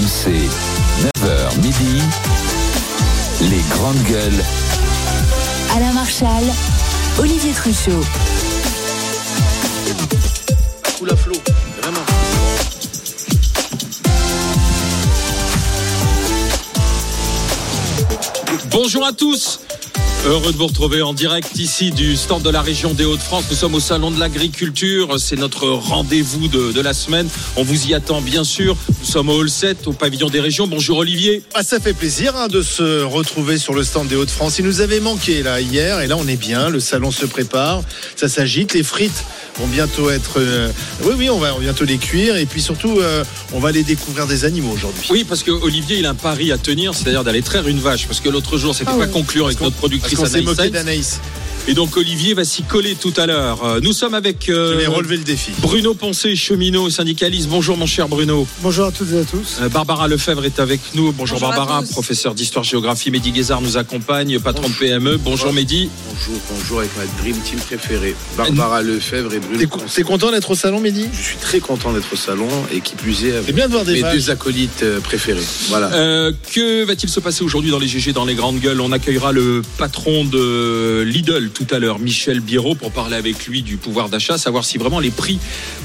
RMC, 9h midi, les grandes gueules. Alain Marchal, Olivier Truchot. Sous la flot, vraiment. Bonjour à tous. Heureux de vous retrouver en direct ici du stand de la région des Hauts-de-France. Nous sommes au Salon de l'Agriculture. C'est notre rendez-vous de, de, la semaine. On vous y attend bien sûr. Nous sommes au Hall 7, au pavillon des régions. Bonjour Olivier. Ah, ça fait plaisir hein, de se retrouver sur le stand des Hauts-de-France. Il nous avait manqué là hier et là on est bien. Le salon se prépare. Ça s'agite. Les frites vont bientôt être. Euh... Oui, oui, on va bientôt les cuire et puis surtout euh, on va aller découvrir des animaux aujourd'hui. Oui, parce que Olivier il a un pari à tenir, c'est-à-dire d'aller traire une vache. Parce que l'autre jour c'était Ah pas oui. concluant avec notre productrice Parce qu'on s'est moqué d'Anaïs. Et donc Olivier va s'y coller tout à l'heure. Euh, Nous sommes avec euh, Je vais relever le défi. Bruno Poncé, cheminot syndicaliste. Bonjour mon cher Bruno. Bonjour à toutes et à tous. Euh, Barbara Lefebvre est avec nous. Bonjour, Barbara, professeur d'histoire-géographie. Mehdi Guézard nous accompagne, patron de PME. Bonjour Mehdi. Bonjour, bonjour avec ma Dream Team préférée, Barbara Lefebvre et Bruno. T'es co- t'es content d'être au salon, Mehdi? Je suis très content d'être au salon et qui plus est C'est avec bien de voir des mes deux acolytes préférés. Voilà. Euh, que va-t-il se passer aujourd'hui dans les GG, dans les grandes gueules? On accueillera le patron de Lidl tout à l'heure, Michel Biro, pour parler avec lui du pouvoir d'achat, savoir si vraiment les prix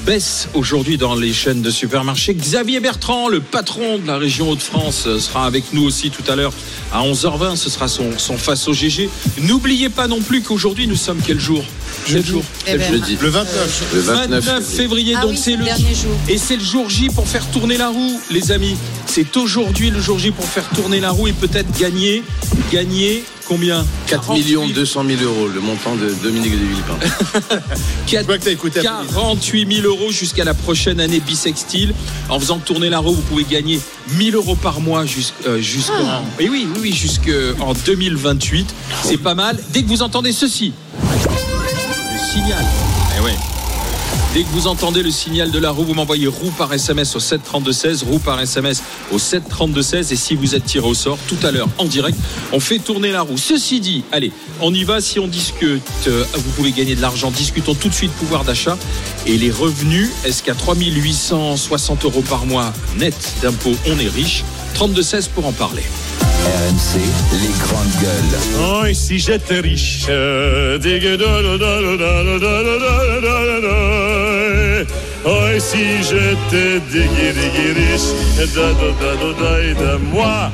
baissent aujourd'hui dans les chaînes de supermarchés. Xavier Bertrand, le patron de la région Hauts-de-France, sera avec nous aussi tout à l'heure à 11h20. Ce sera son, son face au GG. N'oubliez pas non plus qu'aujourd'hui, nous sommes quel jour? Quel jour? Eh Quel ben, Jeudi. Le 29. Le 29, 29 février, Ah donc oui, c'est c'est le le dernier jour. et c'est le jour J pour faire tourner la roue, les amis. C'est aujourd'hui le jour J pour faire tourner la roue et peut-être gagner, gagner combien 4 millions 200 000 euros, le montant de Dominique de Villepin. Je vois que t'as écouté la police. 48 000 euros jusqu'à la prochaine année bisextile. En faisant tourner la roue, vous pouvez gagner 1000 euros par mois jusqu'en jusqu'en Ah. oui, oui, oui, oui, jusqu'en 2028. C'est pas mal. Dès que vous entendez ceci, le signal. Eh ouais. Dès que vous entendez le signal de la roue, vous m'envoyez roue par SMS au 732-16, roue par SMS au 732-16. Et si vous êtes tiré au sort, tout à l'heure en direct, on fait tourner la roue. Ceci dit, allez, on y va. Si on discute, euh, vous pouvez gagner de l'argent. Discutons tout de suite pouvoir d'achat. Et les revenus, est-ce qu'à 3860 euros par mois net d'impôts, on est riche? 32-16 pour en parler. RMC, les grandes gueules. Oh, et si j'étais riche. Oh, et si j'étais riche. Moi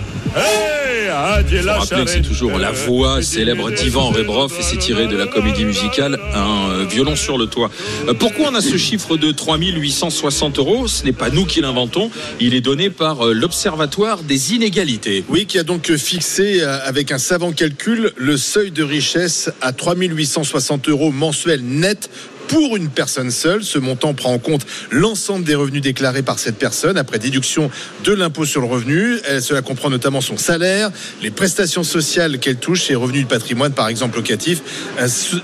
c'est toujours la voix célèbre d'Ivan Rebroff et c'est tiré de la comédie musicale Un euh, violon sur le toit. Euh, Pourquoi on a ce chiffre de 3860 euros? Ce n'est pas nous qui l'inventons, il est donné par euh, l'Observatoire des inégalités. Oui, qui a donc fixé euh, avec un savant calcul le seuil de richesse à 3860 euros mensuels net pour une personne seule. Ce montant prend en compte l'ensemble des revenus déclarés par cette personne après déduction de l'impôt sur le revenu. Cela comprend notamment son salaire, les prestations sociales qu'elle touche, ses revenus de patrimoine par exemple locatif,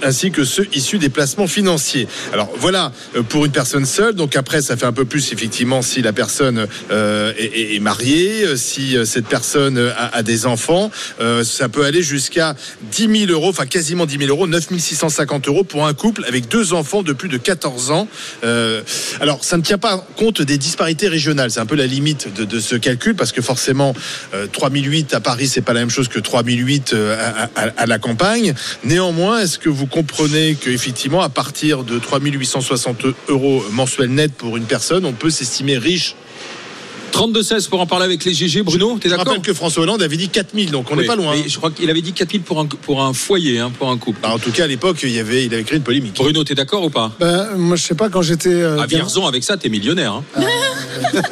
ainsi que ceux issus des placements financiers. Alors voilà euh, pour une personne seule. Donc après, ça fait un peu plus effectivement si la personne euh, est, mariée, euh, si cette personne a, des enfants. Ça peut aller jusqu'à 10 000 euros, enfin quasiment 10 000 euros, 9 650 euros pour un couple avec deux enfants de plus de 14 ans. Euh, alors ça ne tient pas compte des disparités régionales. C'est un peu la limite de, ce calcul parce que forcément euh, 3008 à Paris, c'est pas la même chose que 3008 euh, à, à- à la campagne. Néanmoins, est-ce que vous comprenez qu'effectivement, à partir de 3860 euros mensuels net pour une personne, on peut s'estimer riche 32-16 pour en parler avec les GG. Bruno, t'es Je d'accord rappelle que François Hollande avait dit 4000, donc on n'est Oui, pas loin. mais je crois qu'il avait dit 4000 pour un, pour un foyer, hein, pour un couple. Bah, en tout cas, à l'époque, il y avait, il avait créé une polémique. Bruno, t'es d'accord ou pas Ben, moi, je sais pas, quand j'étais. euh, À gamin- Vierzon, avec ça, t'es millionnaire. hein.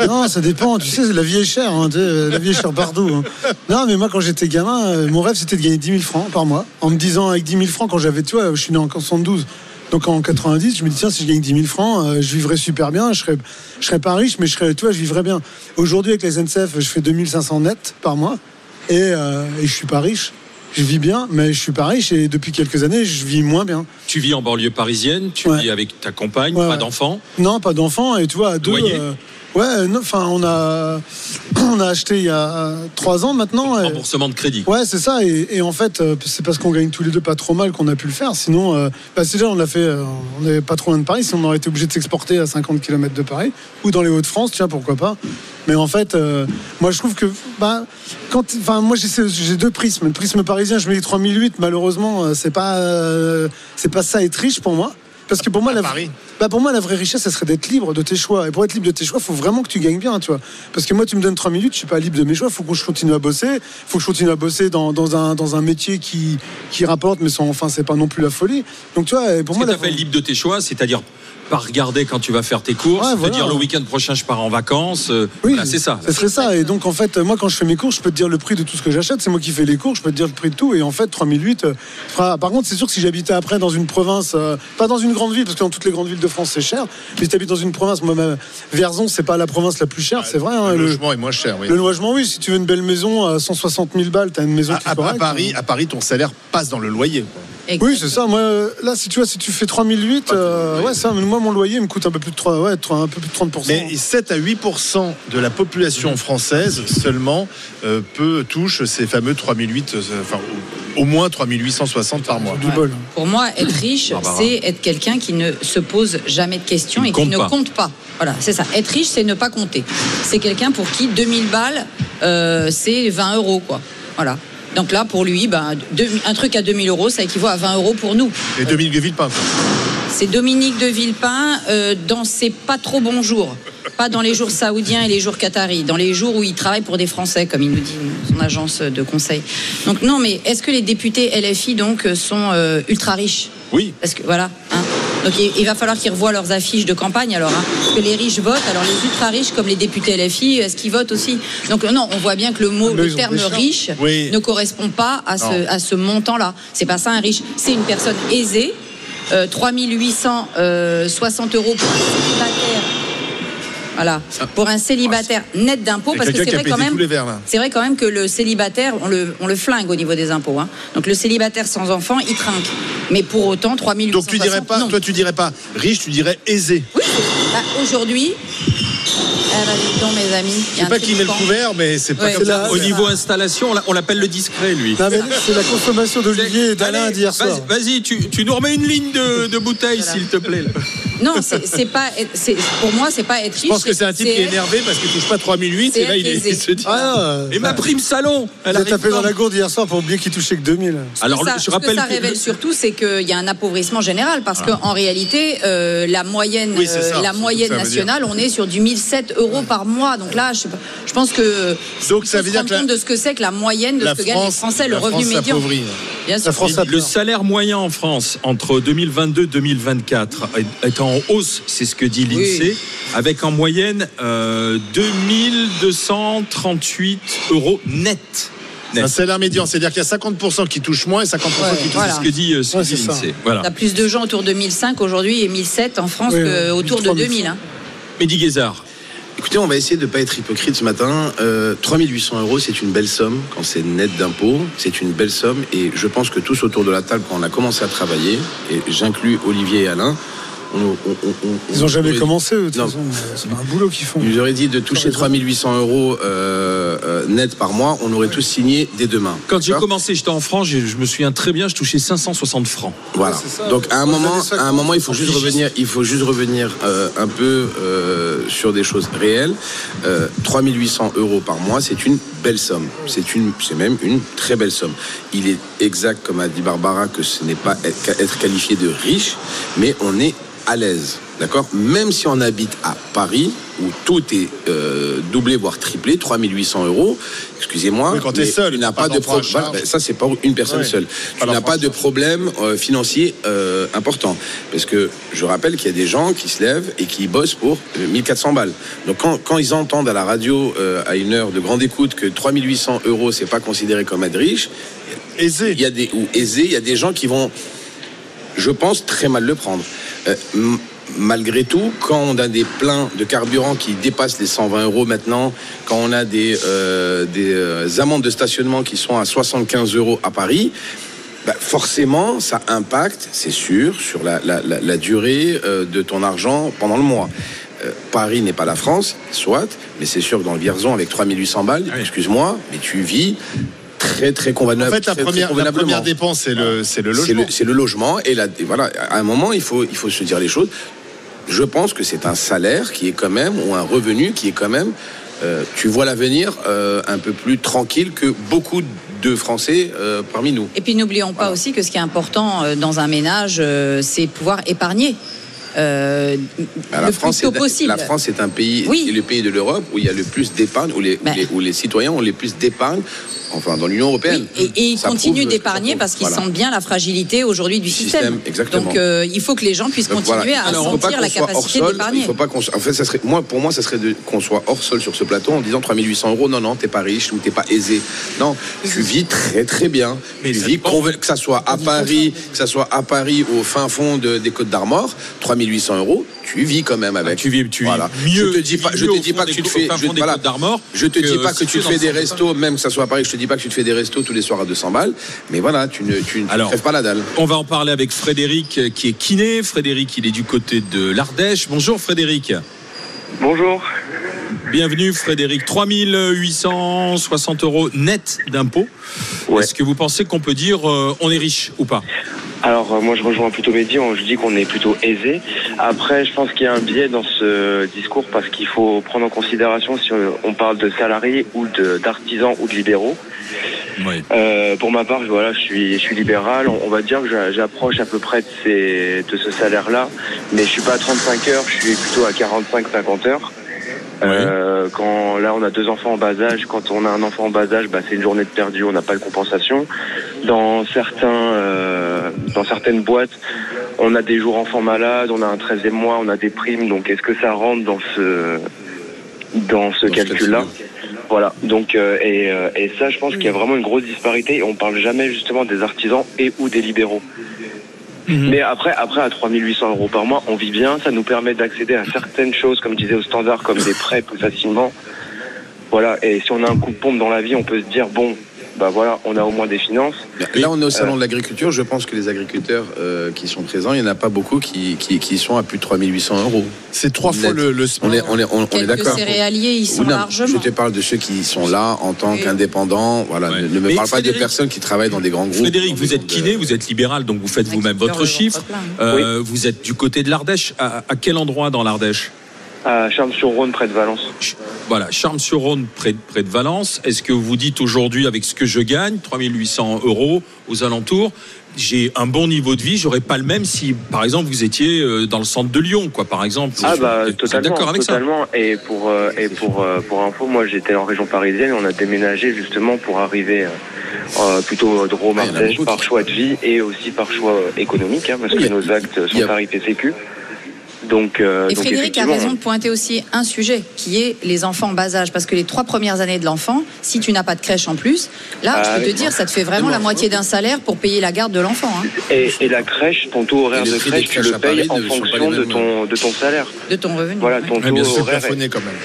Non, ça dépend. Tu sais, la vie est chère. hein, la vie est chère partout. hein. Non, mais moi, quand j'étais gamin, euh, mon rêve, c'était de gagner 10 000 francs par mois. En me disant, avec 10 000 francs, quand j'avais, tu vois, je suis né en 72. Donc en 90, je me dis, tiens, si je gagne 10 000 francs, euh, je vivrais super bien. Je serais, je serais pas riche, mais je serais, tu vois, je vivrais bien. Aujourd'hui, avec les SNCF, je fais 2500 net par mois. Et, euh, et je suis pas riche. Je vis bien, mais je suis pas riche. Et depuis quelques années, je vis moins bien. Tu vis en banlieue parisienne, tu Ouais. vis avec ta compagne, Ouais, pas ouais. d'enfants? Non, pas d'enfants. Et tu vois, à deux. Euh, Ouais, enfin, on a, on a acheté il y a trois ans maintenant. et- Remboursement de crédit. Ouais, c'est ça. Et, et en fait, euh, c'est parce qu'on gagne tous les deux pas trop mal qu'on a pu le faire. Sinon, euh, bah, déjà, on l'a fait, euh, on n'avait pas trop loin de Paris. Sinon, on aurait été obligé de s'exporter à 50 km de Paris ou dans les Hauts-de-France, tiens, pourquoi pas. Mais en fait, euh, moi, je trouve que, bah, quand, enfin, moi, j'ai deux prismes. Le prisme parisien, je mets les 3008. Malheureusement, euh, c'est pas, euh, c'est pas ça être riche pour moi. Parce que pour moi, À la, Paris. bah pour moi, la vraie richesse, ça serait d'être libre de tes choix. Et pour être libre de tes choix, il faut vraiment que tu gagnes bien, tu vois. Parce que moi, tu me donnes 3 minutes, je suis pas libre de mes choix. Il faut que je continue à bosser. Il faut que je continue à bosser dans, dans, un, dans un métier qui, qui rapporte, mais sans, enfin, c'est pas non plus la folie. Donc, tu vois, et pour Ce que moi, tu la- fait libre de tes choix, c'est-à-dire pas regarder quand tu vas faire tes courses, Ouais, te voilà. dire le week-end prochain je pars en vacances. euh, Oui, voilà, c'est ça. Ce serait ça. Et donc, en fait, moi, quand je fais mes courses, je peux te dire le prix de tout ce que j'achète. C'est moi qui fais les courses, je peux te dire le prix de tout. Et en fait, 3008. euh, fera- Par contre, c'est sûr que si j'habitais après dans une province, euh, pas dans une grande ville, parce que dans toutes les grandes villes de France, c'est cher. Mais si tu habites dans une province, moi, ma- Vierzon, c'est pas la province la plus chère, c'est vrai. hein, Le le, logement est moins cher, oui. le logement, oui. Si tu veux une belle maison à 160 000 balles, t'as une maison À, qui à- à. Paris, à Paris, ton salaire passe dans le loyer. quoi. Oui, c'est ça. Moi, là, si tu vois, si tu fais 3008, euh, ouais, ça, moi, mon loyer me coûte un peu plus de 3, ouais, un peu plus de 30%. Mais 7 à 8% de la population française seulement euh, peut touche ces fameux 3008, euh, enfin au, au moins 3860 par mois. bol. Pour moi, être riche, Barbara. c'est être quelqu'un qui ne se pose jamais de questions et qui ne pas. compte pas. Voilà, c'est ça. Être riche, c'est ne pas compter. C'est quelqu'un pour qui 2000 balles, euh, c'est 20 euros, quoi. Voilà. Donc là, pour lui, ben, deux- un truc à 2000 euros, ça équivaut à 20 euros pour nous. Et Dominique de Villepin. C'est Dominique de Villepin euh, dans ses pas trop bons jours. Pas dans les jours saoudiens et les jours qataris, dans les jours où il travaille pour des Français, comme il nous dit son agence de conseil. Donc non, mais est-ce que les députés LFI donc sont euh, ultra riches? Oui. Parce que voilà. hein. Donc il, il va falloir qu'ils revoient leurs affiches de campagne alors. hein. Parce que les riches votent, alors les ultra riches comme les députés LFI, est-ce qu'ils votent aussi Donc euh, non, on voit bien que le mot, le terme riche Oui. ne correspond pas à ce, Non. à ce montant-là. C'est pas ça un riche. C'est une personne aisée. Euh, 3860 euros pour un célibataire. Voilà. Pour un célibataire net d'impôts, parce que c'est vrai quand même. C'est vrai quand même que le célibataire, on le, on le flingue au niveau des impôts. hein. Donc le célibataire sans enfant, il trinque. Mais pour autant, 3860. Donc tu dirais pas, non. toi tu dirais pas riche, tu dirais aisé. Oui, bah, aujourd'hui, ah, bah, donc, mes amis, il Je a sais pas qui met le couvert, mais c'est pas Ouais. comme ça. la- Au niveau installation, on l'a- on l'appelle le discret, lui. C'est la consommation d'Olivier et d'Alain d'hier vas-y- soir. Vas-y, tu, tu nous remets une ligne de, de bouteille, Voilà. s'il te plaît. là. Non, c'est pas. Pour moi, c'est pas être riche. Je pense que c'est un type qui est énervé parce qu'il touche pas 3008 c'est et là il, est- il se dit. Ah, non, Et ma prime salon elle arrive tapé dans la gourde hier soir pour oublier qu'il touchait que 2000. Alors, ça, je ce que rappelle ça révèle surtout, c'est qu'il y a un appauvrissement général parce qu'en réalité, euh, la moyenne, euh, nationale, on est sur du 1007 euros par mois. Donc là, je, pense que Donc, ça veut dire que la- de ce que c'est que la moyenne de La ce que gagnent les Français, le revenu France médian. s'appauvrit. Bien sûr. La France Et le salaire moyen en France entre 2022-2024 est- est en hausse, c'est ce que dit l'INSEE, avec en moyenne euh, 2238 euros net. Un salaire médian, c'est-à-dire qu'il y a 50% qui touchent moins et 50% Ouais, qui touchent voilà. C'est ce que dit, euh, ce que Ouais, dit c'est ça. l'INSEE. Voilà. Il y a plus de gens autour de 1005 aujourd'hui et 1007 en France Oui, qu'autour de 3000. 2000. hein. Mehdi Guézard. Écoutez, on va essayer de ne pas être hypocrite ce matin. Euh, 3800 euros, c'est une belle somme quand c'est net d'impôts. C'est une belle somme et je pense que tous autour de la table, quand on a commencé à travailler, et j'inclus Olivier et Alain, Ils ont jamais aurait- commencé, eux, de toute Non. façon. C'est pas un boulot qu'ils font. Il nous aurait dit de toucher raison. 3800 euros euh, euh, net par mois, on aurait tous signé dès demain. Quand j'ai commencé, j'étais en France, j'ai- je me souviens très bien, je touchais 560 francs. Voilà. Ouais, c'est ça. Donc à un moment, à un moment, il faut juste revenir, il faut juste revenir euh, un peu euh, sur des choses réelles. Euh, 3800 euros par mois, c'est une belle somme. C'est une, c'est même une très belle somme. Il est exact, comme a dit Barbara, que ce n'est pas être, être qualifié de riche, mais on est à l'aise. D'accord? Même si on habite à Paris, où tout est euh, doublé, voire triplé, 3800 euros, excusez-moi. Oui, quand t'es mais seul, tu n'as pas, pas de problème. Charge. ben, ça, c'est pas une personne seule. Tu n'as pas de problème euh, financier euh, important. Parce que je rappelle qu'il y a des gens qui se lèvent et qui bossent pour euh, 1400 balles. Donc quand, quand ils entendent à la radio, à une heure de grande écoute, que 3800 euros, c'est pas considéré comme être riche, Aisé. il y a des, ou aisés, il y a des gens qui vont, je pense, très mal le prendre. Euh, Malgré tout, quand on a des pleins de carburant qui dépassent les 120 euros maintenant, quand on a des, euh, des euh, amendes de stationnement qui sont à 75 euros à Paris, bah, forcément, ça impacte, c'est sûr, sur la, la- la- la durée euh, de ton argent pendant le mois. euh, Paris n'est pas la France, soit, mais c'est sûr que dans le Vierzon, avec 3800 balles, Ah excuse-moi, mais tu vis très, très En convenable. fait, la très, très première, la convenablement. première dépense, c'est le, c'est le C'est logement. le, c'est le logement. Et, là, voilà, à un moment, il faut, il faut se dire les choses. Je pense que c'est un salaire qui est quand même, ou un revenu qui est quand même, euh, tu vois l'avenir euh, un peu plus tranquille que beaucoup de Français euh, parmi nous. Et puis n'oublions pas aussi que ce qui est important euh, dans un ménage, euh, c'est pouvoir épargner. euh, Ah, le la, France plus tôt est, possible. la France est un pays, Oui. est le pays de l'Europe où il y a le plus d'épargne, où les, où les- où les citoyens ont le plus d'épargne, enfin dans l'Union européenne. Oui, et, et ils Ça continuent d'épargner parce qu'ils sentent bien la fragilité aujourd'hui du système. système, exactement. Donc euh, il faut que les gens puissent Donc, continuer voilà. à Alors, sentir la capacité sol, d'épargner. Il faut pas qu'on. En fait, ça serait. Moi, pour moi, ça serait de- qu'on soit hors sol sur ce plateau en disant 3800 euros. Non, non, t'es pas riche ou t'es pas aisé. Non, tu vis très très bien. Mais tu vis que ça soit à Paris, que ça soit à Paris au fin fond de- des Côtes d'Armor, 3800 euros, tu vis quand même avec. Ah, tu vis, tu vis Voilà. mieux. Je te dis pas, vis je te dis pas que tu te fais. Je, te dis pas que tu fais des restos, même que ça soit à Paris. Je te dis pas que tu te fais des restos tous les soirs à 200 balles. Mais voilà, tu ne, tu ne Alors. crèves pas la dalle. On va en parler avec Frédéric euh, qui est kiné. Frédéric, il est du côté de l'Ardèche. Bonjour Frédéric. Bonjour. Bienvenue Frédéric. 3860 euros net d'impôts. Ouais. Est-ce que vous pensez qu'on peut dire euh, on est riche ou pas? Alors euh, moi je rejoins plutôt Mehdi, on- je dis qu'on est plutôt aisé. Après je pense qu'il y a un biais dans ce discours parce qu'il faut prendre en considération si on- parle de salariés ou d'artisans ou de libéraux. Oui. Euh, pour ma part, je- voilà, je suis, je suis libéral. On, on va dire que j'a- j'approche à peu près de, ces, de ce salaire-là, mais je suis pas à 35 heures, je suis plutôt à 45-50 heures. Euh, quand là on a deux enfants en bas âge, quand on a un enfant en bas âge, bah, c'est une journée de perdu, on n'a pas de compensation. Dans certains, euh, dans certaines boîtes, on a des jours enfants malades, on a un 13e mois, on a des primes. Donc est-ce que ça rentre dans ce dans ce calcul-là. Voilà. Donc euh, et, euh, et ça, je pense qu'il y a vraiment une grosse disparité. Et on parle jamais justement des artisans et ou des libéraux. Mhm. Mais après, après, à 3800 euros par mois, on vit bien. Ça nous permet d'accéder à certaines choses, comme je disais, au standard, comme des prêts plus facilement. Voilà. Et si on a un coup de pompe dans la vie, on peut se dire, bon, bah voilà, on a au moins des finances. Là, on est au Euh. salon de l'agriculture. Je pense que les agriculteurs euh, qui sont présents, il n'y en a pas beaucoup qui, qui, qui sont à plus de 3800 euros. C'est trois fois le, le On est, on est, on, on est Quelques d'accord. céréaliers, ils sont Ou non, largement. Je te parle de ceux qui sont là en tant qu'indépendants. Voilà, Ouais. ne, ne me Mais parle pas de personnes qui travaillent dans des grands groupes. Frédéric, vous êtes kiné, vous êtes libéral, donc vous faites vous-même votre chiffre. Euh, Vous êtes du côté de l'Ardèche. À, à quel endroit dans l'Ardèche? À Charles-sur-Rhône, près de Valence. Voilà, Charmes-sur-Rhône, près, de- près de Valence. Est-ce que vous dites aujourd'hui, avec ce que je gagne, 3800 euros aux alentours, j'ai un bon niveau de vie, j'aurais pas le même si, par exemple, vous étiez euh, dans le centre de Lyon, quoi, par exemple. Ah bah totalement, d'accord avec ça. Et pour euh, et pour euh, pour info, moi j'étais en région parisienne. On a déménagé justement pour arriver euh, plutôt de Rome Ah, par choix de vie et aussi par choix économique, hein, parce Oui, que nos actes sont tarifés Sécu. Donc, euh, Et donc Frédéric a raison de pointer aussi un sujet qui est les enfants en bas âge. Parce que les trois premières années de l'enfant, si tu n'as pas de crèche en plus, là, Ah je peux oui. te dire, ça te fait vraiment la moitié d'un salaire pour payer la garde de l'enfant. hein, Et, et la crèche, ton taux horaire de crèche, tu le payes en fonction de ton de ton salaire. de ton revenu. Voilà, ton Ouais, taux horaire. plafonné quand même.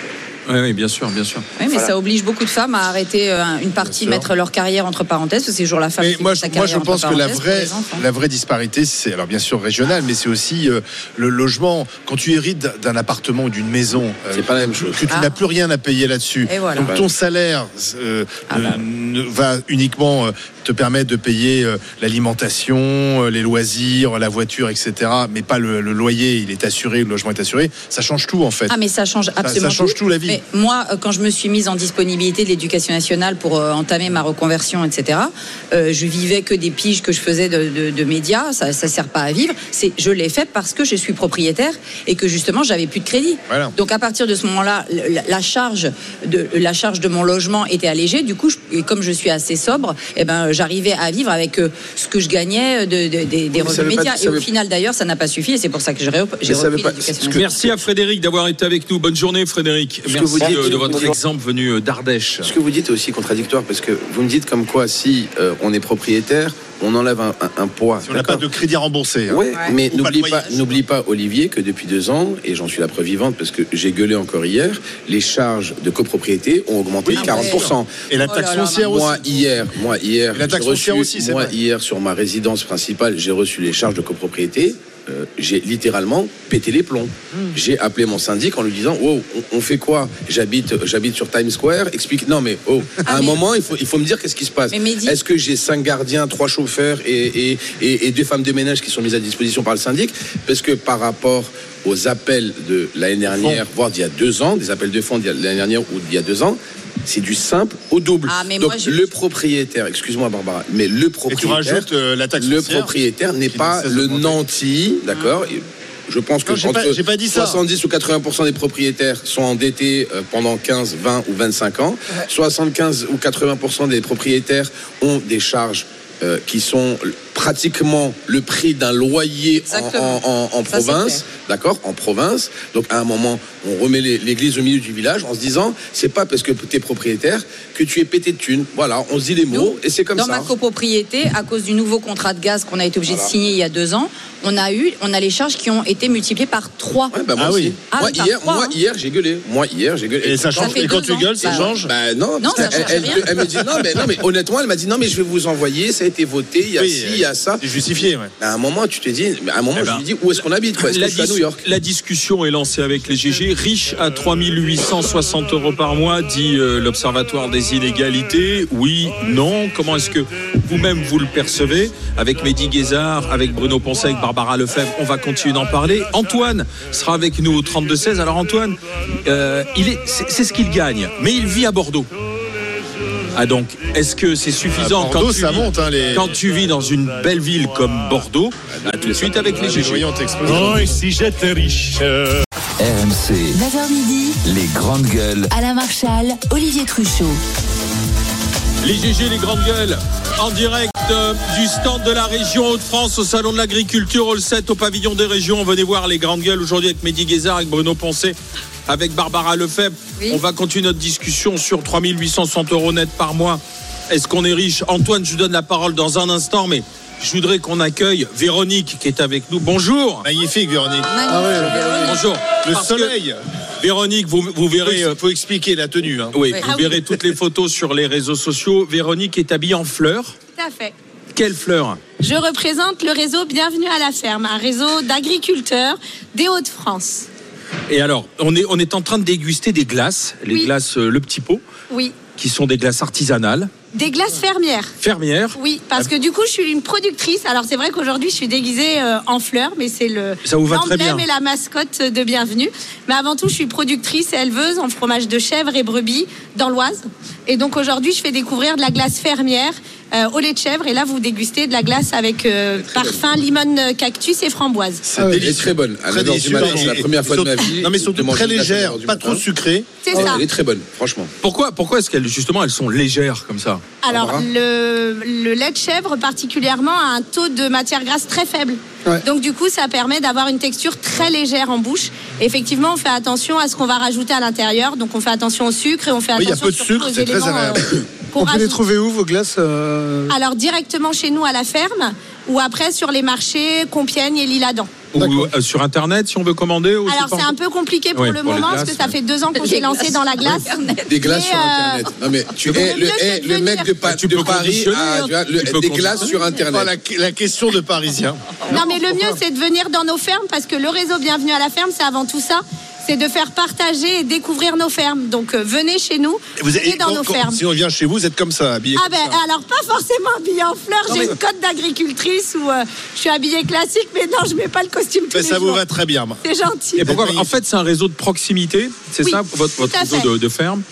Oui, oui, bien sûr, bien sûr. Oui, mais Voilà. ça oblige beaucoup de femmes à arrêter euh, une partie, mettre leur carrière entre parenthèses, parce que c'est toujours la femme Mais qui moi, sa moi, carrière je entre pense que la vraie, la vraie disparité, c'est alors bien sûr régional, mais c'est aussi euh, le logement. Quand tu hérites d'un- appartement ou d'une maison, euh, C'est pas la même chose. que tu Ah. n'as plus rien à payer là-dessus. Voilà. Donc ton salaire euh, Ah bah. ne- va uniquement te permettre de payer l'alimentation, les loisirs, la voiture, etc. Mais pas le, le loyer, il est assuré, le logement est assuré. Ça change tout en fait. Ah mais ça change absolument ça change tout, la vie. Mais moi, euh, quand je me suis mise en disponibilité de l'éducation nationale pour euh, entamer ma reconversion, etc., euh, je vivais que des piges que je faisais de, de- de médias. Ça, ça sert pas à vivre. C'est, je l'ai fait parce que je suis propriétaire et que justement j'avais plus de crédit. Voilà. Donc à partir de ce moment-là, la, la charge de la charge de mon logement était allégée. Du coup, je- et comme je suis assez sobre, eh ben j'arrivais à vivre avec euh, ce que je gagnais de, de- des- revenus pas- médias. et au veut- final d'ailleurs, ça n'a pas suffi et c'est pour ça que j'ai repris pas-. Merci à Frédéric d'avoir été avec nous. Bonne journée, Frédéric. Que vous dites- de, de votre Bonjour. exemple venu euh, d'Ardèche. Ce que vous dites est aussi contradictoire parce que vous me dites comme quoi si euh, on est propriétaire, on enlève un, un- un poids. Si on n'a pas de crédit à rembourser. hein. Ouais, mais n'oublie pas, voyage. n'oublie pas, Olivier, que depuis deux ans, et j'en suis la preuve vivante parce que j'ai gueulé encore hier, les charges de copropriété ont augmenté Oui, de 40%. Et la Oh taxe foncière aussi. Moi hier, moi hier, La taxe reçu- foncière aussi, c'est moi vrai. hier sur ma résidence principale, j'ai reçu les charges de copropriété euh, j'ai littéralement pété les plombs. J'ai appelé mon syndic en lui disant Wow, on, on fait quoi? J'habite j'habite sur Times Square, explique. Non, mais oh, à un mais- moment, il faut, il faut me dire qu'est-ce qui se passe. Mehdi- Est-ce que j'ai cinq gardiens, trois chauffeurs et, et, et, et deux femmes de ménage qui sont mises à disposition par le syndic? Parce que par rapport aux appels de l'année dernière, voire d'il y a deux ans, des appels de fonds d'il y a- l'année dernière ou d'il y a deux ans, c'est du simple au double. Ah, mais Donc moi, je- le propriétaire, excuse-moi Barbara, mais le Et tu propriétaire, rajoutes euh, la taxe le foncière. propriétaire n'est pas le nanti, d'accord Et Je pense que Non, j'ai entre pas- dit ça. 70 ou 80% des propriétaires sont endettés euh, pendant 15, 20 ou 25 ans. 75 ou 80% des propriétaires ont des charges euh, qui sont pratiquement le prix d'un loyer en, province, d'accord, en province. Donc à un moment, on remet l'église au milieu du village en se disant, c'est pas parce que tu es propriétaire que tu es pété de thunes. Voilà, on se dit les mots et c'est comme dans ça. ma copropriété, à cause du nouveau contrat de gaz qu'on a été obligé Voilà. de signer il y a deux ans, on a eu, on a les charges qui ont été multipliées par trois. Ouais, bah, moi Ah aussi. oui. Ah, moi, hier, hein. hier, j'ai gueulé. Moi, hier, j'ai gueulé. Et ça change. Et quand tu ans. gueules, ça Bah, change. Bah non, Non, ça elle, rien. elle me dit non mais, non, mais honnêtement, elle m'a dit non, mais je vais vous envoyer, ça a été voté, il y a Oui, ci, il y a ça. C'est justifié, ouais. À un moment, tu te dis, à un moment, Eh je ben, lui dis où est-ce qu'on habite quoi? Est-ce que La, je suis à New York? la discussion est lancée avec les GG. Riche à 3860 euros par mois, dit euh, l'Observatoire des inégalités. Oui, non. Comment est-ce que vous-même vous le percevez? Avec Mehdi Guézard, avec Bruno Poncet, avec Barbara Lefebvre, on va continuer d'en parler. Antoine sera avec nous au 32-16. Alors Antoine, euh, il est, c'est, c'est ce qu'il gagne, mais il vit à Bordeaux. Ah donc, est-ce que c'est suffisant Bordeaux, quand tu ça vis- monte, hein, les- quand tu vis dans une belle ville comme Bordeaux À tout de suite avec les GG. Oh, et si j'étais riche RMC, 9h midi, les grandes gueules. Alain Marchal, Olivier Truchot. Les GG, les grandes gueules, en direct euh, du stand de la région Hauts-de-France au Salon de l'Agriculture, au 7 au pavillon des régions. Venez voir les grandes gueules aujourd'hui avec Mehdi Guézard, avec Bruno Poncet, avec Barbara Lefebvre. Oui. On va continuer notre discussion sur 3860 euros net par mois. Est-ce qu'on est riche? Antoine, je vous donne la parole dans un instant, mais je voudrais qu'on accueille Véronique qui est avec nous. Bonjour. Magnifique, Véronique. Ah ouais. Bonjour. Le Parce que, soleil. Véronique, vous, vous verrez. euh, Il faut expliquer la tenue. hein. oui, vous Ah oui. verrez toutes les photos sur les réseaux sociaux. Véronique est habillée en fleurs. Tout à fait. Quelle fleur? Je représente le réseau Bienvenue à la ferme, un réseau d'agriculteurs des Hauts-de-France. Et alors, on est, on est en train de déguster des glaces, les Oui. glaces euh, Le Petit Pot, Oui. qui sont des glaces artisanales, Des glaces fermières. fermières. Oui, parce que du coup, je suis une productrice. Alors, c'est vrai qu'aujourd'hui, je suis déguisée euh, en fleurs, mais c'est le Ça vous va très l'emblème bien. et la mascotte de Bienvenue. Mais avant tout, je suis productrice et éleveuse en fromage de chèvre et brebis dans l'Oise. Et donc, aujourd'hui, je fais découvrir de la glace fermière euh, au lait de chèvre. Et là, vous dégustez de la glace avec euh, parfum limone euh, cactus et framboise. C'est Ah. Elle est délicieux. très bonne. À Très 9h du délicieux. matin, Et- c'est la et- première fois de ma surtout- vie. Non, mais de surtout manger très une glace à légère, 9h du pas matin. trop sucrée. C'est Ah, ça. Elle est très bonne, franchement. Pourquoi, pourquoi est-ce qu'elles, justement, elles sont légères comme ça? Alors, le, le lait de chèvre, particulièrement, a un taux de matière grasse très faible. Ouais. Donc, du coup, ça permet d'avoir une texture très légère en bouche. Effectivement, on fait attention à ce qu'on va rajouter à l'intérieur. Donc, on fait attention au sucre et on fait Oui, il y a attention peu de sucre, c'est très agréable. euh, On peut les trouver où vos glaces euh, Alors, directement chez nous à la ferme ou après sur les marchés Compiègne et Lille-Adam. Ou euh, sur Internet, si on veut commander ou Alors, c'est un peu compliqué pour le pour moment glaces, parce que ça fait deux ans qu'on s'est lancé dans la glace. Des glaces sur Internet. Non, mais tu le es le, mec de, Pa- Tu de peux Paris conditionner, a tu vois, le- Tu peux des glaces sur Internet. la, la question de Parisien. Non, mais le mieux, c'est de venir dans nos fermes parce que le réseau Bienvenue à la ferme, c'est avant tout ça. C'est de faire partager et découvrir nos fermes. Donc, euh, venez chez nous, Vous êtes- venez dans quand- nos quand- fermes. Si on vient chez vous, vous êtes comme ça, habillé Ah comme ben ça. alors pas forcément habillée en fleurs, j'ai mais- une cote d'agricultrice où euh, je suis habillée classique, mais non, je mets pas le costume tous Mais les ça vous jours. va très bien. moi. C'est gentil. Et pourquoi. En fait, c'est un réseau de proximité, c'est Oui, ça, votre, votre réseau de, de ferme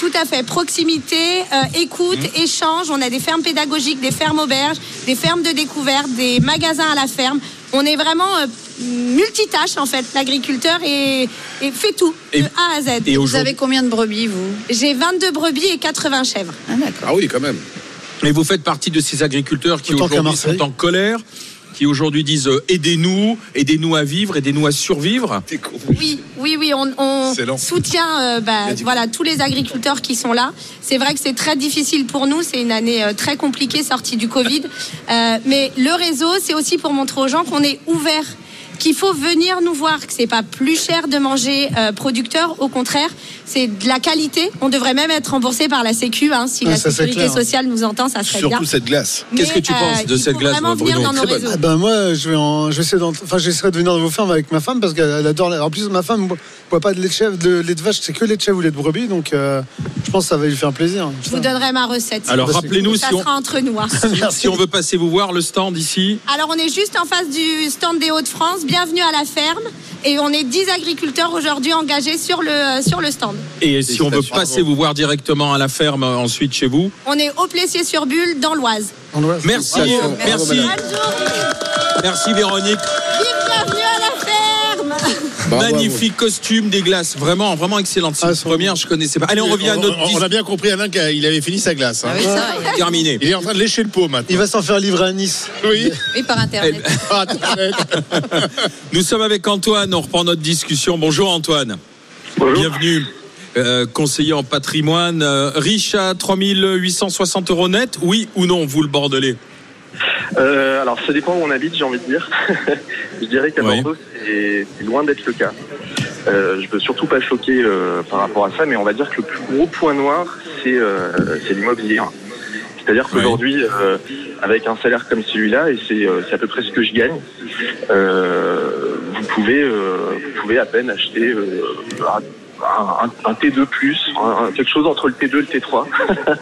Tout à fait. Proximité, euh, écoute, Mmh. échange. On a des fermes pédagogiques, des fermes auberges, des fermes de découverte, des magasins à la ferme. On est vraiment euh, multitâche en fait. L'agriculteur et, et fait tout Et- de A à Z. Et Vous avez combien de brebis, vous? J'ai 22 brebis et 80 chèvres. Ah. Ah oui, quand même. et vous faites partie de ces agriculteurs qui aujourd'hui sont en colère, qui aujourd'hui disent euh, aidez-nous, aidez-nous à vivre, aidez-nous à survivre. Oui, oui, oui, on, soutient euh, bah, voilà, tous les agriculteurs qui sont là. C'est vrai que c'est très difficile pour nous, c'est une année euh, très compliquée sortie du Covid. Euh, mais le réseau, c'est aussi pour montrer aux gens qu'on est ouvert qu'il faut venir nous voir, que c'est pas plus cher de manger euh, producteur, au contraire, c'est de la qualité. On devrait même être remboursé par la Sécu, hein, si Ah, la sécurité sociale nous entend, ça serait bien. Surtout cette glace. Qu'est-ce que tu penses de cette glace, vraiment venir Bruno dans nos Très bonne. réseaux. Ah ben moi, je vais, en, je vais essayer d'en- enfin, j'essaierai de venir dans vos fermes avec ma femme parce qu'elle adore. la- En plus, ma femme ne boit pas de lait de chèvre, de lait de vache, c'est que lait de chèvre ou lait de brebis, donc euh, je pense que ça va lui faire plaisir. Je vous donnerai ma recette. Alors rappelez-nous ça si on, sera entre nous. hein. si on veut passer vous voir le stand ici. Alors on est juste en face du stand des Hauts-de-France. Bienvenue à la ferme. Et on est 10 agriculteurs aujourd'hui engagés sur le, sur le stand. Et si on veut passer vous voir directement à la ferme euh, ensuite chez vous. On est au Plessier-sur-Bulle, dans l'Oise. Merci, merci, Bonne journée. merci Véronique. Vive bienvenue à la ferme. Bravo. Magnifique costume des glaces, vraiment, vraiment excellente. C'est Ah, première, je connaissais pas. Allez, on revient à notre On, on a bien compris, Alain, qu'il avait fini sa glace. hein. Ah oui, ça, terminé. Il est en train de lécher le pot maintenant. Il va s'en faire livrer à Nice. Oui. oui, par internet. Ah, Internet. Nous sommes avec Antoine, on reprend notre discussion. Bonjour Antoine. Bienvenue. Euh, conseiller en patrimoine, euh, riche à 3860 euros net, oui ou non, vous le Bordelais Euh, alors, ça dépend où on habite, j'ai envie de dire. je dirais qu'à Oui. Bordeaux, c'est loin d'être le cas. Euh, je veux surtout pas choquer euh, par rapport à ça, mais on va dire que le plus gros point noir, c'est l'immobilier. C'est-à-dire qu'aujourd'hui, avec un salaire comme celui-là, et c'est à peu près ce que je gagne, vous pouvez vous pouvez à peine acheter un, un- un T2+, un- un- quelque chose entre le T2 et le T3.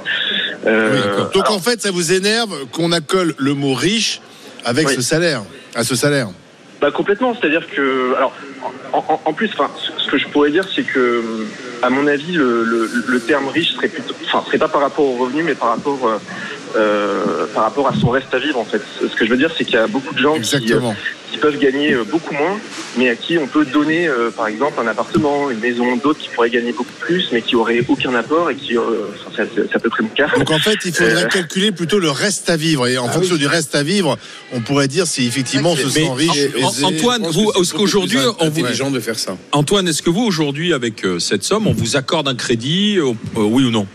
Euh, Oui. Donc en fait, ça vous énerve qu'on accole le mot riche avec Oui. ce salaire, à ce salaire. Bah complètement, c'est-à-dire que alors en, plus, enfin, ce que je pourrais dire, c'est que à mon avis, le, le- le terme riche serait plutôt, enfin, serait pas par rapport au revenu, mais par rapport euh, euh, par rapport à son reste à vivre en fait. Ce que je veux dire, c'est qu'il y a beaucoup de gens qui, Exactement. qui peuvent gagner euh, beaucoup moins, mais à qui on peut donner, euh, par exemple, un appartement, une maison, d'autres qui pourraient gagner beaucoup plus, mais qui auraient aucun apport et qui, euh, enfin, c'est- c'est c'est à peu près mon cas. Donc en fait, il faudrait Euh. calculer plutôt le reste à vivre. Et en Ah fonction du reste à vivre, on pourrait dire si effectivement on se Mais sent riche. en-. Antoine, vous, est-ce qu'aujourd'hui, on vous, intelligent de faire ça. Antoine, est-ce que vous aujourd'hui, avec cette somme, on vous accorde un crédit, oui ou non?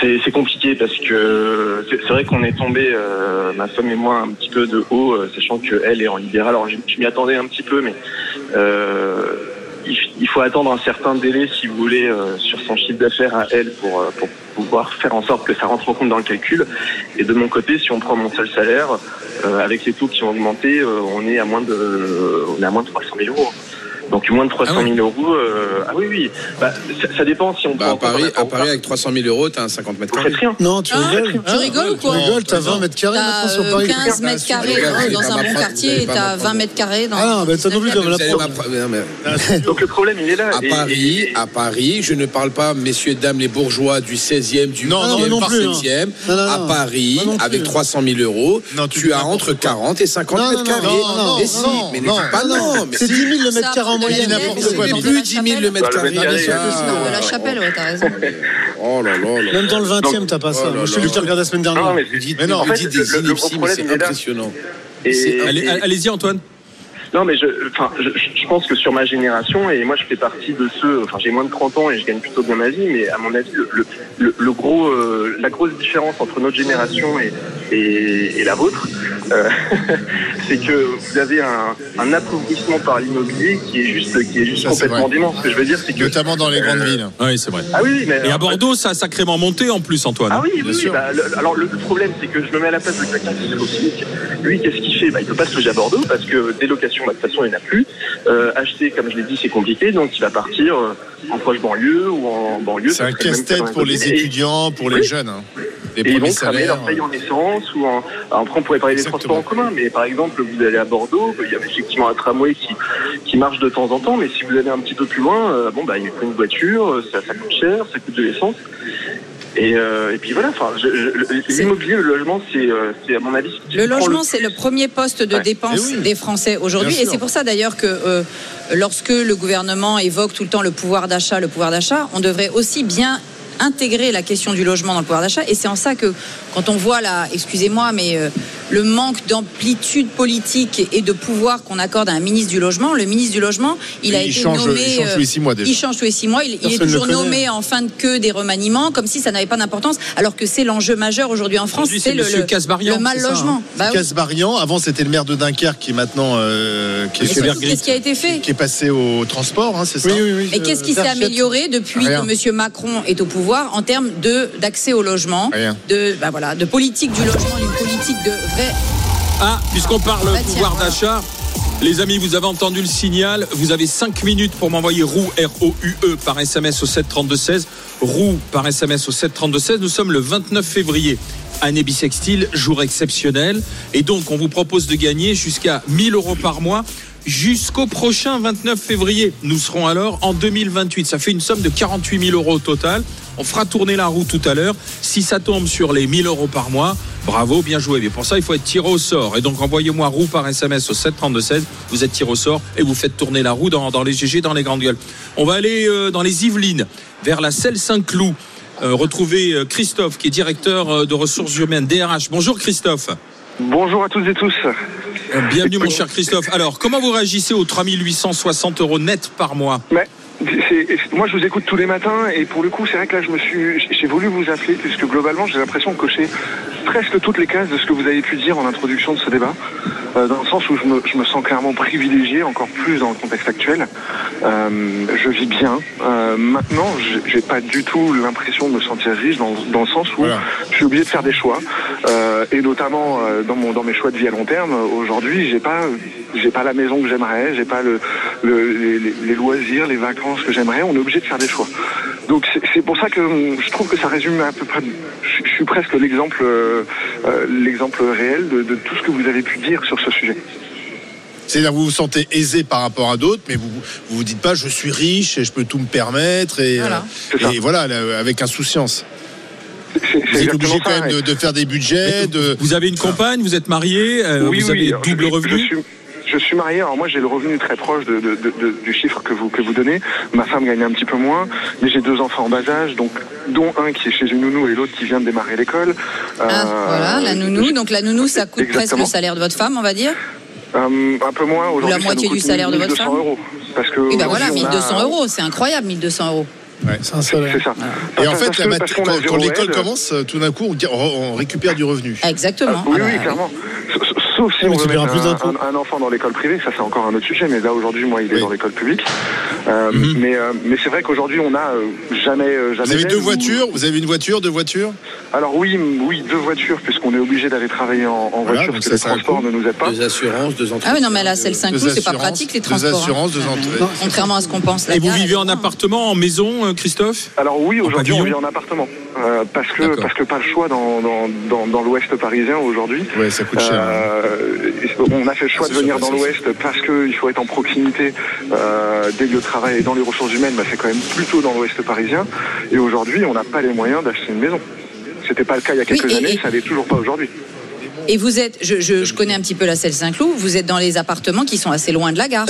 C'est compliqué parce que c'est vrai qu'on est tombé, euh, ma femme et moi, un petit peu de haut, euh, sachant qu'elle est en libéral. Alors je, m'y attendais un petit peu, mais euh, il, faut attendre un certain délai, si vous voulez, sur son chiffre d'affaires à elle pour, pour pouvoir faire en sorte que ça rentre en compte dans le calcul. Et de mon côté, si on prend mon seul salaire, avec les taux qui ont augmenté, on est à moins de, on est à moins de 300 000 euros. Donc moins de 300 000 euros. euh, ah oui, oui. Bah, ça, ça dépend si on Bah, prend à Paris, à avec 300 000 euros, t'as un 50 mètres carrés. rien. Non, tu Ah, rigoles. tu rigoles ou quoi Tu rigoles, t'as 20 mètres carrés maintenant sur euh, Paris. 15 mètres carrés euh, dans un bon quartier et t'as ma 20 mètres carrés dans. Ah non, bah, t'as non plus Vous de la mais- Donc le problème, il est là. À Et- Paris, et- à Paris, je ne parle pas, messieurs, dames, les bourgeois du 16e, du Non, non, 8e, non du plus, hein. 7e. Non, non, À non. Paris, avec 300 000 euros, Non, tu as entre quoi. 40 et 50 Non, mètres non, carrés. non, non, mais non, mais non, mais C'est si. 10 000 le mètre carré en moyenne. de n'importe quoi. de Plus 10 000 le mètre Bah, carré. déjà. euh, De la chapelle, ouais, t'as raison. Oh là là là. Même dans le 20 e t'as pas ça. Oh Moi, Je vu regarder la semaine dernière. mais, Vous dites, Mais non, vous dites des inepties, mais c'est impressionnant. Allez-y Antoine. Non, mais je, enfin, je, je pense que sur ma génération, et moi je fais partie de ceux, enfin j'ai moins de 30 ans et je gagne plutôt bien ma vie, mais à mon avis, le, le, le- le gros, euh, la grosse différence entre notre génération et, et, et la vôtre, euh, c'est que vous avez un, un appauvrissement par l'immobilier qui est juste, qui est juste Ça, complètement dément. Ce que je veux dire, c'est que. Notamment dans les grandes Euh, villes. Oui, c'est vrai. Ah oui, mais. Et à Bordeaux, ça a sacrément monté en plus, Antoine. Ah oui, oui, Bien oui, sûr. bah, le- alors le, problème c'est que je me mets à la place de quelqu'un qui est au SMIC. Lui, qu'est-ce qu'il fait? Bah, Il peut pas se loger à Bordeaux parce que des bah, de toute façon, il n'y en a plus. Euh, acheter, comme je l'ai dit, c'est compliqué, donc il va partir euh, en proche banlieue ou en banlieue. C'est un casse-tête pour les étudiants, pour les Oui. jeunes. hein. Les Et ils vont salaires. leur paye en essence ou en. Alors, après, on pourrait parler des transports en commun, mais par exemple, vous allez à Bordeaux, il y a effectivement un tramway qui, qui marche de temps en temps, mais si vous allez un petit peu plus loin, euh, bon, bah, il faut une voiture, ça, ça coûte cher, ça coûte de l'essence. Et, euh, et puis voilà, enfin, l'immobilier, le logement, c'est, euh, à mon avis. Le logement, c'est le premier poste de Ouais. dépense Eh oui. des Français aujourd'hui. Et c'est pour ça d'ailleurs que euh, lorsque le gouvernement évoque tout le temps le pouvoir d'achat, le pouvoir d'achat, on devrait aussi bien intégrer la question du logement dans le pouvoir d'achat. Et c'est en ça que, quand on voit là, excusez-moi, mais euh, le manque d'amplitude politique et de pouvoir qu'on accorde à un ministre du logement, le ministre du logement, il a Il été change- nommé. il change euh, tous les six mois déjà. Il change tous les six mois. Il, il est toujours nommé en fin de queue des remaniements, comme si ça n'avait pas d'importance, alors que c'est l'enjeu majeur aujourd'hui en France, c'est le, mal logement. hein. Bah. Casbarian, avant c'était le maire de Dunkerque qui est maintenant euh, qui, est. Qu'est-ce qui a été fait qui est passé au transport, hein, c'est ça Oui, oui, oui. Et qu'est-ce qui s'est amélioré depuis Rien. que M. Macron est au pouvoir en termes de d'accès au logement, Rien. de bah voilà, de politique du logement, d'une politique de vrai. Ah, puisqu'on parle Bah, tiens, pouvoir voilà. d'achat, les amis, vous avez entendu le signal. Vous avez 5 minutes pour m'envoyer roue, R-O-U-E, par SMS au 732-16. Roue par SMS au 732-16. Nous sommes le 29 février. Année bissextile, jour exceptionnel. Et donc, on vous propose de gagner jusqu'à 1000 euros par mois jusqu'au prochain 29 février. Nous serons alors en 2028. Ça fait une somme de 48 000 euros au total. On fera tourner la roue tout à l'heure. Si ça tombe sur les 1000 euros par mois, bravo, bien joué. Mais pour ça, il faut être tiré au sort. Et donc, envoyez-moi roue par SMS au 732-16. Vous êtes tiré au sort et vous faites tourner la roue dans, dans les GG, dans les grandes gueules. On va aller euh, dans les Yvelines, vers la Selle Saint-Cloud. Euh, retrouver euh, Christophe, qui est directeur euh, de ressources humaines, DRH. Bonjour Christophe. Bonjour à toutes et tous. Bienvenue mon cher Christophe. Alors, comment vous réagissez aux 3860 euros net par mois? Mais moi, je vous écoute tous les matins et pour le coup, c'est vrai que là, je me suis, j'ai voulu vous appeler puisque globalement, j'ai l'impression de cocher presque toutes les cases de ce que vous avez pu dire en introduction de ce débat, euh, dans le sens où je me, je me sens clairement privilégié, encore plus dans le contexte actuel. Euh, je vis bien. Euh, maintenant, j'ai- pas du tout l'impression de me sentir riche dans, dans le sens où Voilà. je suis obligé de faire des choix, euh, et notamment dans, mon, dans mes choix de vie à long terme. Aujourd'hui, j'ai pas, j'ai pas la maison que j'aimerais, j'ai pas le, le- les, loisirs, les vacances que j'aimerais. On est obligé de faire des choix. Donc c'est- pour ça que hum, je trouve que ça résume à peu près. Je, je suis presque l'exemple, euh, euh, l'exemple réel de, de tout ce que vous avez pu dire sur ce sujet. C'est-à-dire que vous vous sentez aisé par rapport à d'autres, mais vous vous vous dites pas je suis riche et je peux tout me permettre et Voilà. euh, C'est ça. et voilà là, avec insouciance. Vous êtes obligé quand même de, faire des budgets, de Vous avez une compagne, vous êtes marié, euh, Oui, vous oui, avez double je- je revenu suis- Je suis marié, alors moi j'ai le revenu très proche de, de- de- de- du chiffre que vous, que vous donnez. Ma femme gagne un petit peu moins, mais j'ai deux enfants en bas âge, donc dont un qui est chez une nounou et l'autre qui vient de démarrer l'école. Ah, Euh, voilà, la nounou. Donc la nounou, ça coûte presque le salaire de votre femme, on va dire. Euh, un peu moins aujourd'hui. la ça moitié du salaire de votre 1200 femme euros. Parce que Et ben voilà, on a- 1200 euros, c'est incroyable, 1200 euros. C'est un salaire. C'est ça. et en fait parce la mat- quand, l'école commence, euh, tout d'un coup on, récupère du revenu. Exactement. Ah, oui, Ah bah oui, oui. clairement. Sauf si on veut mettre un, d'impôts. un- un enfant dans l'école privée, ça c'est encore un autre sujet, mais là aujourd'hui, moi, il est Oui. dans l'école publique. Euh, Mais, euh, mais c'est vrai qu'aujourd'hui, on a euh, jamais, jamais. Vous avez deux ou- voitures, vous avez une voiture, deux voitures? Alors oui, oui, deux voitures, puisqu'on est obligé d'aller travailler en, en Voilà, voiture, parce que transports coût. ne nous aident pas. Deux assurances, deux entreprises. Ah oui, non, mais là, c'est le 5 Deux clous, c'est pas assurances, pratique les deux transports. assurances, hein. deux entrées. Non, Contrairement à ce qu'on pense. la Et vous vivez en appartement, en maison, Christophe? Alors oui, aujourd'hui, on vit en appartement, parce que parce que pas le choix dans dans, dans, dans l'Ouest parisien aujourd'hui. Ouais, ça coûte cher. hein. Euh, on a fait le choix de venir sûr, dans l'Ouest parce qu'il faut être en proximité euh, des lieux de travail et dans les ressources humaines, bah, c'est quand même plutôt dans l'Ouest parisien. Et aujourd'hui, on n'a pas les moyens d'acheter une maison. C'était pas le cas il y a quelques et- années, et- ça l'est toujours pas aujourd'hui. Et vous êtes, je, je- je connais un petit peu la Selle Saint-Cloud, vous êtes dans les appartements qui sont assez loin de la gare.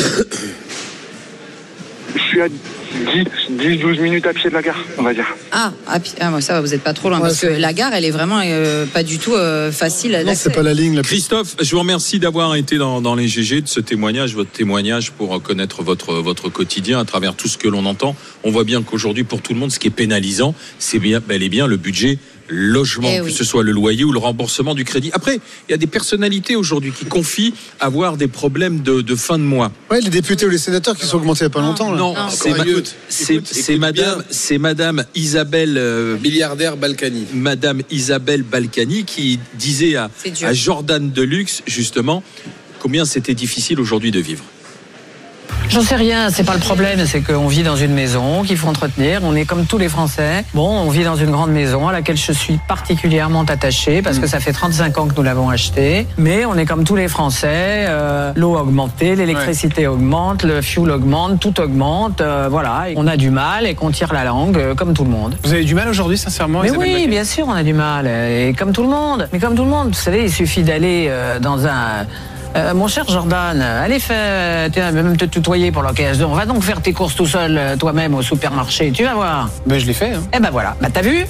Je suis à 10-12 minutes à pied de la gare, on va dire. Ah, ah, puis- ah, ça va, vous n'êtes pas trop loin, Ouais, parce que la gare, elle est vraiment euh, pas du tout euh, facile Non, d'accès. c'est pas la ligne la plus. Christophe, je vous remercie d'avoir été dans, dans les GG, de ce témoignage, votre témoignage pour connaître votre, votre quotidien à travers tout ce que l'on entend. On voit bien qu'aujourd'hui, pour tout le monde, ce qui est pénalisant, c'est bien, bel et bien le budget logement, Eh que oui. ce soit le loyer ou le remboursement du crédit. Après, il y a des personnalités aujourd'hui qui confient avoir des problèmes de, de fin de mois. Ouais, les députés ou les sénateurs qui sont augmentés il n'y a pas longtemps. Là. Non, Non. c'est madame, c'est madame Isabelle euh, Milliardaire Balkany. Madame Isabelle Balkany qui disait à, à Jordan Deluxe justement combien c'était difficile aujourd'hui de vivre. J'en sais rien, c'est pas le problème, c'est qu'on vit dans une maison qu'il faut entretenir, on est comme tous les Français. Bon, on vit dans une grande maison à laquelle je suis particulièrement attachée parce que ça fait 35 ans que nous l'avons achetée. Mais on est comme tous les Français, euh, l'eau a augmenté, l'électricité augmente, le fuel augmente, tout augmente, euh, voilà. On a du mal et qu'on tire la langue euh, comme tout le monde. Vous avez du mal aujourd'hui, sincèrement Mais Isabelle oui, bien sûr, on a du mal. Et comme tout le monde. Mais comme tout le monde, vous savez, il suffit d'aller dans un Euh, mon cher Jordan, allez faire, vas même te tutoyer pour l'occasion. Va donc faire tes courses tout seul, euh, toi-même, au supermarché. Tu vas voir. Ben, je l'ai fait. Hein. Eh ben voilà. Bah, t'as vu?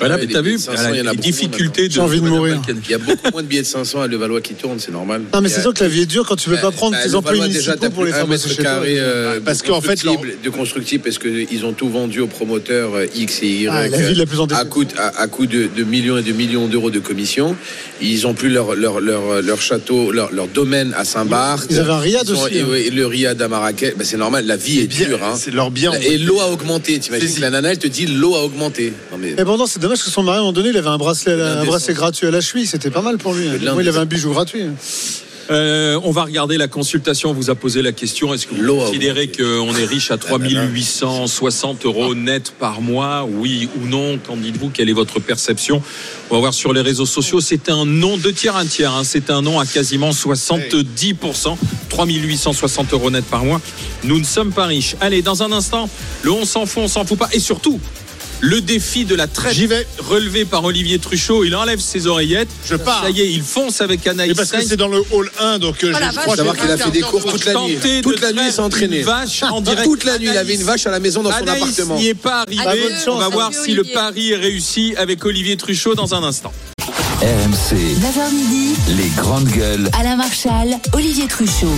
Voilà, Ouais, mais t'as vu billets de 500, il y en a les difficultés de. J'ai envie de mourir. Il y a beaucoup moins de billets de 500 à Levallois qui tournent, c'est normal. Non, mais c'est sûr que la vie est dure quand tu peux pas prendre Bah, tes déjà, municipaux pour les faire mètre carré, euh, Parce de qu'en fait, de constructible, parce qu'ils ont tout vendu aux promoteurs euh, X et Y. Ah, la ville la plus. À coup, de- à, à coup de, de millions et de millions d'euros de commission. Ils ont plus leur, leur, leur, leur château, leur, leur domaine à Saint-Barth. Ils avaient un riad aussi, et- hein. le riad à Marrakech. Bah, c'est normal, la vie est bien, dure. Hein. c'est leur bien. Et l'eau a augmenté. T'imagines que la nana, elle te dit l'eau a augmenté. Non, mais... Et pourtant, c'est dommage que son mari, à un moment donné, il avait un bracelet, à la- un L'indécence. bracelet gratuit à la cheville. C'était pas mal pour lui. hein. Moi, il avait un bijou gratuit. Euh, on va regarder la consultation. On vous a posé la question. Est-ce que vous considérez qu'on est riche à 3860 euros net par mois? Oui ou non? Qu'en dites-vous? Quelle est votre perception? On va voir sur les réseaux sociaux. C'est un non, deux tiers, un tiers. hein. C'est un non à quasiment 70%. 3860 euros net par mois. Nous ne sommes pas riches. Allez, dans un instant, le on s'en fout, on s'en fout pas. Et surtout, le défi de la traite J'y vais. relevé par Olivier Truchot. Il enlève ses oreillettes. Je pars. Ça y est, il fonce avec Anaïs parce que c'est dans le hall 1, donc euh, je crois savoir qu'il a fait des cours toute la nuit. Tenter Toute de la nuit, il s'est traire entraîné. une vache en direct. Toute la nuit, il avait une vache à la maison dans son Anaïs appartement. n'y est pas arrivé. Adieu, bonne chance. On va voir adieu, si le Olivier. pari est réussi avec Olivier Truchot dans un instant. RMC, 9h midi, les grandes gueules. Alain Marchal, Olivier Truchot.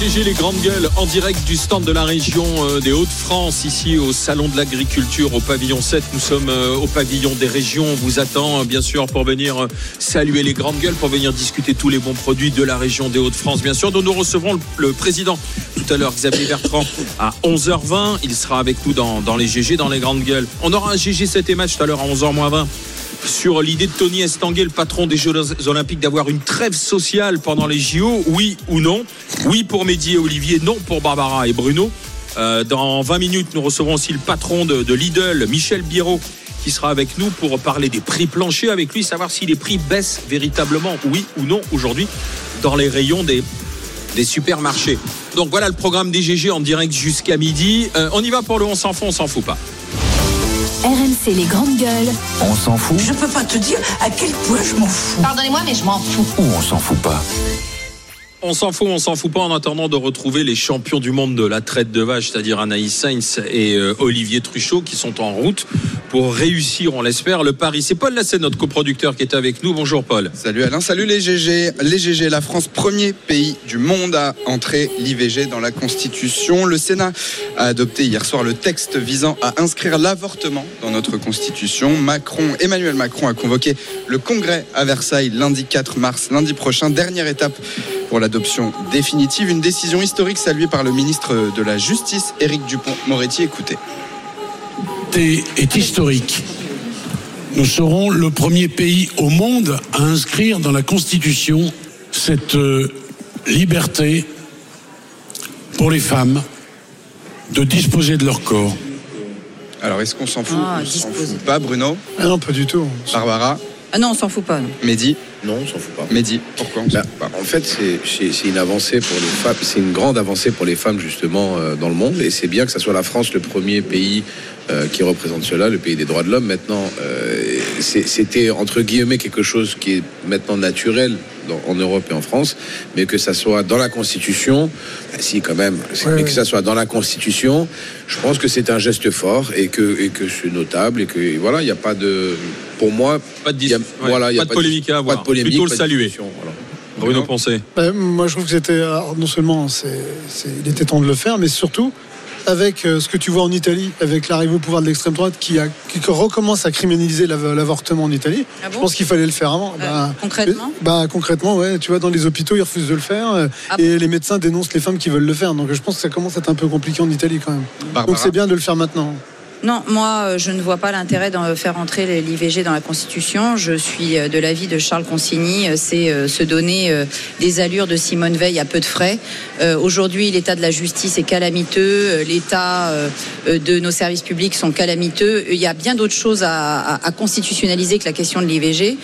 GG, les grandes gueules, en direct du stand de la région euh, des Hauts-de-France, ici au Salon de l'Agriculture, au pavillon 7. Nous sommes euh, au pavillon des régions. On vous attend, euh, bien sûr, pour venir saluer les grandes gueules, pour venir discuter tous les bons produits de la région des Hauts-de-France, bien sûr. Donc nous recevrons le, le président tout à l'heure, Xavier Bertrand, à 11h20. Il sera avec nous dans, dans les GG, dans les grandes gueules. On aura un GG 7 et match tout à l'heure à 11h20 sur l'idée de Tony Estanguet, le patron des Jeux Olympiques, d'avoir une trêve sociale pendant les JO, oui ou non? Oui pour Mehdi et Olivier, non pour Barbara et Bruno. Euh, dans 20 minutes, nous recevrons aussi le patron de, Lidl, Michel Biro, qui sera avec nous pour parler des prix planchers avec lui, savoir si les prix baissent véritablement, oui ou non, aujourd'hui, dans les rayons des, des supermarchés. Donc voilà le programme des GG en direct jusqu'à midi. Euh, on y va pour le on s'en fout, on s'en fout pas. RMC les grandes gueules. On s'en fout Je peux pas te dire à quel point je m'en fous. Pardonnez-moi, mais je m'en fous. ou on s'en fout pas On s'en fout, on s'en fout pas en attendant de retrouver les champions du monde de la traite de vache, c'est-à-dire Anaïs Sainz et euh, Olivier Truchot qui sont en route pour réussir, on l'espère, le pari. C'est Paul Lassé, notre coproducteur, qui est avec nous. Bonjour Paul. Salut Alain, salut les GG. Les GG, la France, premier pays du monde à entrer l'IVG dans la Constitution. Le Sénat a adopté hier soir le texte visant à inscrire l'avortement dans notre Constitution. Macron, Emmanuel Macron a convoqué le Congrès à Versailles lundi 4 mars, lundi prochain. Dernière étape pour l'adoption définitive. Une décision historique saluée par le ministre de la Justice, Éric Dupont-Moretti. Écoutez. est, est historique. Nous serons le premier pays au monde à inscrire dans la Constitution cette euh, liberté pour les femmes de disposer de leur corps. Alors, est-ce qu'on s'en fout? Ah, On s'en fout pas, Bruno? Ah non, pas du tout. Barbara? Ah non, on s'en fout pas. non. Mehdi Non, on s'en fout pas. Mehdi, pourquoi on s'en Bah, fout pas en fait, c'est- c'est c'est une avancée pour les femmes. C'est une grande avancée pour les femmes justement euh, dans le monde, et c'est bien que ça soit la France le premier pays euh, qui représente cela, le pays des droits de l'homme. Maintenant, euh, c'est- c'était entre guillemets quelque chose qui est maintenant naturel dans- en Europe et en France, mais que ça soit dans la Constitution, bah, si quand même, Ouais, mais ouais. que ça soit dans la Constitution, je pense que c'est un geste fort et que et que c'est notable et que et voilà, il n'y a pas de, pour moi, Pas de, dis- il y a- ouais, voilà, il y a pas de polémique à pas avoir. de polémique, Plutôt le pas saluer. voilà. Bruno Poncé. Bah, moi, je trouve que c'était. alors, Non seulement c'est, c'est- il était temps de le faire, mais surtout avec euh, ce que tu vois en Italie, avec l'arrivée au pouvoir de l'extrême droite qui, a, qui recommence à criminaliser l'av- l'avortement en Italie. Ah bon je pense qu'il fallait le faire avant. Euh, Bah, concrètement bah, Concrètement, ouais. Tu vois, dans les hôpitaux, ils refusent de le faire euh, Ah et les médecins dénoncent les femmes qui veulent le faire. Donc je pense que ça commence à être un peu compliqué en Italie quand même. Barbara Donc c'est bien de le faire maintenant. Non, moi, euh, je ne vois pas l'intérêt de faire entrer l'IVG dans la Constitution. Je suis euh, de l'avis de Charles Consigny. Euh, C'est se donner des allures de Simone Veil à peu de frais. Aujourd'hui, l'état de la justice est calamiteux. L'état de nos services publics sont calamiteux. Il y a bien d'autres choses à, à- constitutionnaliser que la question de l'IVG.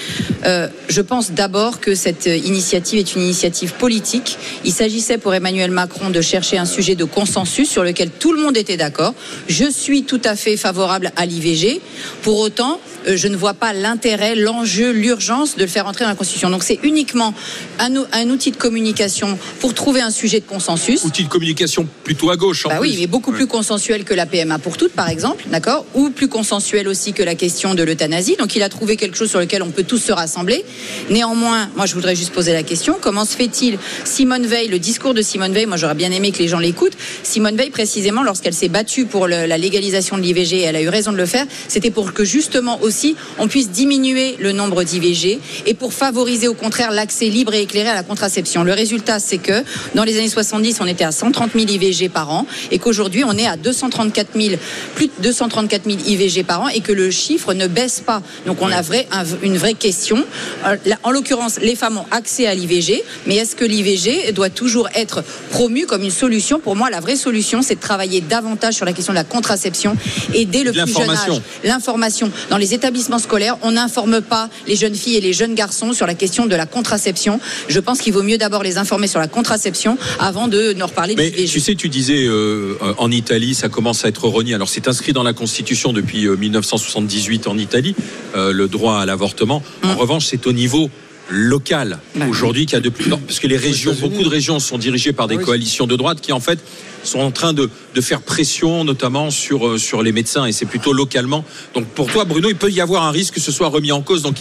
Je pense d'abord que cette initiative est une initiative politique. Il s'agissait pour Emmanuel Macron de chercher un sujet de consensus sur lequel tout le monde était d'accord. Je suis tout à fait favorable à l'IVG. Pour autant, je ne vois pas l'intérêt, l'enjeu, l'urgence de le faire entrer dans la Constitution. Donc c'est uniquement un, ou- un outil de communication pour trouver un sujet de consensus. Outil de communication plutôt à gauche. En Bah plus. oui, mais beaucoup plus consensuel que la PMA pour toutes, par exemple, d'accord? Ou plus consensuel aussi que la question de l'euthanasie. Donc il a trouvé quelque chose sur lequel on peut tous se rassembler. Néanmoins, moi je voudrais juste poser la question comment se fait-il Simone Veil, le discours de Simone Veil, moi j'aurais bien aimé que les gens l'écoutent. Simone Veil, précisément, lorsqu'elle s'est battue pour le- la légalisation de l'IVG, et elle a eu raison de le faire, c'était pour que justement aussi on puisse diminuer le nombre d'IVG et pour favoriser au contraire l'accès libre et éclairé à la contraception. Le résultat, c'est que dans les années 70, on était à 130 000 IVG par an et qu'aujourd'hui, on est à 234 000, plus de 234 000 IVG par an et que le chiffre ne baisse pas. Donc on a vrai, un- une vraie question. Euh, En l'occurrence, les femmes ont accès à l'IVG, mais est-ce que l'IVG doit toujours être promu comme une solution? Pour moi, la vraie solution, c'est de travailler davantage sur la question de la contraception et dès le plus jeune âge. l'information. L'information. Dans les établissements scolaires, on n'informe pas les jeunes filles et les jeunes garçons sur la question de la contraception. Je pense qu'il vaut mieux d'abord les informer sur la contraception avant de nous reparler Mais d'IVG. tu sais, tu disais euh, euh, en Italie, ça commence à être renié. Alors c'est inscrit dans la Constitution depuis euh, 1978 en Italie, euh, le droit à l'avortement. En Mm. revanche, c'est au niveau local aujourd'hui qu'il y a de plus non, parce que les régions, beaucoup de régions sont dirigées par des coalitions de droite qui en fait sont en train de, de faire pression notamment sur euh, sur les médecins et c'est plutôt localement. Donc pour toi, Bruno, il peut y avoir un risque que ce soit remis en cause. Donc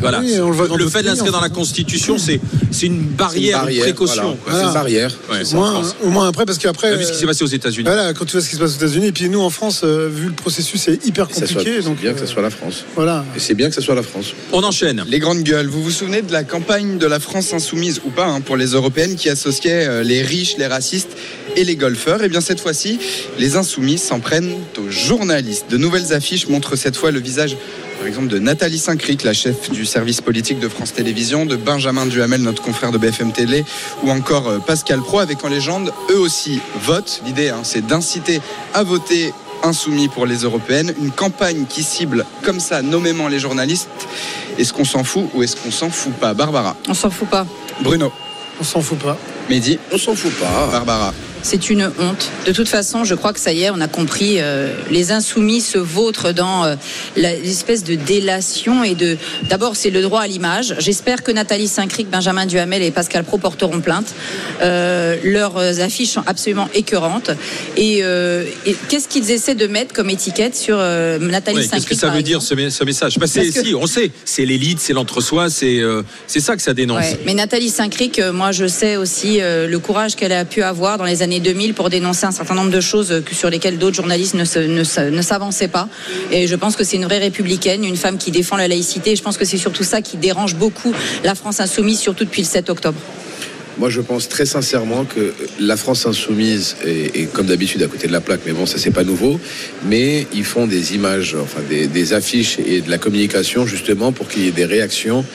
voilà, Oui, on le fait de l'inscrire dans la Constitution, c'est c'est une barrière, barrière, une précaution. voilà. C'est une barrière. Ouais, Au moins, France. au moins après, parce qu'après. Vu ce qui s'est passé aux États-Unis. Voilà, quand tu vois ce qui se passe aux États-Unis, et puis nous en France, euh, vu le processus est hyper ça soit- compliqué, C'est donc bien que euh, ce soit la France. voilà. Et c'est bien que ce soit la France. On enchaîne. Les grandes gueules, vous vous souvenez de la campagne de la France insoumise ou pas hein, pour les européennes qui associait euh, les riches, les racistes et les Et bien cette fois-ci, les insoumis s'en prennent aux journalistes. De nouvelles affiches montrent cette fois le visage par exemple de Nathalie Saint-Cric, la chef du service politique de France Télévisions, de Benjamin Duhamel, notre confrère de BFM Télé, ou encore euh, Pascal Pro, avec en légende, eux aussi votent. L'idée, hein, c'est d'inciter à voter insoumis pour les européennes, une campagne qui cible comme ça nommément les journalistes. Est-ce qu'on s'en fout ou est-ce qu'on s'en fout pas? Barbara. On s'en fout pas. Bruno. On s'en fout pas. Mehdi. On s'en fout pas. Barbara. C'est une honte. De toute façon, je crois que ça y est, on a compris. euh, les insoumis se vautrent dans euh, l'espèce de délation et de. D'abord, c'est le droit à l'image. J'espère que Nathalie Saint-Cric, Benjamin Duhamel et Pascal Pro porteront plainte. Euh, leurs affiches sont absolument écœurantes. Et, et qu'est-ce qu'ils essaient de mettre comme étiquette sur Nathalie Ouais, Saint-Cric Qu'est-ce que ça veut dire ce, message? Bah, c'est- Parce que- Si, on sait, c'est l'élite, c'est l'entre-soi, c'est c'est ça que ça dénonce. Ouais, mais Nathalie Saint-Cric, moi je sais aussi le courage qu'elle a pu avoir dans les années 2000 pour dénoncer un certain nombre de choses euh, sur lesquelles d'autres journalistes ne, s'avançaient pas. Et je pense que c'est une vraie républicaine, une femme qui défend la laïcité. Et je pense que c'est surtout ça qui dérange beaucoup la France insoumise, surtout depuis le 7 octobre. Moi, je pense très sincèrement que la France insoumise est, comme d'habitude à côté de la plaque, mais bon, ça c'est pas nouveau. Mais ils font des images, enfin des affiches et de la communication justement pour qu'il y ait des réactions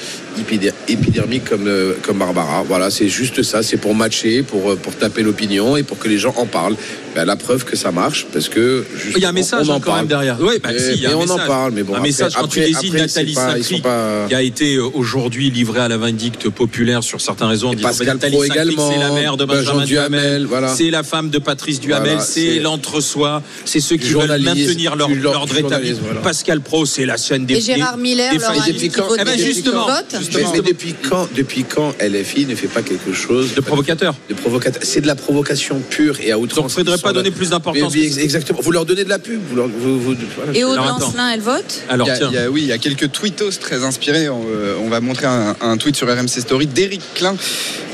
épidermiques comme euh, comme Barbara. Voilà, c'est juste ça. C'est pour matcher, pour euh, pour taper l'opinion et pour que les gens en parlent. Ben, la preuve que ça marche, parce que Il y a un message on en quand parle. même derrière. Oui, bah, si, il y a un on en message. parle, mais bon, un après- message quand après- tu désignes Nathalie pas- qui a été euh, aujourd'hui livrée à la vindicte populaire sur certains réseaux en disant Pascal bah, Nathalie également, c'est la mère de Benjamin Benjamin Duhamel, Duhamel, voilà. c'est la femme de Patrice Duhamel, Voilà, c'est l'entre-soi, c'est ceux qui veulent maintenir leur- l'ordre établi. Pascal Pro, c'est la chaîne des Et Gérard Miller des leur a failles. dit qu'il vote Eh ben, justement. Justement. Mais, mais depuis quand, depuis quand LFI ne fait pas quelque chose de provocateur De provocateur. C'est de la provocation pure et à outrance. Donc, faudrait Ils pas sont donner plus d'importance. Exactement. Vous leur donnez de la pub. Vous leur- vous- vous- voilà. Et Aude. Lancelin, elle vote Alors Il y a- tiens, il y a- oui, il y a quelques tweetos très inspirés. On, euh, on va montrer un, un tweet sur RMC Story d'Éric Klein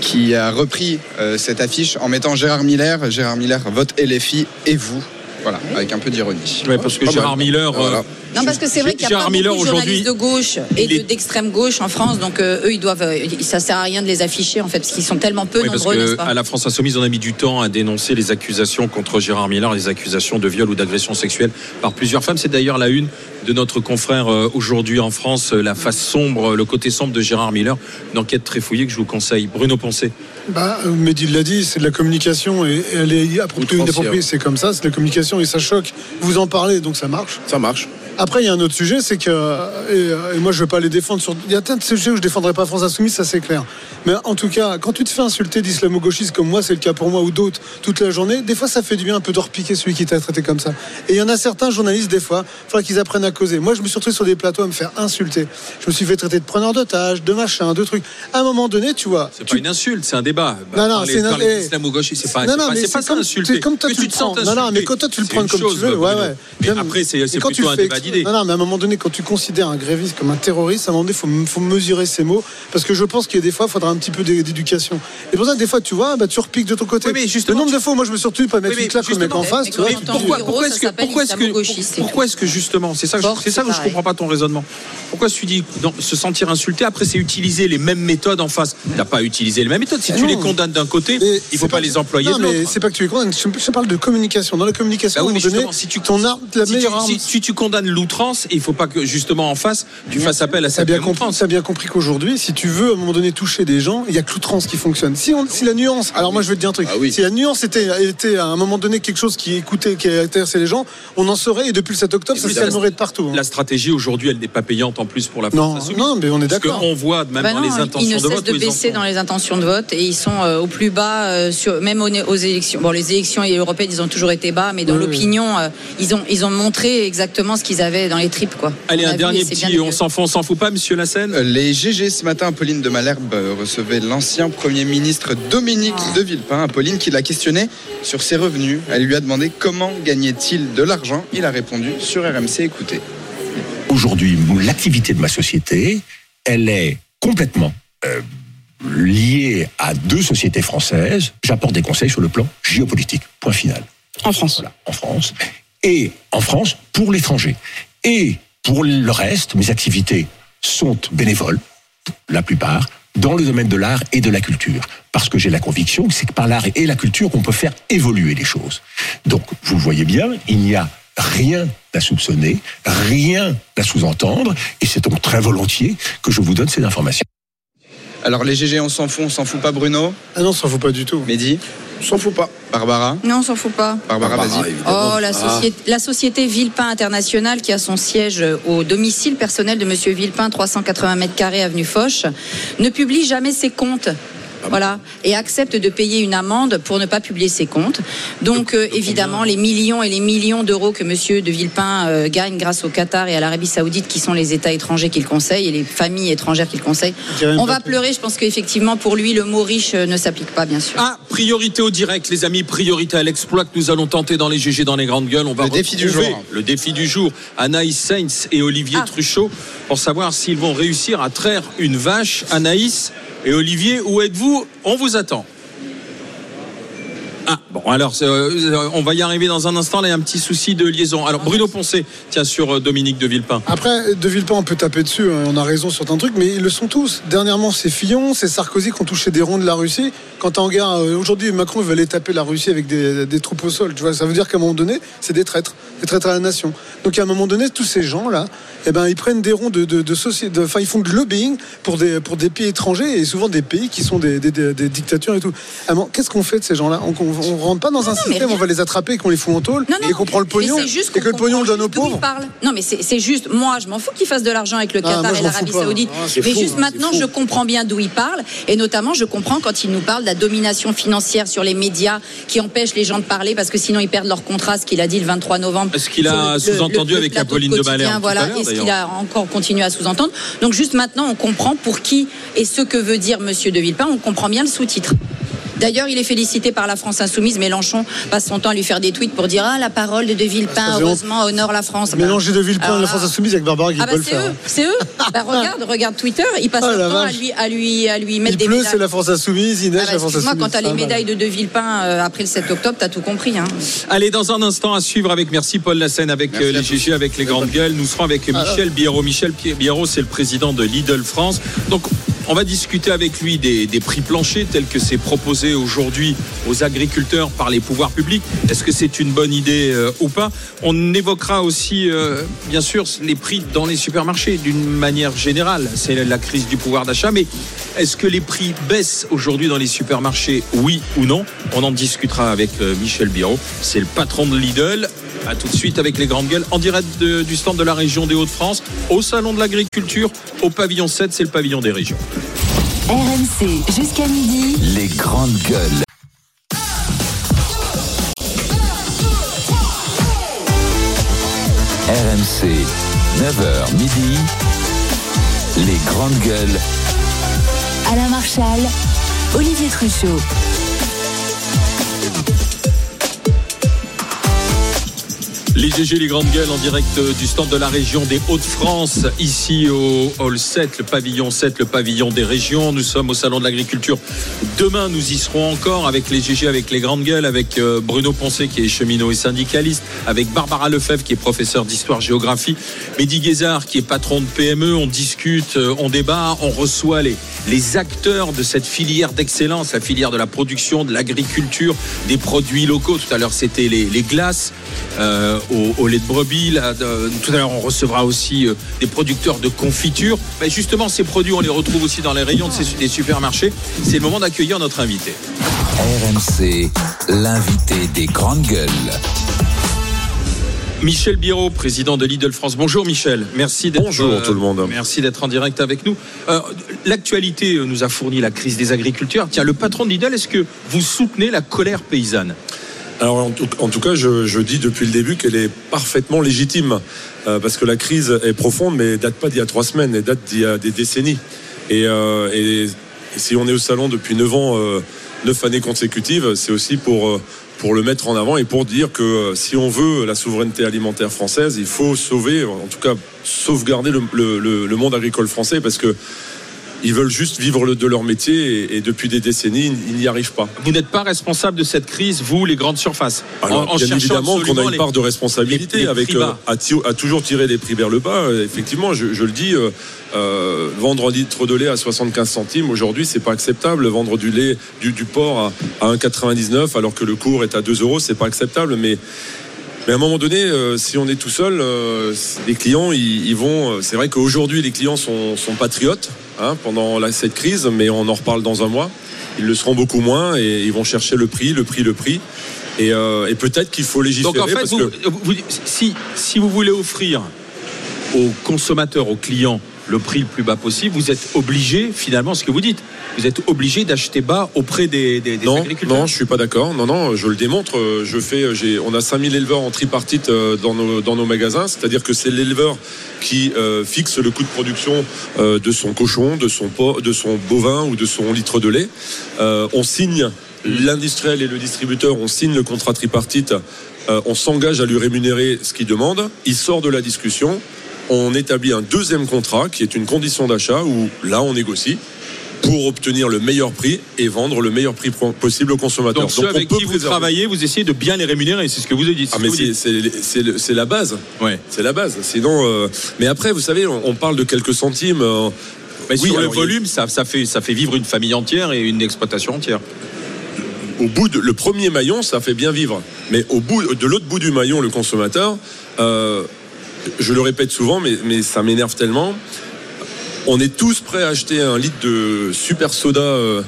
qui a repris euh, cette affiche en mettant Gérard Miller. Gérard Miller vote LFI et vous. Voilà, avec un peu d'ironie. Ouais, parce que Gérard. Miller, euh, Voilà. Non, parce que c'est vrai qu'il y a Gérard pas Miller beaucoup de journalistes de gauche et d'extrême gauche en France, donc euh, eux, ils doivent, euh, ça sert à rien de les afficher en fait, parce qu'ils sont tellement peu Oui, parce nombreux, n'est-ce que pas à la France Insoumise, on a mis du temps à dénoncer les accusations contre Gérard Miller, les accusations de viol ou d'agression sexuelle par plusieurs femmes. C'est d'ailleurs la une de notre confrère aujourd'hui en France, la face sombre, le côté sombre de Gérard Miller. Une enquête très fouillée que je vous conseille. Bruno Poncé. Bah, Mehdi l'a dit, c'est de la communication et, et elle est appropriée, inappropriée, c'est comme ça, c'est de la communication et ça choque. Vous en parlez, donc ça marche. Ça marche. Après, il y a un autre sujet, c'est que, et, et moi je ne veux pas les défendre sur. Il y a plein de sujets où je ne défendrai pas France Insoumise, ça c'est clair. Mais en tout cas, quand tu te fais insulter d'islamo-gauchiste comme moi, c'est le cas pour moi ou d'autres toute la journée, des fois ça fait du bien un peu de repiquer celui qui t'a traité comme ça. Et il y en a certains journalistes, des fois, il faudra qu'ils apprennent à causer. Moi, je me suis retrouvé sur des plateaux à me faire insulter. Je me suis fait traiter de preneur d'otages, de machin, de trucs. À un moment donné, tu vois. C'est pas une insulte, c'est un débat. Non, non, Parler- c'est d'islamo-gauchiste, c'est pas, Non, non, pas- mais c'est pas ça comme- insulter. c'est comme toi, tu tu te prends. Non, non, mais quand toi, tu le prends comme tu veux, ouais, ouais. Après, c'est tu plutôt un débat Non, non, mais à un moment donné, quand tu considères un gréviste comme un terroriste, à un moment donné, il faut, faut mesurer ses mots. Parce que je pense qu'il y a des fois, il faudra un petit peu d'é- d'éducation. Et pour ça, des fois, tu vois, bah, tu repiques de ton côté. le nombre de fois, où moi, je me suis retenu pas mettre Oui, mais une claque au mec en face. tu vois, Mais pourquoi, pourquoi est-ce que, pourquoi est-ce que, pourquoi est-ce que justement, c'est ça, c'est ça que je comprends pas ton raisonnement. Pourquoi tu dis non, se sentir insulté après c'est utiliser les mêmes méthodes en face. T'as pas utilisé les mêmes méthodes. Si tu non. les condamnes d'un côté, il faut pas, les employer Non, de mais l'autre. c'est pas que tu es condamnes. Je, parle de communication. Dans la communication, Bah oui, mais si tu ton arme, la si tu, meilleure arme. si- si tu condamnes l'outrance, il faut pas que justement en face tu fasses appel à cette bien, compris, t'as bien compris qu'aujourd'hui, si tu veux à un moment donné toucher des gens, il y a que l'outrance qui fonctionne. Si, on- si la nuance, alors moi je vais te dire un truc, si la nuance était, était à un moment donné quelque chose qui écoutait, qui intéressait les gens, on en saurait et depuis le 7 octobre, ça se calmerait de partout. hein. La stratégie aujourd'hui, elle n'est pas payante en plus pour la Non, France insoumise. non, mais on est Parce d'accord. qu'on voit même Bah dans non, les ils intentions ne de cessent vote de baisser dans les intentions de vote et ils sont euh, au plus bas euh, sur, même aux, aux élections. Bon, les élections européennes, ils ont toujours été bas, mais dans Oui, oui. l'opinion, euh, ils ont ils ont montré exactement ce qu'ils avaient dans les tripes, quoi. Allez, On un vu dernier bien petit, on s'en fout, on s'en fout pas, monsieur Lassen Euh, Les GG ce matin, Apolline de Malherbe euh, recevait l'ancien Premier ministre Dominique de Villepin. Apolline qui l'a questionné sur ses revenus. Elle lui a demandé comment gagnait-il de l'argent. Il a répondu sur RMC. Écoutez. Aujourd'hui, l'activité de ma société, elle est complètement euh, liée à deux sociétés françaises. J'apporte des conseils sur le plan géopolitique. Point final. En France. Voilà, en France. Et en France, pour l'étranger. Et pour le reste, mes activités sont bénévoles, la plupart, dans le domaine de l'art et de la culture. Parce que j'ai la conviction que c'est que par l'art et la culture qu'on peut faire évoluer les choses. Donc, vous voyez bien, il n'y a rien à soupçonner, rien à sous-entendre, et c'est donc très volontiers que je vous donne ces informations. Alors les GG, on s'en fout, on s'en fout pas Bruno? Ah non, on s'en fout pas du tout. Mehdi? S'en fout pas. Barbara Non, on s'en fout pas. Barbara, vas-y. Oh, la société, la société Villepin International, qui a son siège au domicile personnel de Monsieur Villepin, 380 mètres carrés avenue Foch, ne publie jamais ses comptes. Voilà, et accepte de payer une amende pour ne pas publier ses comptes. Donc, euh, évidemment, les millions et les millions d'euros que Monsieur de Villepin euh, gagne grâce au Qatar et à l'Arabie Saoudite, qui sont les États étrangers qu'il conseille et les familles étrangères qu'il conseille, on va pleurer. Je pense qu'effectivement, pour lui, le mot riche euh, ne s'applique pas, bien sûr. Ah, priorité au direct, les amis, priorité à l'exploit que nous allons tenter dans les GG dans les grandes gueules. On va Le défi du retrouver jour. Le défi du jour. Anaïs Sainz et Olivier Truchot pour savoir s'ils vont réussir à traire une vache. Anaïs et Olivier, où êtes-vous? On vous attend. Ah, alors, euh, on va y arriver dans un instant. Là, il y a un petit souci de liaison. Alors, Bruno Poncé, tiens, sur euh, Dominique de Villepin. Après, De Villepin, on peut taper dessus, hein, on a raison sur un truc, mais ils le sont tous. Dernièrement, c'est Fillon, c'est Sarkozy qui ont touché des ronds de la Russie. Quand tu regardes, euh, aujourd'hui, Macron, veut aller taper la Russie avec des, troupes au sol. Tu vois, ça veut dire qu'à un moment donné, c'est des traîtres, des traîtres à la nation. Donc, à un moment donné, tous ces gens-là, eh ben, ils prennent des ronds de, de, de société, enfin, ils font de lobbying pour des, pour des pays étrangers et souvent des pays qui sont des, dictatures et tout. Moment, Qu'est-ce qu'on fait de ces gens-là? On rentre pas dans un système, on va les attraper et qu'on les fout en tôle et qu'on prend le pognon et que le pognon donne aux d'où il pauvres. parle. Non, mais c'est juste, moi, je m'en fous qu'il fasse de l'argent avec le Ah, Qatar et l'Arabie. Saoudite. Ah, mais fou, juste hein, maintenant, je comprends bien d'où il parle. Et notamment, je comprends quand il nous parle de la domination financière sur les médias qui empêche les gens de parler parce que sinon ils perdent leur contrat, ce qu'il a dit le 23 novembre. Est-ce qu'il a sous-entendu avec Apolline de à Voilà, et ce qu'il a encore continué à sous-entendre? Donc juste maintenant, on comprend pour qui et ce que veut dire Monsieur de Villepin. On comprend bien le sous-titre. D'ailleurs, il est félicité par la France Insoumise. Mélenchon passe son temps à lui faire des tweets pour dire Ah, la parole de De Villepin, c'est heureusement, honore la France. Bah, Mélanger De Villepin alors et la France Insoumise avec Barbara qui ah bah peut le c'est faire. eux, c'est eux. Bah, regarde, regarde Twitter, ils passent Oh leur la temps à lui, à lui, à lui mettre Il des pleut, médailles. c'est la France Insoumise, il neige, Ah bah, la France excuse-moi, Insoumise. quand t'as les Ah, médailles de De Villepin euh, après le 7 octobre, t'as tout compris. Hein. Allez, dans un instant, à suivre avec, merci Paul Lassen, avec euh, les GG, avec les grandes gueules. Nous serons avec Michel Biérot. Michel Biérot, c'est le président de Lidl France. Donc, on va discuter avec lui des, prix planchers tels que c'est proposé aujourd'hui aux agriculteurs par les pouvoirs publics. Est-ce que c'est une bonne idée euh, ou pas? On évoquera aussi, euh, bien sûr, les prix dans les supermarchés d'une manière générale. C'est la crise du pouvoir d'achat, mais est-ce que les prix baissent aujourd'hui dans les supermarchés? Oui ou non? On en discutera avec euh, Michel Biérot. C'est le patron de Lidl. À tout de suite avec les grandes gueules en direct de- du stand de la région des Hauts-de-France, au salon de l'agriculture, au pavillon 7, c'est le pavillon des régions. RMC jusqu'à midi. Les grandes gueules. RMC, 9h midi. Les grandes gueules. Alain Marchal, Olivier Truchot. Les GG, les grandes gueules en direct euh, du stand de la région des Hauts-de-France, ici au Hall 7, le pavillon 7, le pavillon des régions. Nous sommes au Salon de l'Agriculture. Demain, nous y serons encore avec les GG, avec les grandes gueules, avec euh, Bruno Poncé qui est cheminot et syndicaliste, avec Barbara Lefebvre qui est professeur d'histoire-géographie, Mehdi Guézard qui est patron de PME. On discute, euh, on débat, on reçoit les, les acteurs de cette filière d'excellence, la filière de la production, de l'agriculture, des produits locaux. Tout à l'heure, c'était les, glaces au, au lait de brebis. Là, de- tout à l'heure, on recevra aussi euh, des producteurs de confiture. Mais justement, ces produits, on les retrouve aussi dans les rayons de ces, des supermarchés. C'est le moment d'accueillir notre invité. RMC, l'invité des grandes gueules. Michel Biro, président de Lidl France. Bonjour Michel, merci d'être Bonjour, tout le monde. Merci d'être en direct avec nous. Euh, L'actualité euh, nous a fourni la crise des agriculteurs. Tiens, le patron de Lidl, est-ce que vous soutenez la colère paysanne? Alors en tout, cas, je, je dis depuis le début qu'elle est parfaitement légitime, euh, parce que la crise est profonde, mais date pas d'il y a trois semaines, elle date d'il y a des décennies. Et, euh, et- si on est au salon depuis neuf ans, euh, neuf années consécutives, c'est aussi pour euh, pour le mettre en avant et pour dire que euh, si on veut la souveraineté alimentaire française, il faut sauver, en tout cas sauvegarder le- le- le monde agricole français, parce que ils veulent juste vivre le- de leur métier et, et depuis des décennies, ils n'y arrivent pas. Vous n'êtes pas responsable de cette crise, vous, les grandes surfaces. Alors, En- en bien évidemment qu'on a une les- part de responsabilité les- les avec euh, à, toujours tirer les prix vers le bas. Euh, Effectivement, je, je le dis, euh, euh, vendre un litre de lait à 75 centimes aujourd'hui, c'est pas acceptable. Vendre du lait du, du porc à, à 1,99 alors que le cours est à 2 euros, c'est pas acceptable. Mais mais à un moment donné, euh, si on est tout seul, euh, les clients, ils, ils vont. euh, C'est vrai qu'aujourd'hui, les clients sont, sont patriotes hein, pendant la- cette crise, mais on en reparle dans un mois. Ils le seront beaucoup moins et ils vont chercher le prix, le prix, le prix. Et, euh, et peut-être qu'il faut légiférer Donc en fait, parce vous- que vous- si, si vous voulez offrir aux consommateurs, aux clients, le prix le plus bas possible, vous êtes obligé, finalement, ce que vous dites, vous êtes obligé d'acheter bas auprès des, des- des non, agriculteurs. non, je suis pas d'accord. Non, non, je le démontre. Euh, Je fais, j'ai, on a 5000 éleveurs en tripartite euh, dans nos, dans nos magasins. C'est-à-dire que c'est l'éleveur qui euh, fixe le coût de production euh, de son cochon, de son porc, de son bovin ou de son litre de lait. Euh, on signe, l'industriel et le distributeur, on signe le contrat tripartite. Euh, on s'engage à lui rémunérer ce qu'il demande. Il sort de la discussion. On établit un deuxième contrat qui est une condition d'achat où là on négocie pour obtenir le meilleur prix et vendre le meilleur prix possible au consommateur. Donc, ceux avec qui vous préserver- travaillez, vous essayez de bien les rémunérer, c'est ce que vous avez dit. Ah mais c'est- la base. Ouais. C'est la base. Sinon, euh, mais après, vous savez, on, on parle de quelques centimes. euh, Mais oui, sur le il volume, ça, ça fait, ça fait vivre une famille entière et une exploitation entière. au bout de le premier maillon, ça fait bien vivre. Mais au bout de l'autre bout du maillon, le consommateur, euh, je le répète souvent, mais, mais ça m'énerve tellement. On est tous prêts à acheter un litre de super soda euh,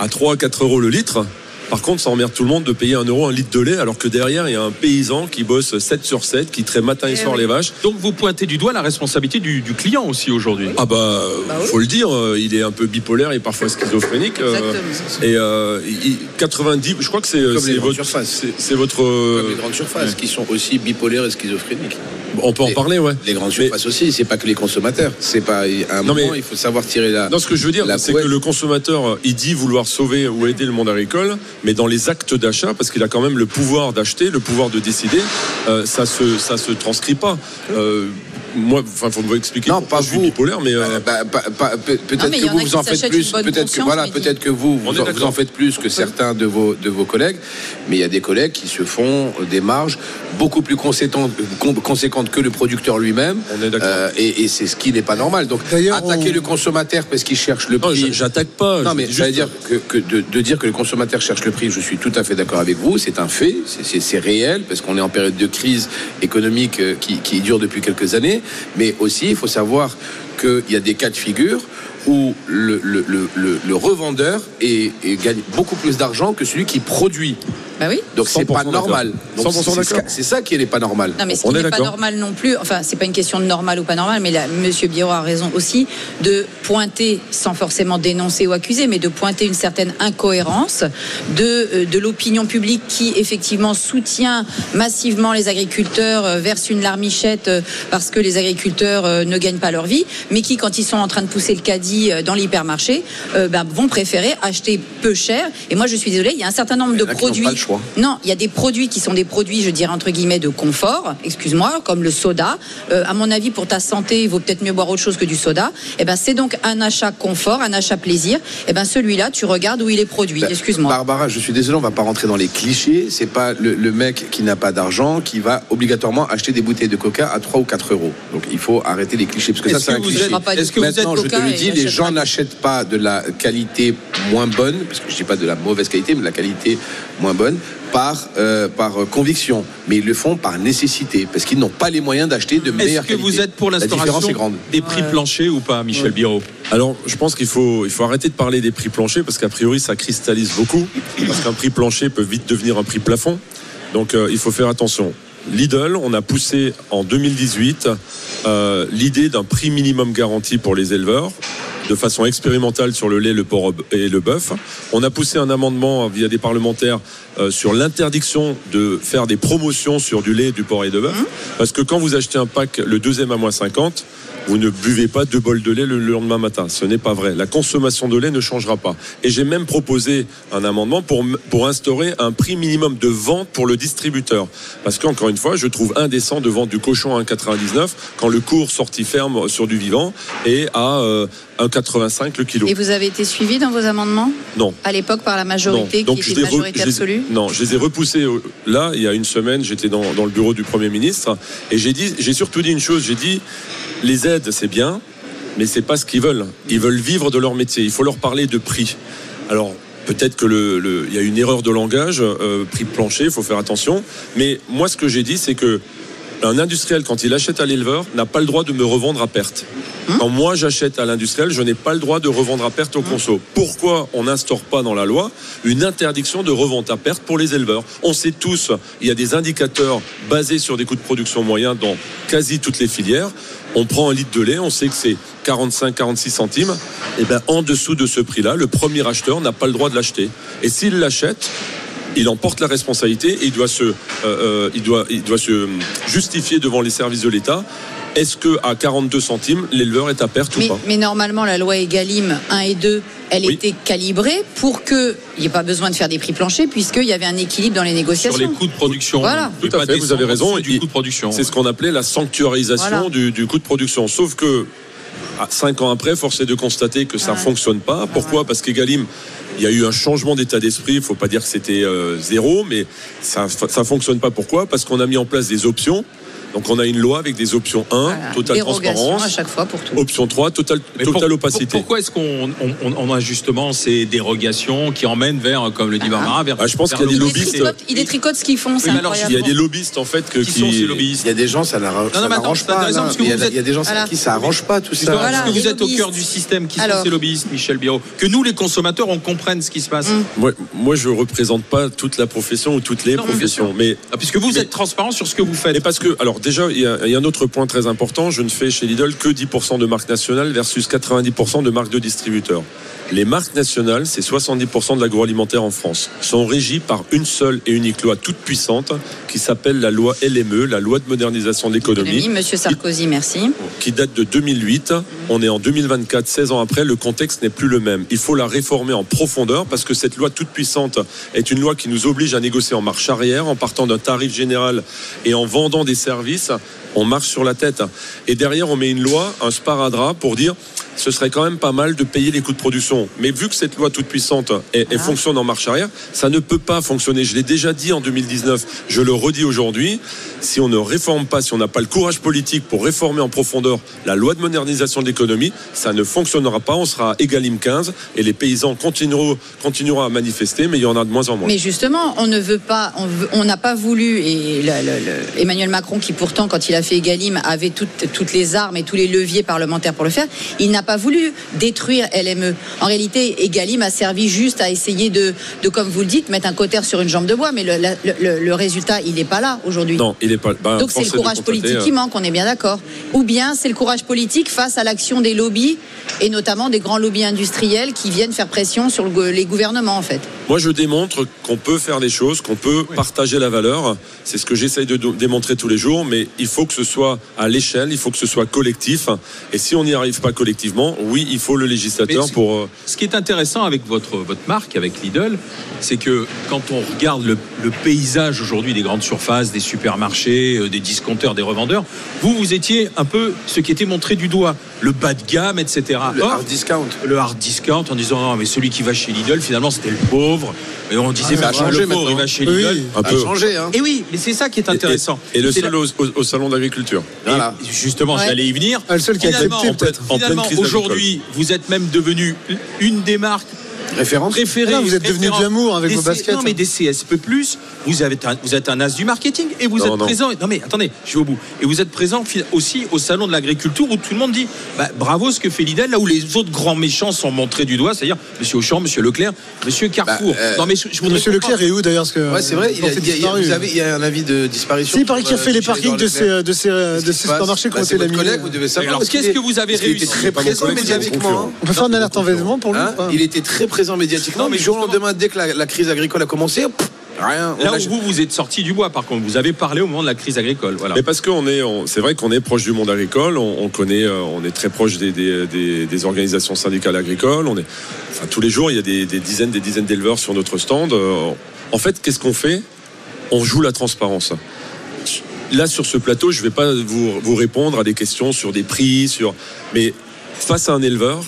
à 3 à 4 euros le litre. Par contre, ça emmerde tout le monde de payer un euro un litre de lait, alors que derrière, il y a un paysan qui bosse 7 sur 7, qui traite matin et Eh soir oui. les vaches. Donc vous pointez du doigt la responsabilité du, du client aussi aujourd'hui. Ah bah, faut le dire, euh, il est un peu bipolaire et parfois schizophrénique. euh, et euh, il- 90, je crois que c'est votre, surfaces. c'est- c'est votre. Comme les grandes surfaces qui sont aussi bipolaires et schizophréniques. On peut en parler, ouais. Les grandes surfaces aussi, c'est pas que les consommateurs. C'est pas à un Non, moment, mais- il faut savoir tirer la. Non, ce que je veux dire, c'est que le consommateur, il dit vouloir sauver ou aider le monde agricole, mais dans les actes d'achat, parce qu'il a quand même le pouvoir d'acheter, le pouvoir de décider, euh, ça se ça se transcrit pas. Euh, moi, enfin, faut me expliquer. Non, pas je suis bipolaire, mais euh, Bah, Ah, peut-être que vous vous en faites plus, peut-être que voilà, mais peut-être que vous On vous est en, vous d'accord. en faites plus que certains de vos de vos collègues, mais il y a des collègues qui se font des marges beaucoup plus conséquentes, con- conséquentes que le producteur lui-même. Euh, et, et c'est ce qui n'est pas normal. Donc attaquer le consommateur parce qu'il cherche le prix. j'attaque pas. Non, je mais juste- dire que, que de, de dire que le consommateur cherche le prix, je suis tout à fait d'accord avec vous. C'est un fait, c'est- réel parce qu'on est en période de crise économique euh, qui, qui dure depuis quelques années. Mais aussi, il faut savoir qu'il y a des cas de figure où le, revendeur gagne beaucoup plus d'argent que celui qui produit. Bah oui. Donc c'est 100% pas normal. Donc 100% c'est- ça qui n'est pas normal. Non, mais ce qui n'est pas normal non plus, enfin, c'est pas une question de normal ou pas normal, mais là, Monsieur Biron a raison aussi de pointer, sans forcément dénoncer ou accuser, mais de pointer une certaine incohérence de, euh, de l'opinion publique qui, effectivement, soutient massivement les agriculteurs, euh, verse une larmichette euh, parce que les agriculteurs ne gagnent pas leur vie, mais qui, quand ils sont en train de pousser le caddie dans l'hypermarché, euh, ben, vont préférer acheter peu cher. Et moi, je suis désolée, il y a un certain nombre de produits. Choix. Non, il y a des produits qui sont des produits, je dirais entre guillemets, de confort, excuse-moi, comme le soda. Euh, à mon avis, pour ta santé, il vaut peut-être mieux boire autre chose que du soda. Et ben, c'est donc un achat confort, un achat plaisir. Et ben, celui-là, tu regardes où il est produit. Bah, Excuse-moi. Barbara, je suis désolé, on va pas rentrer dans les clichés. C'est pas le, le mec qui n'a pas d'argent qui va obligatoirement acheter des bouteilles de coca à 3 ou 4 euros. Donc il faut arrêter les clichés. Parce que ça, c'est que un vous cliché. êtes- est-ce que vous êtes Maintenant, je te le dis, les gens pas n'achètent pas de la qualité moins bonne, parce que je dis pas de la mauvaise qualité, mais de la qualité moins bonne, par, euh, par conviction. Mais ils le font par nécessité, parce qu'ils n'ont pas les moyens d'acheter de Est-ce meilleure que qualité. vous êtes pour l'instauration des prix planchers ou pas, Michel Biro? Alors, je pense qu'il faut, il faut arrêter de parler des prix planchers parce qu'a priori, ça cristallise beaucoup. Parce qu'un prix plancher peut vite devenir un prix plafond. Donc, euh, il faut faire attention. Lidl, on a poussé en 2018 euh, l'idée d'un prix minimum garanti pour les éleveurs de façon expérimentale sur le lait, le porc et le bœuf. On a poussé un amendement via des parlementaires euh, sur l'interdiction de faire des promotions sur du lait, du porc et de bœuf. Parce que quand vous achetez un pack, le deuxième à moins 50, vous ne buvez pas deux bols de lait le lendemain matin. Ce n'est pas vrai. La consommation de lait ne changera pas. Et j'ai même proposé un amendement pour, pour instaurer un prix minimum de vente pour le distributeur. Parce qu'encore une fois, je trouve indécent de vendre du cochon à 1,99 quand le cours sorti ferme sur du vivant est à euh, 1,85 le kilo. Et vous avez été suivi dans vos amendements? Non. à l'époque par la majorité Non. qui était majorité je les- absolue? Non, je les ai repoussés euh, là, il y a une semaine, j'étais dans, dans le bureau du Premier ministre et j'ai dit, j'ai surtout dit une chose, j'ai dit les aides c'est bien, mais c'est pas ce qu'ils veulent. Ils veulent vivre de leur métier. Il faut leur parler de prix. Alors peut-être que le, y a une erreur de langage, euh, prix plancher, il faut faire attention. Mais moi ce que j'ai dit c'est que un industriel, quand il achète à l'éleveur, n'a pas le droit de me revendre à perte. Quand moi j'achète à l'industriel, je n'ai pas le droit de revendre à perte au conso. Pourquoi on n'instaure pas dans la loi une interdiction de revente à perte pour les éleveurs? On sait tous, il y a des indicateurs basés sur des coûts de production moyens dans quasi toutes les filières. On prend un litre de lait, on sait que c'est 45-46 centimes. Et ben en dessous de ce prix-là, le premier acheteur n'a pas le droit de l'acheter. Et s'il l'achète, il en porte la responsabilité et il doit se, euh, euh, il doit, il doit se justifier devant les services de l'État. Est-ce que à 42 centimes, l'éleveur est à perte mais, ou pas? mais normalement, la loi Egalim 1 et 2, elle était calibrée pour qu'il n'y ait pas besoin de faire des prix planchers, puisqu'il y avait un équilibre dans les négociations. Sur les coûts de production. Voilà. Tout à fait, vous avez raison. Du coût de production. C'est ce qu'on appelait la sanctuarisation Voilà. du, du coût de production. Sauf que cinq ans après, force est de constater que ça fonctionne pas. Pourquoi? Parce qu'Egalim, il y a eu un changement d'état d'esprit. Il faut pas dire que c'était euh, zéro, mais ça ça fonctionne pas. Pourquoi? Parce qu'on a mis en place des options. Donc on a une loi avec des options 1, totale Dérogation transparence. à chaque fois pour tout. Option 3, totale, totale opacité. pour- pourquoi est-ce qu'on on, on- a justement ces dérogations qui emmènent vers, comme le dit Barbara, vers. Ah, je pense qu'il y a des le- Ils détricotent, ils détricotent ce qu'ils font, c'est. Il y a des lobbyistes en fait que, Qui sont ces lobbyistes Il y a des gens, ça n'arrange pas. Il y a- vous êtes- il y a des gens Voilà. qui ça arrange pas tout ça. Voilà, parce que vous êtes au cœur lobbyistes. du système. Qui sont ces lobbyistes, Michel Biro Que nous, les consommateurs, on comprenne ce qui se passe. Moi, moi, je représente pas toute la profession ou toutes les professions, mais Ah, puisque vous êtes transparent sur ce que vous faites. Et parce que, alors déjà, il y, a, il y a un autre point très important. Je ne fais chez Lidl que 10% de marques nationales versus 90% de marques de distributeurs. Les marques nationales, c'est 70% de l'agroalimentaire en France, sont régies par une seule et unique loi toute puissante qui s'appelle la loi LME, la loi de modernisation de l'économie, Économie, Monsieur Sarkozy, merci. qui date de 2008. On est en 2024, 16 ans après, le contexte n'est plus le même. Il faut la réformer en profondeur parce que cette loi toute puissante est une loi qui nous oblige à négocier en marche arrière, en partant d'un tarif général et en vendant des services. On marche sur la tête. Et derrière, on met une loi, un sparadrap pour dire ce serait quand même pas mal de payer les coûts de production. Mais vu que cette loi toute puissante est- elle fonctionne en marche arrière, ça ne peut pas fonctionner. Je l'ai déjà dit en 2019, je le redis aujourd'hui. Si on ne réforme pas, si on n'a pas le courage politique pour réformer en profondeur la loi de modernisation de l'économie, ça ne fonctionnera pas. On sera à égalim 15 et les paysans continueront, continueront à manifester, mais il y en a de moins en moins. Mais justement, on ne veut pas, on n'a pas voulu, et le- le- le- Emmanuel Macron qui pourtant, quand il a fait Egalim, avait toutes, toutes les armes et tous les leviers parlementaires pour le faire, il n'a pas voulu détruire LME. En réalité, Egalim a servi juste à essayer de, de comme vous le dites, mettre un cotère sur une jambe de bois, mais le, la- le- le résultat, il n'est pas là aujourd'hui. Non, il est pas. bah, Donc c'est le courage politique euh, qui manque, on est bien d'accord. Ou bien c'est le courage politique face à l'action des lobbies et notamment des grands lobbies industriels qui viennent faire pression sur le les gouvernements en fait. Moi, je démontre qu'on peut faire des choses, qu'on peut partager la valeur. C'est ce que j'essaye de démontrer tous les jours, mais il faut que ce soit à l'échelle, il faut que ce soit collectif. Et si on n'y arrive pas collectivement, oui, il faut le législateur Mais ce- pour. euh, Ce qui est intéressant avec votre, votre marque, avec Lidl, c'est que quand on regarde le, le paysage aujourd'hui des grandes surfaces, des supermarchés, euh, des discounters, des revendeurs, vous, vous étiez un peu ce qui était montré du doigt, le bas de gamme, etc. Le Or, hard discount. le hard discount en disant non mais celui qui va chez Lidl finalement c'était le pauvre et on disait Ah, ça a bah, changé le pauvre maintenant. il va chez Oui, Lidl un ça a peu. changé, hein. et oui mais c'est ça qui est intéressant Et, et le seul la- au, au- salon d'agriculture. Voilà. justement Ouais. j'allais y venir Ah, le seul qui a accepté, peut-être. En pleine finalement, crise aujourd'hui vous êtes même devenu une des marques Référence. préférées vous êtes devenu références. glamour avec Des vos baskets. non mais des CSP+, vous, avez un, vous êtes un as du marketing et vous Non, êtes non. présent non mais attendez je vais au bout et vous êtes présent aussi au salon de l'agriculture où tout le monde dit bah, bravo ce que fait Lidl là où les autres grands méchants sont montrés du doigt c'est-à-dire Monsieur Auchan Monsieur Leclerc Monsieur Carrefour Bah, euh, non mais je, je voudrais Monsieur. Leclerc est où d'ailleurs parce que Ouais, c'est vrai. Il y a, c'est il y a- disparu. vous avez, il y a un avis de disparition. Si, il paraît qu'il a Euh, fait les parkings de ces, de ces, de ces supermarchés qui Bah, c'est laminés. collègue, vous devez savoir. Alors, parce qu'est-ce que vous avez réussi était très présent c'est médiatiquement. hein. On peut faire une alerte en vêtements pour lui Hein il était très présent médiatiquement, Non, mais du jour au lendemain, dès que la, la crise agricole a commencé, pff, rien. là où vous vous êtes sorti du bois par contre vous avez parlé au moment de la crise agricole voilà Mais parce qu'on est, on- c'est vrai qu'on est proche du monde agricole, on, on connaît, euh, on est très proche des, des- des- des organisations syndicales agricoles. On est, enfin, tous les jours, il y a des, des dizaines, des dizaines d'éleveurs sur notre stand. Euh, En fait, qu'est-ce qu'on fait? On joue la transparence. Là, sur ce plateau, je ne vais pas vous, vous répondre à des questions sur des prix, sur, mais face à un éleveur.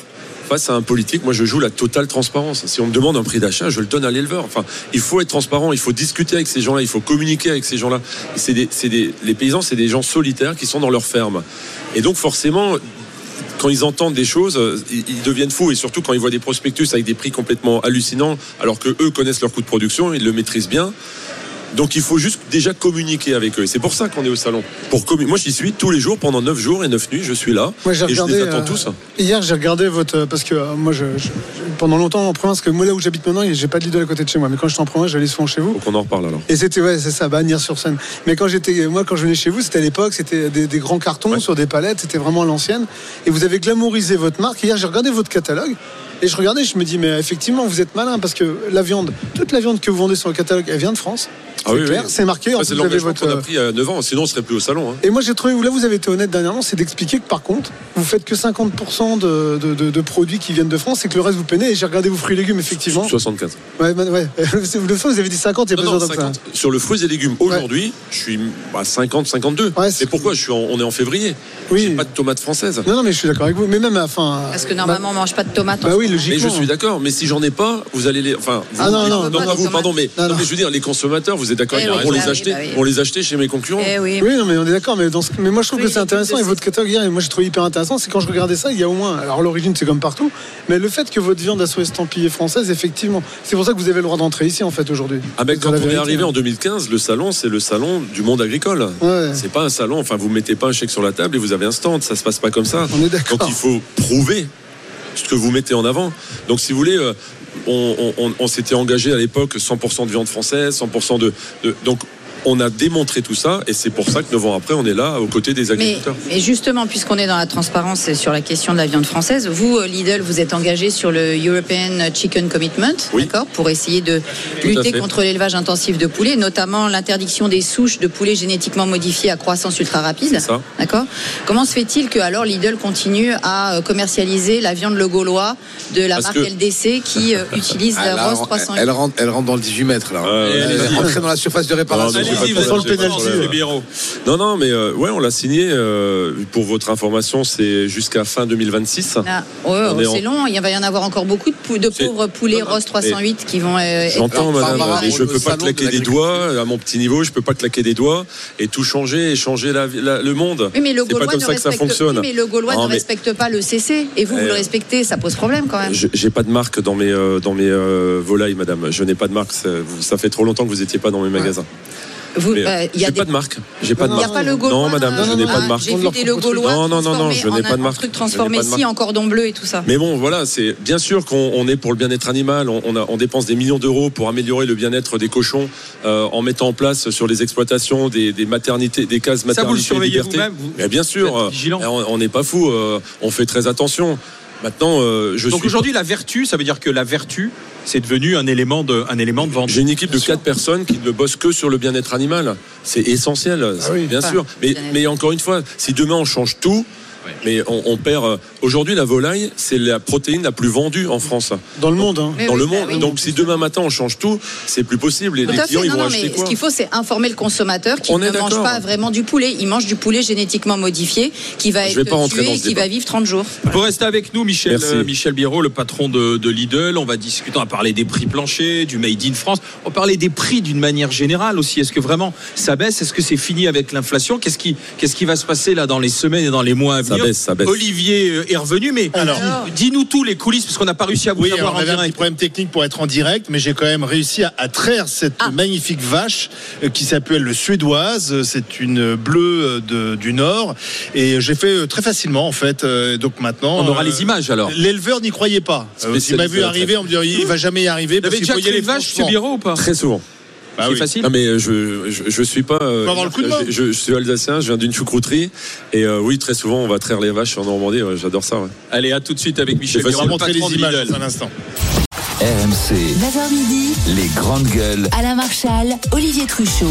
Face à un politique, moi je joue la totale transparence. Si on me demande un prix d'achat, je le donne à l'éleveur. Enfin, il faut être transparent, il faut discuter avec ces gens-là, il faut communiquer avec ces gens-là. C'est des, les paysans, c'est des gens solitaires qui sont dans leur ferme. Et donc forcément, quand ils entendent des choses, ils deviennent fous. Et surtout quand ils voient des prospectus avec des prix complètement hallucinants, alors que eux connaissent leur coût de production, ils le maîtrisent bien. Donc il faut juste déjà communiquer avec eux. Et C'est pour ça qu'on est au salon. Pour Moi j'y suis tous les jours pendant 9 jours et 9 nuits, je suis là. Moi, et je regardé. les attends euh, tous. Hier, j'ai regardé votre. euh, Parce que euh, moi, je, je- pendant longtemps en province, que moi, là où j'habite maintenant, j'ai pas de Lidl à côté de chez moi. Mais quand j'étais en province, j'allais souvent chez vous. Donc on en reparle alors. Et c'était, ouais, c'est ça, Bagnères sur scène. Mais quand j'étais, moi, quand je venais chez vous, c'était à l'époque, c'était des, des grands cartons sur des palettes, c'était vraiment à l'ancienne. Et vous avez glamourisé votre marque. Hier, j'ai regardé votre catalogue. Et je regardais, je me dis, mais effectivement, vous êtes malin parce que la viande, toute la viande que vous vendez sur le catalogue, elle vient de France. Ah c'est oui, clair, oui. c'est marqué. En plus, c'est vous avez l'engagement votre. qu'on a pris à 9 ans, sinon on serait plus au salon. hein. Et moi j'ai trouvé, là vous avez été honnête dernièrement, c'est d'expliquer que par contre, vous faites que 50% de, de- de- de produits qui viennent de France et que le reste vous peinez. Et j'ai regardé vos fruits et légumes effectivement. 75. Ouais, ouais, ouais. Le fois vous avez dit 50, il y a Non, pas non, besoin de ça. 50. Sur le fruits et légumes, aujourd'hui, je suis à 50, 52. Mais pourquoi je suis en- On est en février? Oui. J'ai pas de tomates françaises. Non, non, mais je suis d'accord avec vous. Mais même, enfin. Parce que normalement on mange pas de tomates. Bah oui, logiquement. Mais je suis d'accord, mais si j'en ai pas, vous allez les. Enfin, vous, Ah non, non, non, non, non, vous, pardon, mais, Non, non, non. mais je veux dire, les consommateurs, vous êtes d'accord, Eh oui, vont bah les oui, acheter, bah oui. vont les acheter chez mes concurrents. Eh oui. Oui, non, mais on est d'accord. Mais, dans ce- mais moi, je trouve Oui, que c'est intéressant. Et votre catalogue hier, moi, j'ai trouvé hyper intéressant. C'est quand je regardais ça, il y a au moins. Alors, l'origine, c'est comme partout. Mais le fait que votre viande soit estampillée française, effectivement, c'est pour ça que vous avez le droit d'entrer ici, en fait, aujourd'hui. Ah ben quand on est vérité. arrivé en 2015, le salon c'est le salon du monde agricole. Ouais. C'est pas un salon, enfin vous mettez pas un chèque sur la table et vous avez un stand, ça se passe pas comme ça. On est d'accord. Donc il faut prouver ce que vous mettez en avant. Donc si vous voulez, euh, on, s'était engagé à l'époque 100% de viande française, 100% de, on a démontré tout ça et c'est pour ça que 9 ans après on est là aux côtés des agriculteurs. mais justement, puisqu'on est dans la transparence et sur la question de la viande française, vous, euh, Lidl, vous êtes engagé sur le European Chicken Commitment, d'accord, pour essayer de lutter contre l'élevage intensif de poulets, notamment l'interdiction des souches de poulets génétiquement modifiés à croissance ultra rapide. ça. D'accord. Comment se fait-il que alors Lidl continue à euh, commercialiser la viande le gaulois de la Parce marque que- LDC qui euh, utilise Ah, la là, Rose elle- 308 elle, rentre, elle rentre dans le 18 mètres là. ouais, elle est rentrée dans la surface de réparation. Non. Non, non, mais euh, ouais, on l'a signé. euh, pour votre information, c'est jusqu'à fin 2026. Ah, ouais, en- c'est long, il va y en avoir encore beaucoup de, pou- de C'est- pauvres poulets Rose 308 qui vont. euh, J'entends, être- madame, mais je le peux pas de claquer des doigts à mon petit niveau. Je peux pas claquer des doigts et tout changer et changer la, la- le monde. Oui, mais le C'est pas Gaulois comme ne ça que ça respecte, fonctionne. mais le Gaulois ne respecte pas le CC et vous, vous le respectez, ça pose problème quand même. je- J'ai pas de marque dans mes euh, dans mes euh, volailles, madame. Je n'ai pas de marque. Ça, fait trop longtemps que vous étiez pas dans mes magasins. Vous, Mais, euh, il y a j'ai des- pas de marque. J'ai pas de Il n'y a pas le Gaulois. Non, madame, euh, je n'ai pas de marque. J'ai vu des le Gaulois. Non, non, non, non, je n'ai pas de un marque. truc transformé si en cordon bleu et tout ça. Mais bon, voilà, c'est bien sûr qu'on on est pour le bien-être animal. On, on a- on dépense des millions d'euros pour améliorer le bien-être des cochons euh, en mettant en place sur les exploitations des, des maternités, des cases Ça, vous le maternité surveillez liberté. vous-même vous- Mais bien sûr, vous euh, on n'est pas fou. euh, on fait très attention. Maintenant, euh, je Donc suis. aujourd'hui, la vertu, ça veut dire que la vertu, c'est devenu un élément de, un élément de vente. J'ai une équipe de quatre personnes qui ne bossent que sur le bien-être animal. C'est essentiel, bien Ah, sûr. Mais, bien mais encore une fois, si demain on change tout, mais on, on perd. euh, Aujourd'hui, la volaille, c'est la protéine la plus vendue en France. Dans le monde. Hein. Dans le monde. Donc, si demain matin on change tout, c'est plus possible. Et Tout les clients, ils Non, vont non, acheter quoi ce qu'il faut, c'est informer le consommateur qui ne mange pas vraiment du poulet. Il mange du poulet génétiquement modifié qui va Je vais être pas rentrer tué et qui va vivre 30 jours. Vous restez avec nous, Michel, euh, Michel Biro, le patron de, de Lidl. On va discuter, on va parler des prix planchers, du Made in France. On va parler des prix d'une manière générale aussi. Est-ce que vraiment ça baisse? Est-ce que c'est fini avec l'inflation? Qu'est-ce qui, qu'est-ce qui va se passer là dans les semaines et dans les mois à Ça venir baisse, ça baisse. Olivier euh, est revenu, mais Alors. dis-nous tout les coulisses, parce qu'on n'a pas réussi à vous Oui, alors, avoir on en avait un petit problème technique pour être en direct, mais j'ai quand même réussi à, à traire cette Ah. magnifique vache euh, qui s'appelle le suédoise. Euh, C'est une bleue de- du Nord. Et j'ai fait très facilement, en fait. Donc maintenant. On aura euh, les images alors. L'éleveur n'y croyait pas. Il m'a vu arriver, on me dit il va jamais y arriver. Vous avez déjà une vache. Biro, ou pas? Très souvent. Bah C'est oui. facile. Ah mais je, je, je suis pas. euh, avoir le coup de main. je, je suis alsacien, je viens d'une choucrouterie et euh, oui très souvent on va traire les vaches en Normandie. ouais, J'adore ça. ouais. Allez, à tout de suite avec Michel On va montrer les images dans un instant. RMC, 9h midi, les grandes gueules. Alain Marchal, Olivier Truchot.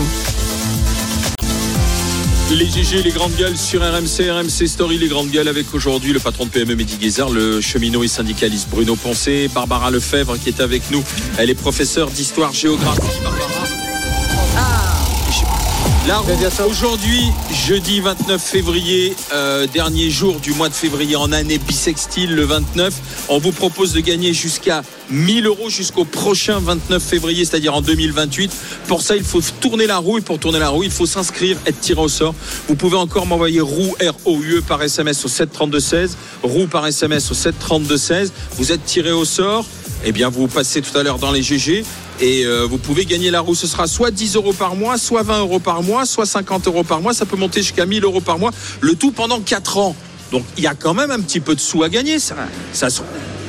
Les GG, les grandes gueules sur RMC, RMC Story, les grandes gueules avec aujourd'hui le patron de PME Mehdi Guézard, le cheminot et syndicaliste Bruno Poncé, Barbara Lefebvre qui est avec nous. Elle est professeure d'histoire-géographie. Barbara. Aujourd'hui, jeudi 29 février, euh, dernier jour du mois de février en année bissextile, le 29. On vous propose de gagner jusqu'à 1000 euros jusqu'au prochain 29 février, c'est-à-dire en 2028. Pour ça, il faut tourner la roue et pour tourner la roue, il faut s'inscrire, être tiré au sort. Vous pouvez encore m'envoyer roue R-O-U-E par SMS au 732-16, roue par SMS au 732-16. Vous êtes tiré au sort. Eh bien, vous passez tout à l'heure dans les GG et euh, vous pouvez gagner la roue. Ce sera soit 10 euros par mois, soit 20 euros par mois, soit 50 euros par mois. Ça peut monter jusqu'à 1000 euros par mois. Le tout pendant 4 ans. Donc, il y a quand même un petit peu de sous à gagner. Ça, ça se-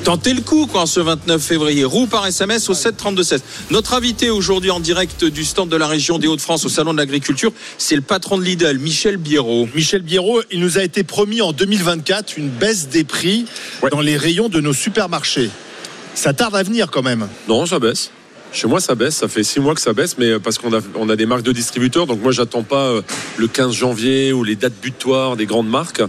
Tentez le coup quand ce 29 février. Roue par SMS au 732-16. Notre invité aujourd'hui en direct du stand de la région des Hauts-de-France au Salon de l'Agriculture, c'est le patron de Lidl, Michel Biérot. Michel Biérot, il nous a été promis en 2024 une baisse des prix dans les rayons de nos supermarchés. Ça tarde à venir quand même. Non, ça baisse. Chez moi, ça baisse. Ça fait six mois que ça baisse, mais parce qu'on a, on a des marques de distributeurs. Donc moi, j'attends pas euh, le 15 janvier ou les dates butoirs des grandes marques.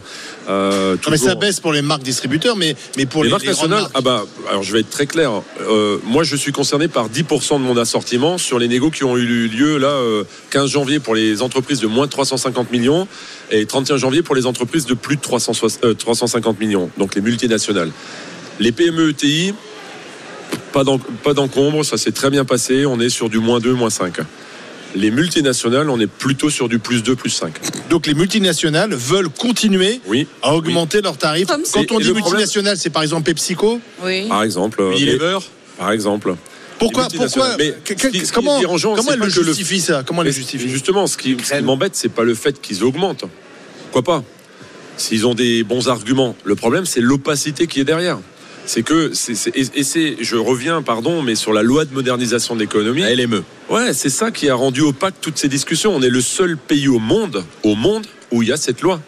Euh, Non, mais ça baisse pour les marques distributeurs, mais, mais pour les, les, marques les nationales, marques. ah bah, alors je vais être très clair. Euh, moi, je suis concerné par 10% de mon assortiment sur les négos qui ont eu lieu là, euh, 15 janvier pour les entreprises de moins de 350 millions et 31 janvier pour les entreprises de plus de 360 euh, 350 millions, donc les multinationales. Les PME ETI, pas d'en- pas d'encombre, ça s'est très bien passé. On est sur du moins 2, moins 5. Les multinationales, on est plutôt sur du plus 2, plus 5. Donc les multinationales veulent continuer Oui. à augmenter leurs tarifs. Comme Quand on dit le problème- multinationale, c'est par exemple PepsiCo. Oui. Par exemple. euh, Unilever. Par exemple. Pourquoi, pourquoi multinationales. Mais que- que- qui Comment, dérangeant, comment elle pas le que le- justifie ça? Comment elle le justifie Justement, ce qui, ce qui m'embête, c'est pas le fait qu'ils augmentent. Pourquoi pas S'ils ont des bons arguments. Le problème, c'est l'opacité qui est derrière. C'est que, c'est- c'est- et et c'est, je reviens, pardon, mais sur la loi de modernisation de l'économie. La LME. Ouais, c'est ça qui a rendu opaque toutes ces discussions. On est le seul pays au monde, au monde, où il y a cette loi.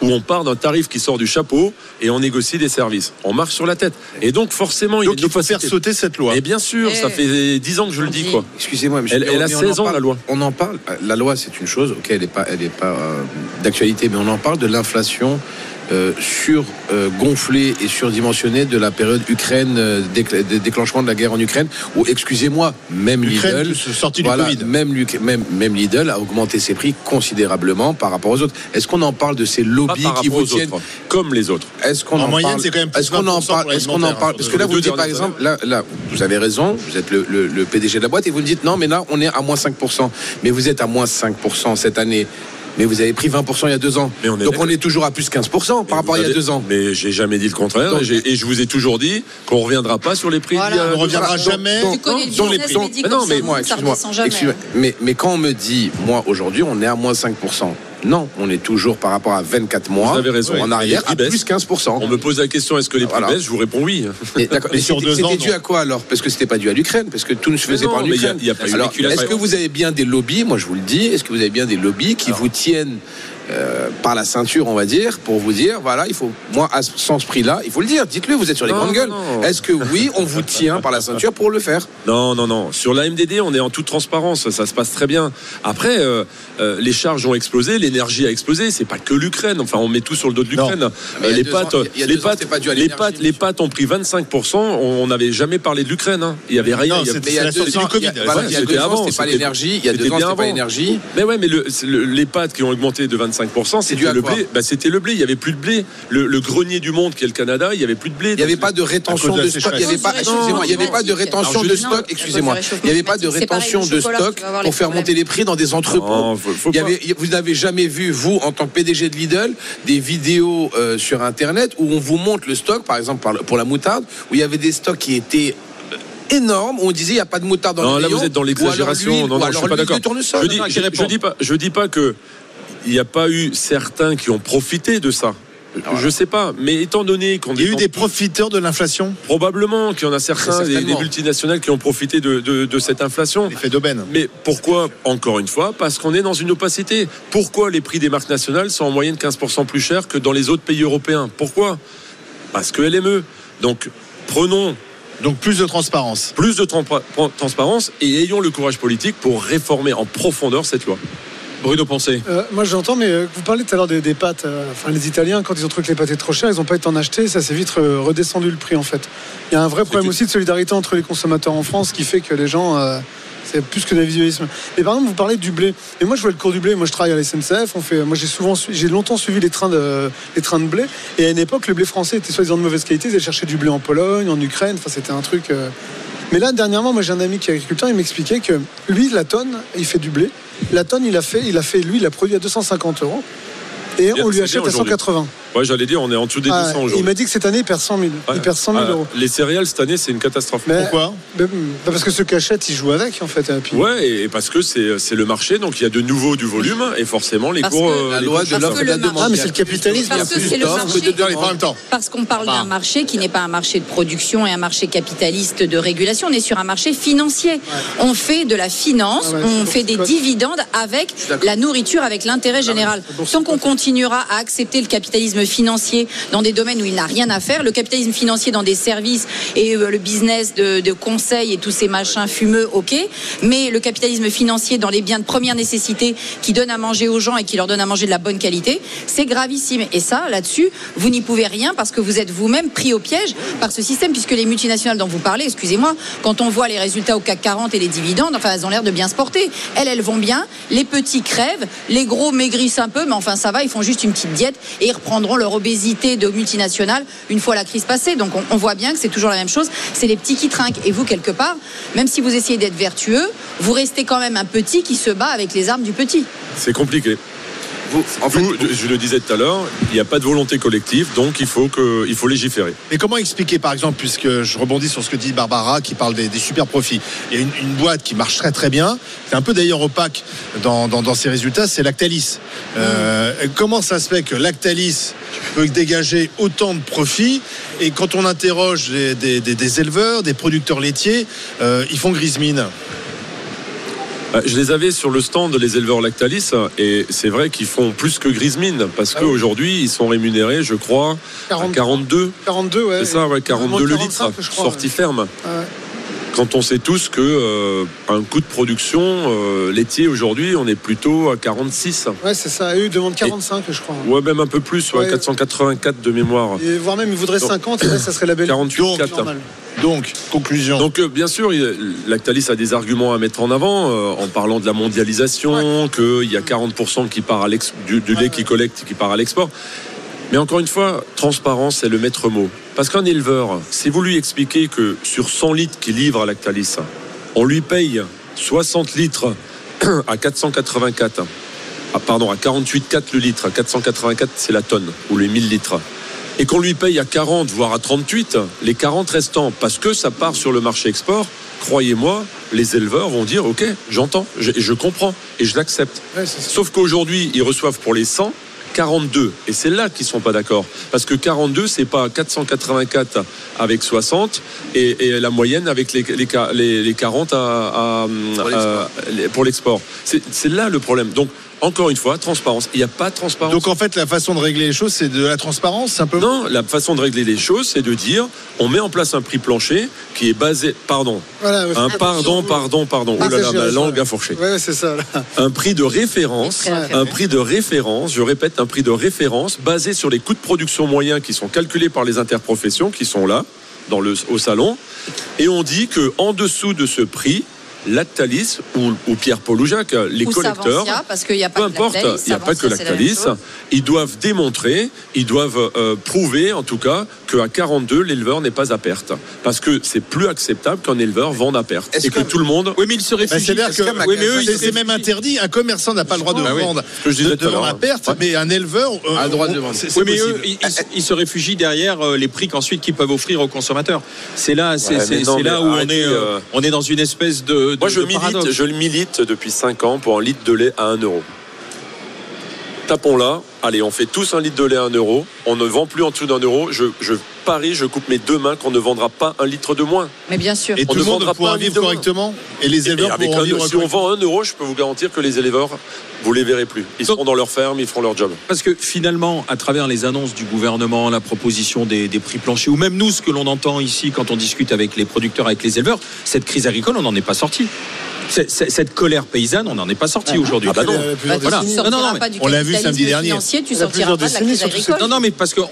Où on part d'un tarif qui sort du chapeau et on négocie des services. On marche sur la tête. Et donc, forcément, il y a Donc une il faut faire sauter cette loi. Et bien sûr, Eh. ça fait 10 ans que je le dis, quoi. Excusez-moi, monsieur. Elle- elle a mais on en 16 ans, parle- la loi. On en parle. La loi, c'est une chose. Ok, elle n'est pas, elle est pas euh, d'actualité, mais on en parle de l'inflation euh, sur euh, et surdimensionnée de la période Ukraine, euh, décl- dé- déclenchement de la guerre en Ukraine. Où, excusez-moi, même Lidl, du Covid. même, Luc- même, même Lidl a augmenté ses prix considérablement par rapport aux autres. Est-ce qu'on en parle de ces lobbies qui vous tiennent autres, comme les autres. est-ce qu'on En en, moyenne, parle c'est quand même plus Est-ce qu'on en 20% parle Est-ce qu'on en parle? Parce que là, vous dites par exemple, là, là, vous avez raison, vous êtes le, le- le PDG de la boîte et vous me dites non, mais là, on est à moins 5%. Mais vous êtes à moins 5% cette année. Mais vous avez pris 20% il y a deux ans. Mais on est Donc on est toujours à plus 15% par rapport à il y a deux ans. Mais j'ai jamais dit le contraire. Donc- et, je vous ai toujours dit qu'on reviendra pas sur les prix. Voilà. a On ne reviendra jamais. Dans les comme non, mais moi, excuse-moi. Mais, mais quand on me dit, moi, aujourd'hui, on est à moins 5%. Non, on est toujours par rapport à 24 mois. Vous avez raison. En arrière, à plus 15%. On me pose la question est-ce que les prix Voilà. baissent Je vous réponds oui. Mais Mais sur c'était deux ans, c'était dû à quoi alors? Parce que c'était pas dû à l'Ukraine, parce que tout ne se faisait non, pas en y a- Ukraine. y a pas Alors, est-ce que vous avez bien des lobbies? Moi, je vous le dis. Est-ce que vous avez bien des lobbies qui vous tiennent euh, par la ceinture, on va dire, pour vous dire, voilà, il faut, moi, à ce- sans ce prix-là, il faut le dire. Dites-le, vous êtes sur les Non, grandes non, gueules. Est-ce que oui, on vous tient par la ceinture pour le faire? Non, non, non. Sur la MDD, on est en toute transparence. Ça se passe très bien. Après, euh, euh, les charges ont explosé, l'énergie a explosé. C'est pas que l'Ukraine. Enfin, on met tout sur le dos de l'Ukraine. Euh, les pâtes, ans- il y a les pâtes, c'était pas dû à les pâtes, les pâtes ont pris 25%. On n'avait jamais parlé de l'Ukraine. hein. Il y avait rien. Non, Il y a- c'était avant, c'était pas l'énergie. Il y a deux c'était ans, bien c'était pas l'énergie. Mais ouais, mais les pâtes qui ont augmenté de 25%, C'était à le blé. Bah, c'était le blé. Il y avait plus de blé. Le, le grenier du monde, qui est le Canada, il y avait plus de blé. Il n'y avait pas de rétention de stock. Il n'y avait pas, excusez-moi, il n'y avait pas de rétention de stock. Excusez-moi, il n'y avait pas de rétention de stock pour faire monter les prix dans des entrepôts. Il y avait- vous n'avez jamais vu, vous, en tant que PDG de Lidl, des vidéos euh, sur Internet où on vous montre le stock, par exemple pour la moutarde, où il y avait des stocks qui étaient euh, énormes, où on disait il n'y a pas de moutarde dans Non, les là rayons, vous êtes dans l'exagération. Non, non, je suis pas d'accord. Je dis, Attends, je, qui je répond dis pas, je dis pas que il n'y a pas eu certains qui ont profité de ça. Je sais pas, mais étant donné qu'on Il y a eu des profiteurs de l'inflation probablement qu'il y en a certains, des, multinationales qui ont profité de, de- de cette inflation. L'effet d'aubaine. Mais pourquoi, encore une fois, parce qu'on est dans une opacité? Pourquoi les prix des marques nationales sont en moyenne 15% plus chers que dans les autres pays européens? Pourquoi? Parce que LME. Donc, prenons Donc plus de transparence. plus de tran- transparence et ayons le courage politique pour réformer en profondeur cette loi. Bruno Poncé. Euh, moi j'entends, mais euh, vous parlez tout à l'heure des, des pâtes. euh, Enfin, les Italiens, quand ils ont trouvé que les pâtes étaient trop chères, ils n'ont pas été en acheter. Ça s'est vite redescendu le prix en fait. Il y a un vrai problème aussi de solidarité entre les consommateurs en France qui fait que les gens. euh, c'est plus que d'individualisme. Et par exemple, vous parlez du blé. Et moi, je vois le cours du blé. Moi, je travaille à la SNCF. On fait, moi, j'ai souvent, j'ai longtemps suivi les trains de, les trains de blé. Et à une époque, le blé français était soi-disant de mauvaise qualité. Ils allaient chercher du blé en Pologne, en Ukraine. Enfin, c'était un truc. Mais là, dernièrement, moi, j'ai un ami qui est agriculteur. Il m'expliquait que lui, la tonne, il fait du blé. La tonne, il a fait, il a fait, lui, il a produit à 250 euros. Et on lui achète à 180. Ouais, j'allais dire, on est en dessous des Ah, 200 et il aujourd'hui. m'a dit que cette année, il perd 100 000. Ouais. Il perd 100 000 Ah, euros. Les céréales cette année, c'est une catastrophe. Mais- Pourquoi bah, bah, Parce que ceux qui achètent, ils jouent avec, en fait. Et puis- Ouais, et parce que c'est c'est le marché, donc il y a de nouveau du volume, et forcément les Parce cours. que- euh, La les loi de changent. l'offre et de la demande. Ah, mais c'est le capitalisme. Parce Il y a plus d'offres. En même temps. Parce qu'on parle d'un marché qui n'est pas un marché de production et un marché capitaliste de régulation. On est sur un marché financier. On fait de la finance, Ah on fait des dividendes avec la nourriture, avec l'intérêt général. Tant qu'on continuera à accepter le capitalisme financier dans des domaines où il n'a rien à faire, le capitalisme financier dans des services et euh, le business de, de conseil et tous ces machins fumeux, ok. Mais le capitalisme financier dans les biens de première nécessité qui donne à manger aux gens et qui leur donne à manger de la bonne qualité, c'est gravissime. Et ça, là-dessus, vous n'y pouvez rien parce que vous êtes vous-même pris au piège par ce système, puisque les multinationales dont vous parlez, excusez-moi, quand on voit les résultats au CAC 40 et les dividendes, enfin, elles ont l'air de bien se porter. Elles, elles vont bien. Les petits crèvent, les gros maigrissent un peu, mais enfin, ça va, ils font juste une petite diète et ils reprendront leur obésité de multinationales une fois la crise passée. Donc, on, on voit bien que c'est toujours la même chose. C'est les petits qui trinquent. Et vous, quelque part, même si vous essayez d'être vertueux, vous restez quand même un petit qui se bat avec les armes du petit. C'est compliqué. Vous, en fait, D'où, je le disais tout à l'heure, il n'y a pas de volonté collective, donc il faut, que, il faut légiférer. Mais comment expliquer, par exemple, puisque je rebondis sur ce que dit Barbara, qui parle des, des super profits. Il y a une, une boîte qui marche très très bien, c'est un peu d'ailleurs opaque dans, dans, dans ses résultats, c'est Lactalis. Euh, Comment ça se fait que Lactalis peut dégager autant de profits et quand on interroge des, des- des- des éleveurs, des producteurs laitiers, euh, ils font grise mine? Je les avais sur le stand les éleveurs Lactalis et c'est vrai qu'ils font plus que Grismine parce qu'aujourd'hui ils sont rémunérés, je crois, à 40. 42. 42, ouais. C'est ça, ouais, 42 le 45, litre, je crois, sortie ouais. ferme. Ah ouais. Quand on sait tous que euh, un coût de production euh, laitier aujourd'hui, on est plutôt à 46. Ouais, c'est ça. Et eux, ils demandent 45, je crois. Ouais, même un peu plus, ouais, Ouais. 484 de mémoire. Et voire même, ils voudraient 50, et là, ça serait la belle. 48, 4. normal. Donc, conclusion. Donc euh, bien sûr, il- Lactalis a des arguments à mettre en avant euh, en parlant de la mondialisation, qu'il y a 40% qui part à l'ex- du, du lait qui collecte qui part à l'export. Mais encore une fois, transparence c'est le maître mot. Parce qu'un éleveur, si vous lui expliquez que sur 100 litres qu'il livre à Lactalis, on lui paye 60 litres à 484 à, pardon, à 48,4 le litre, à 484 c'est la tonne, ou les 1000 litres, et qu'on lui paye à 40, voire à 38, les 40 restants, parce que ça part sur le marché export, croyez-moi, les éleveurs vont dire ok, j'entends, je, je comprends et je l'accepte. Sauf qu'aujourd'hui, ils reçoivent pour les 100 42 et c'est là qu'ils sont pas d'accord. Parce que 42 c'est pas 484 avec 60 et, et la moyenne avec les, les, les- les 40 à, à- à- les- pour l'export. C'est c'est là le problème. Donc encore une fois transparence il n'y a pas de transparence Donc en fait, la façon de régler les choses, c'est de la transparence, simplement. non, la façon de régler les choses, c'est de dire, on met en place un prix plancher qui est basé, pardon, Voilà, ouais, un pardon, pardon, pardon, oh là là, ma langue a fourché. Ouais, c'est ça. là. Un prix de référence, un prix de référence, je répète, un prix de référence basé sur les coûts de production moyens qui sont calculés par les interprofessions qui sont là, dans le, au salon. Et on dit que en dessous de ce prix, Lactalis ou, ou Pierre-Paul ou Jacques, les Ou collecteurs, parce qu'il n'y a pas peu que importe, Lactalis, il n'y a pas que c'est Lactalis. Ils doivent démontrer, ils doivent euh, prouver en tout cas qu'à 42, l'éleveur n'est pas à perte. Parce que c'est plus acceptable qu'un éleveur vende à perte. Et que, tout le monde. Oui, mais il se Bah, C'est-à-dire que Oui, mais eux, ils c'est- c'est même interdit. Un commerçant n'a pas le droit de Bah vendre je disais de, de vendre à perte, mais un éleveur euh, A le droit de vendre. c'est- c'est Oui, mais eux, ils, ils- ils se réfugient derrière euh, les prix qu'ensuite qu'ils peuvent offrir aux consommateurs. C'est là, c'est Ouais, c'est- mais non, c'est là où on arrêtez, est, euh, euh, on est dans une espèce de. De- Moi, je de milite, je milite depuis 5 ans pour un litre de lait à 1 euro. Tapons là. Allez, on fait tous un litre de lait à 1 euro. On ne vend plus en dessous d'un euro. Je, je parie, je coupe mes deux mains qu'on ne vendra pas un litre de moins. Mais bien sûr. Et on tout ne le monde vendra pourra pas un vivre litre de moins. correctement Et les Et éleveurs avec pourront un- vivre si on vend 1 euro, je peux vous garantir que les éleveurs, vous les verrez plus. Ils seront dans leur ferme, ils feront leur job. Parce que finalement, à travers les annonces du gouvernement, la proposition des, des prix planchers, ou même nous, ce que l'on entend ici quand on discute avec les producteurs, avec les éleveurs, cette crise agricole, on n'en est pas sorti. Cette colère paysanne, on n'en est pas sorti aujourd'hui. Ah bah non. Bah, Voilà. Non, non, mais- on l'a vu samedi dernier. tu sortiras pas de la crise agricole. Non, non, mais parce qu'on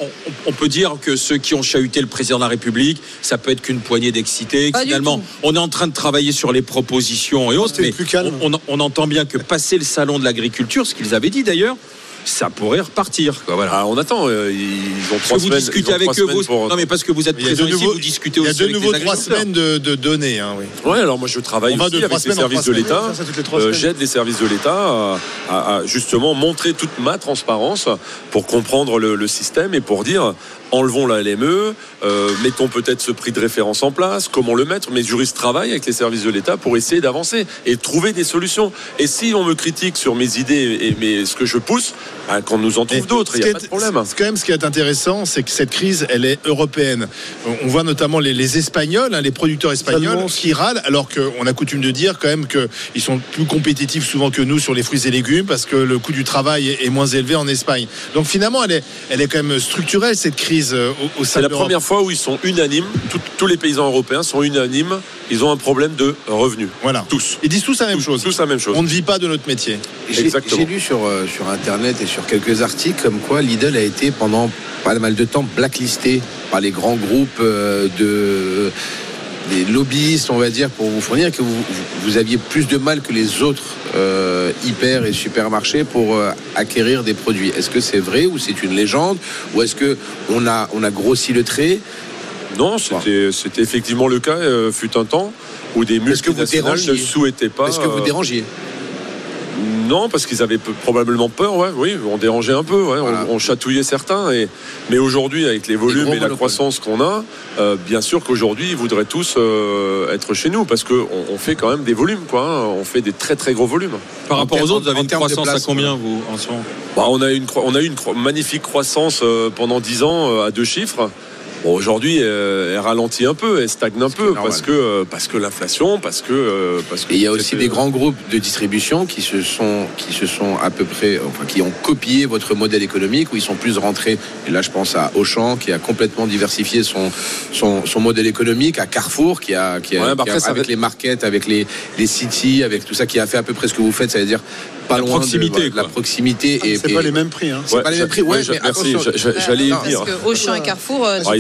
on, peut dire que ceux qui ont chahuté le président de la République, ça peut être qu'une poignée d'excités. Finalement, on est en train de travailler sur les propositions et autres, mais plus calme. On, on- on entend bien que passer le salon de l'agriculture, ce qu'ils avaient dit d'ailleurs, ça pourrait repartir. Quoi, voilà. Ah, on attend. euh, Ils ont Parce trois que vous semaines. discutez avec eux, semaines vous. pour- Non, mais parce que vous êtes présent ici, nouveau, vous discutez il y a aussi de nouveau trois semaines de, de données. hein, oui. Ouais, alors moi je travaille On aussi de avec les semaines services de l'État. semaines. Euh, semaines. J'aide les services de l'État à, à- à justement montrer toute ma transparence pour comprendre le, le système et pour dire enlevons la LME, euh, mettons peut-être ce prix de référence en place, comment le mettre. Mes juristes travaillent avec les services de l'État pour essayer d'avancer et trouver des solutions. Et si on me critique sur mes idées et mes, ce que je pousse, bah, qu'on nous en trouve d'autres, ce il n'y est- a pas de problème. c'est quand même ce qui est intéressant, c'est que cette crise, elle est européenne. On- voit notamment les, les Espagnols, hein, les producteurs espagnols, qui râlent, alors qu'on a coutume de dire quand même qu'ils sont plus compétitifs souvent que nous sur les fruits et légumes, parce que le coût du travail est, est moins élevé en Espagne. Donc finalement, elle est, elle est quand même structurelle, cette crise euh, au, au sein C'est la première fois où ils sont unanimes, tout- tous les paysans européens sont unanimes, ils ont un problème de revenus. Voilà. Tous. Ils disent tous la même chose. Tous la même chose. On ne vit pas de notre métier. J'ai lu sur, euh, sur Internet et sur quelques articles comme quoi Lidl a été pendant pas mal de temps blacklisté par les grands groupes euh, de des lobbyistes, on va dire, pour vous fournir, que vous, aviez plus de mal que les autres euh, hyper et supermarchés pour euh, acquérir des produits. Est-ce que c'est vrai ou c'est une légende? Ou est-ce que on a on a grossi le trait? Non, c'était effectivement le cas, euh, fut un temps où des Est-ce que vous multinationales ne souhaitaient pas. Est-ce que vous dérangiez? Non, parce qu'ils avaient probablement peur, ouais, oui, on dérangeait un peu, ouais, on- Voilà. on, chatouillait certains. Et, mais aujourd'hui, avec les volumes et la croissance qu'on a, euh, bien sûr qu'aujourd'hui, ils voudraient tous euh, être chez nous parce qu'on on fait quand même des volumes, quoi. hein. on fait des très très gros volumes. Par rapport aux autres, vous avez une croissance à combien, vous, en ce moment? Bah, on, a une, cro- on a eu une cro- magnifique croissance euh, pendant 10 ans euh, à deux chiffres. Bon, aujourd'hui, euh, elle ralentit un peu, elle stagne un peu parce que, euh, parce que l'inflation, parce que. euh, parce que Et il y a aussi des grands groupes de distribution qui se sont, qui se sont à peu près, enfin, qui ont copié votre modèle économique, où ils sont plus rentrés. Et là, je pense à Auchan, qui a complètement diversifié son, son, son modèle économique, à Carrefour, qui a, qui a, Ouais, bah qui a- avec va- les markets, avec les, les cities, avec tout ça, qui a fait à peu près ce que vous faites, ça veut dire pas La loin proximité, de, la proximité. Ah, et, C'est et- pas les mêmes prix. Hein. C'est pas les mêmes prix, ouais, mais merci, je- j'allais y Parce venir. que Auchan et Carrefour, euh, Ah,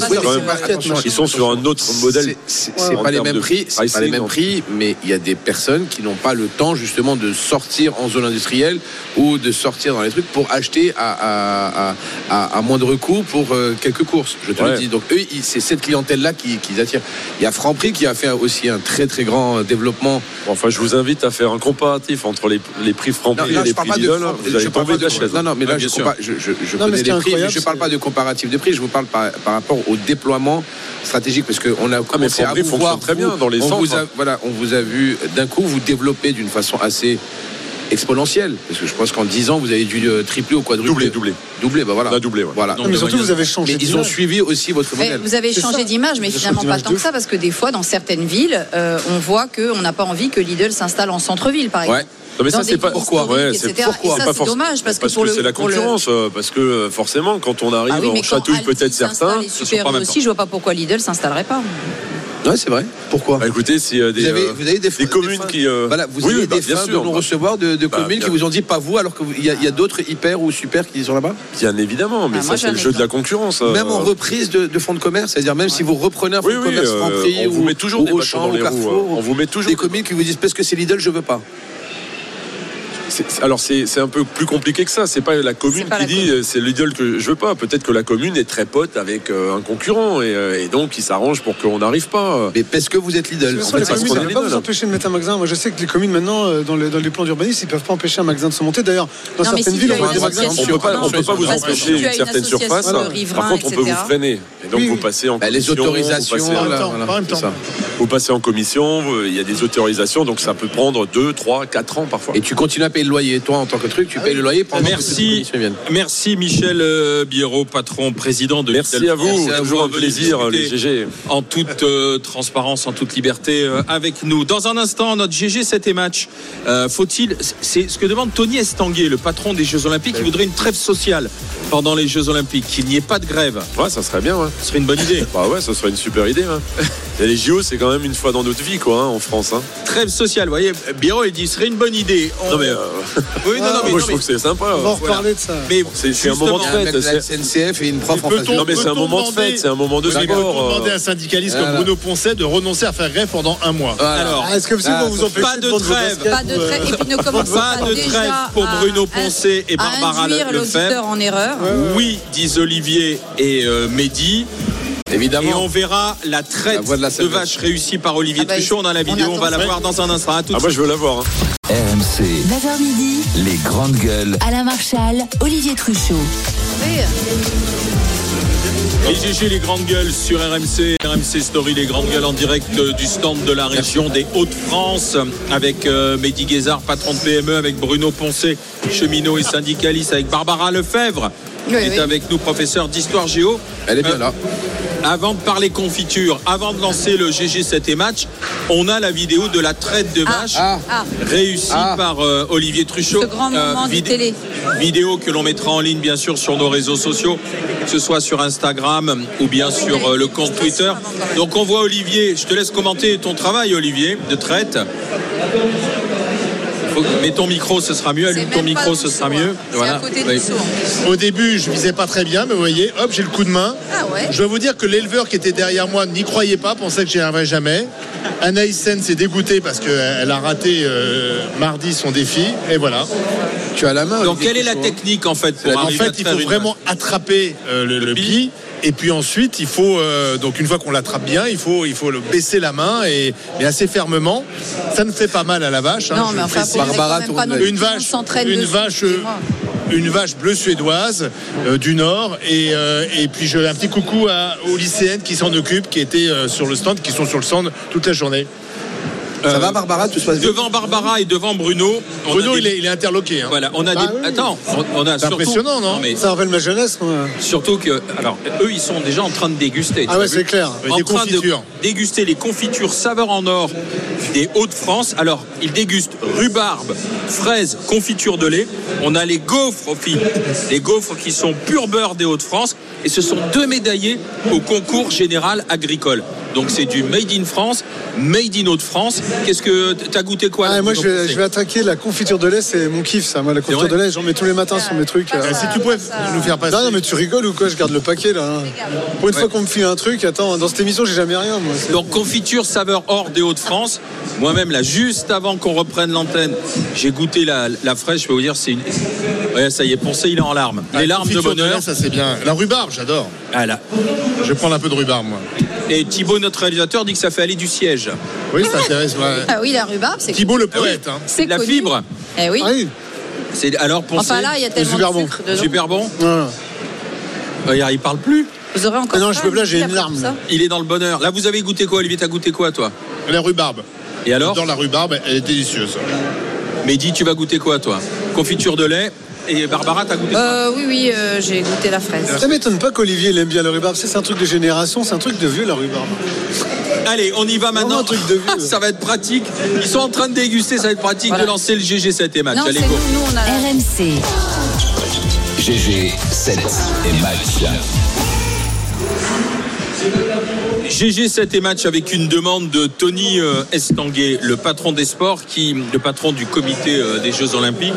ils, sont sur un autre modèle. C'est- pas les mêmes prix, c'est pas les mêmes prix, mais il y a des personnes qui n'ont pas le temps justement de sortir en zone industrielle ou de sortir dans les trucs pour acheter à, à, à, à- à moindre coût pour euh, quelques courses. Je te Ouais. le dis. Donc eux, c'est cette clientèle-là qui, qui attirent. Il y a Franprix qui a fait aussi un très très grand développement. Enfin, je vous invite à faire un comparatif entre les, les prix francs non. Non, mais hein. là, je connais les prix, mais je ne parle pas de comparatif de prix, je vous parle par rapport au déploiement stratégique, parce qu'on a ah, commencé à vous voir... très bien dans les centres. Hein. Voilà, on vous a vu d'un coup vous développer d'une façon assez exponentielle. Parce que je pense qu'en 10 ans, vous avez dû euh, tripler ou quadrupler. Doubler, doubler. Doubler, bah, voilà. Bah, on doublé, voilà. Mais surtout, vous avez changé. Mais ils ont suivi aussi votre modèle. Vous avez changé d'image, mais finalement pas tant que ça, parce que des fois, dans certaines villes, euh, on voit qu'on n'a pas envie que Lidl s'installe en centre-ville, par exemple. Ouais mais ça, c'est pas pourquoi. C'est pas dommage parce, que, c'est la concurrence. Euh, parce que euh, forcément, quand on arrive, on chatouille peut-être certains. Les super aussi, je vois pas pourquoi Lidl s'installerait pas. Oui, c'est vrai. Pourquoi bah, Écoutez, si euh, vous avez, des, des, communes qui. Voilà, vous avez bah, des fins de bah. non-recevoir de, communes qui vous ont dit pas vous, alors qu'il y a, d'autres hyper ou super qui sont là-bas? Bien évidemment, mais ça, c'est le jeu de la concurrence. Même en reprise de, fonds de commerce, c'est-à-dire même si vous reprenez un fonds oui, de commerce on ou, vous met toujours ou des Auchan, Carrefour, on vous met toujours des communes qui vous disent parce que c'est Lidl, je veux pas alors c'est un peu plus compliqué que ça. C'est pas la commune qui dit euh, c'est l'idole que je veux pas. Peut-être que la commune est très pote avec euh, un concurrent et, euh, donc il s'arrange pour qu'on n'arrive pas. Mais parce que vous êtes l'idole. En fait, la commune, ne pas vous empêcher de mettre un magasin. Moi, je sais que les communes maintenant, dans les, dans les plans d'urbanisme, ils peuvent pas empêcher un magasin de se monter. D'ailleurs, dans certaines villes, on, ne peut pas, on peut pas vous empêcher une certaine surface. Par contre, on peut vous freiner. Et donc bah, vous passez en les autorisations. Vous passez en commission. Il y a des autorisations, donc ça peut prendre 2, 3, 4 ans parfois. Et tu continues à payer le loyer. Toi, en tant que truc, tu ah payes le loyer. Merci, merci Michel euh, Biérot, patron, président de. Merci à vous. C'est toujours un plaisir, les GG. En toute euh, transparence, en toute liberté, euh, avec nous. Dans un instant, notre GG, c'était match. Faut-il. C'est ce que demande Tony Estanguet, le patron des Jeux Olympiques, qui voudrait une trêve sociale pendant les Jeux Olympiques, qu'il n'y ait pas de grève. Ouais, ça serait bien. Ouais. Ce serait une bonne idée. bah ouais, ça serait une super idée. Hein. Les JO, c'est quand même une fois dans notre vie, quoi, hein, en France. Hein. Trêve sociale, vous voyez, Biro, il dit ce serait une bonne idée. Non, mais. Euh, oui, non, mais moi, je trouve que c'est sympa. On va reparler de ça. Mais c'est un moment de fête. La SNCF et une prof en face. Non, mais c'est un moment de fête, c'est un moment de sport. Euh. demander à un syndicaliste comme Bruno Poncet de renoncer à faire grève pendant un mois. Alors, est-ce que vous ah, vous empêchez Pas de trêve. Pas de euh, trêve. Pas de trêve pour Bruno Poncet et Barbara Lefebvre. en erreur. Oui, disent Olivier et Mehdi. Évidemment. Et on verra la traite de, de vache réussie par Olivier ah bah, Truchot. On a la vidéo, on, va la voir dans un instant. À ah, moi, je veux la voir. Hein. RMC. 9h midi. Les grandes gueules. Alain Marchal, Olivier Truchot. Les GG, les grandes gueules sur RMC, RMC Story, les grandes gueules en direct euh, du stand de la région des Hauts-de-France avec euh, Mehdi Guézard, patron de PME, avec Bruno Poncé, cheminot et syndicaliste, avec Barbara Lefebvre, oui, qui est avec nous, professeur d'histoire géo. Elle est bien euh, là. Avant de parler confiture, avant de lancer le GG7 match, on a la vidéo de la traite de ah. vache ah. ah. réussie par euh, Olivier Truchot. Ce grand euh, moment de télé. Vidéo que l'on mettra en ligne, bien sûr, sur nos réseaux sociaux, que ce soit sur Instagram ou bien sur le compte Twitter. Donc on voit Olivier, je te laisse commenter ton travail, Olivier, de traite faut, mets ton micro, ce sera mieux. Allume ton micro, ce sera mieux. Au début, je visais pas très bien, mais vous voyez, hop, j'ai le coup de main. Je dois vous dire que l'éleveur qui était derrière moi n'y croyait pas, pensait que j'y arriverais jamais. Anaïs Sen s'est dégoûtée parce qu'elle euh, a raté euh, mardi son défi. Et voilà. Tu as la main. Donc, quelle est la hein technique en fait pour En fait, il faut vraiment attraper euh, le, le, le. Et puis ensuite, il faut, euh, donc une fois qu'on l'attrape bien, il faut, il faut baisser la main et, assez fermement. Ça ne fait pas mal à la vache. Hein, non, mais enfin, Barbara une vache, une vache bleue suédoise euh, du Nord. Et, euh, puis, je, un petit coucou à, aux lycéennes qui s'en occupent, qui étaient sur le stand, qui sont sur le stand toute la journée. Euh, Ça va, Barbara Tout Devant Barbara et devant Bruno. Bruno, il, est, interloqué. Hein. Voilà, on a des. Ah attends, on- a C'est surtout. impressionnant, non, mais Ça rappelle ma jeunesse, moi. surtout que. Alors, eux, ils sont déjà en train de déguster. Ah ouais, c'est clair. en train de déguster les confitures saveur en or des Hauts-de-France. Alors, ils dégustent rhubarbe, fraise, confiture de lait. On a les gaufres au fil. les gaufres qui sont pur beurre des Hauts-de-France. Et ce sont deux médaillés au concours général agricole. Donc c'est du made in France, made in de France. Qu'est-ce que t'as goûté quoi ah, Moi, je vais, attaquer la confiture de lait, c'est mon kiff ça. Moi, la confiture de lait, j'en mets tous les matins sur mes trucs. Euh. Si tu pouvais nous faire passer. Non, non, mais tu rigoles ou quoi? Je garde le paquet là. Hein. Pour une fois qu'on me file un truc, attends, dans cette émission, j'ai jamais rien. Moi. Donc confiture saveur hors des Hauts-de-France. Moi-même, là, juste avant qu'on reprenne l'antenne, j'ai goûté la, fraîche. Je peux vous dire, c'est une. Ouais, ça y est, pour ça il est en larmes. Ah, les larmes de bonheur. Lait, ça c'est bien. La rhubarbe, j'adore. Ah. Je vais prendre un peu de rhubarbe, moi. Et Thibaut, notre réalisateur, dit que ça fait aller du siège. Oui, ça intéresse. Ah oui, la rhubarbe, c'est Thibaut le poète. Ah hein. La fibre. Eh ah oui. C'est alors pour enfin là, il y a super de bon. Super bon. Euh, il parle plus. Vous aurez encore. Ah non, je peux là, j'ai une larme. Il est dans le bonheur. Là, vous avez goûté quoi, Olivier? T'as goûté quoi, toi? La rhubarbe. Et alors? Dans la rhubarbe, elle est délicieuse. Mais dis, tu vas goûter quoi, toi? Confiture de lait et Barbara, t'as goûté Euh, oui, oui, euh, j'ai goûté la fraise. Ça m'étonne pas qu'Olivier aime bien le rhubarbe. C'est un truc de génération, c'est un truc de vieux la rhubarbe. Allez, on y va maintenant. un truc de vieux. ça va être pratique. Ils sont en train de déguster, ça va être pratique Voilà. de lancer le GG7 et match. Non, Allez, go. nous, nous, on a. RMC, GG 7 et match. GG7 et match avec une demande de Tony euh, Estanguet, le patron des sports, qui, le patron du comité euh, des Jeux Olympiques,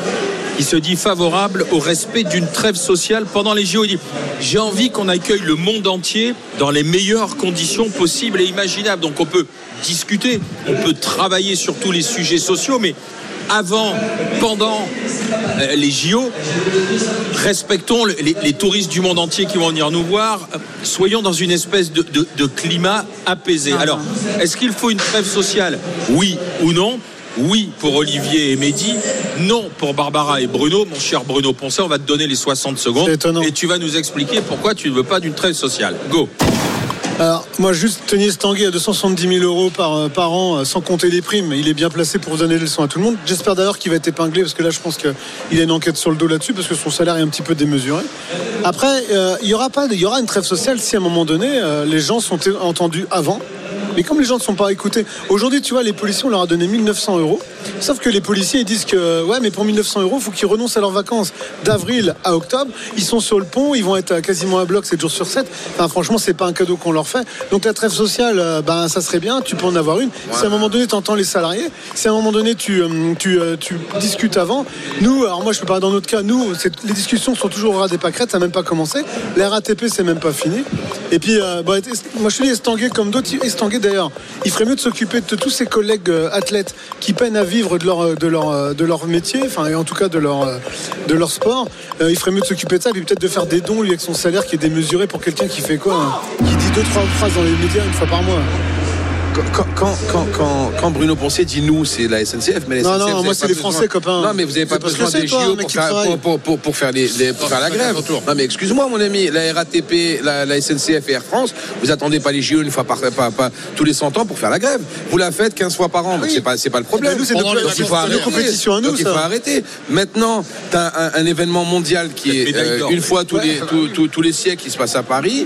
qui se dit favorable au respect d'une trêve sociale pendant les JO. Il dit J'ai envie qu'on accueille le monde entier dans les meilleures conditions possibles et imaginables. Donc on peut discuter, on peut travailler sur tous les sujets sociaux, mais avant, pendant euh, les JO, respectons le- les, touristes du monde entier qui vont venir nous voir. Soyons dans une espèce de climat apaisé. Alors, est-ce qu'il faut une trêve sociale? Oui ou non? Oui pour Olivier et Mehdi, non pour Barbara et Bruno. Mon cher Bruno Poncet, on va te donner les 60 secondes et tu vas nous expliquer pourquoi tu ne veux pas d'une trêve sociale. Go Alors, moi, juste Tony Estanguet à 270 000 euros par, euh, par an, euh, sans compter les primes. Il est bien placé pour donner des leçons à tout le monde. J'espère d'ailleurs qu'il va être épinglé, parce que là, je pense qu'il a une enquête sur le dos là-dessus, parce que son salaire est un petit peu démesuré. Après, euh, il y aura pas, il y aura une trêve sociale si à un moment donné, euh, les gens sont entendus avant. Mais comme les gens ne sont pas écoutés, aujourd'hui, tu vois, les policiers, on leur a donné 1900 euros. Sauf que les policiers, ils disent que, ouais, mais pour 1900 euros, il faut qu'ils renoncent à leurs vacances d'avril à octobre. Ils sont sur le pont, ils vont être quasiment à bloc 7 jours sur 7. Enfin, franchement, c'est pas un cadeau qu'on leur fait. Donc, la trêve sociale, euh, ben, ça serait bien, tu peux en avoir une. Si à un moment donné, tu entends les salariés, si à un moment donné, tu, tu, euh, tu discutes avant. Nous, alors moi, je peux parler dans notre cas, nous, les discussions sont toujours au ras des pâquerettes, ça n'a même pas commencé. La RATP, c'est même pas fini. Et puis, euh, moi, je te dis, Estanguet, comme d'autres, Estanguet d'ailleurs, il ferait mieux de s'occuper de tous ses collègues athlètes qui peinent à vivre de leur, euh, euh, de leur métier, enfin, et en tout cas de leur, euh, sport. Il ferait mieux de s'occuper de ça, et puis peut-être de faire des dons, avec son salaire qui est démesuré pour quelqu'un qui fait quoi hein, Qui dit deux, trois phrases dans les médias une fois par mois. Quand, quand, quand, quand, quand Bruno Poncet dit nous, c'est la SNCF, mais la Non, SNCF, non, vous moi, c'est les Français, copain. Non, mais vous n'avez pas besoin des JO pour faire, travaille. pour, pour, pour, pour faire, les, les- pour faire la grève. Non, mais excuse-moi, mon ami, la RATP, la, la SNCF et Air France, vous attendez pas les JO une fois par, pas, pas, tous les 100 ans pour faire la grève. Vous la faites 15 fois par an, donc c'est pas, pas le problème. Mais nous, c'est Donc nos- il faut c'est nos arrêter. compétitions à nous, Donc il faut arrêter. Maintenant, tu as un, un événement mondial qui est euh, une fois tous les siècles qui se passe à Paris.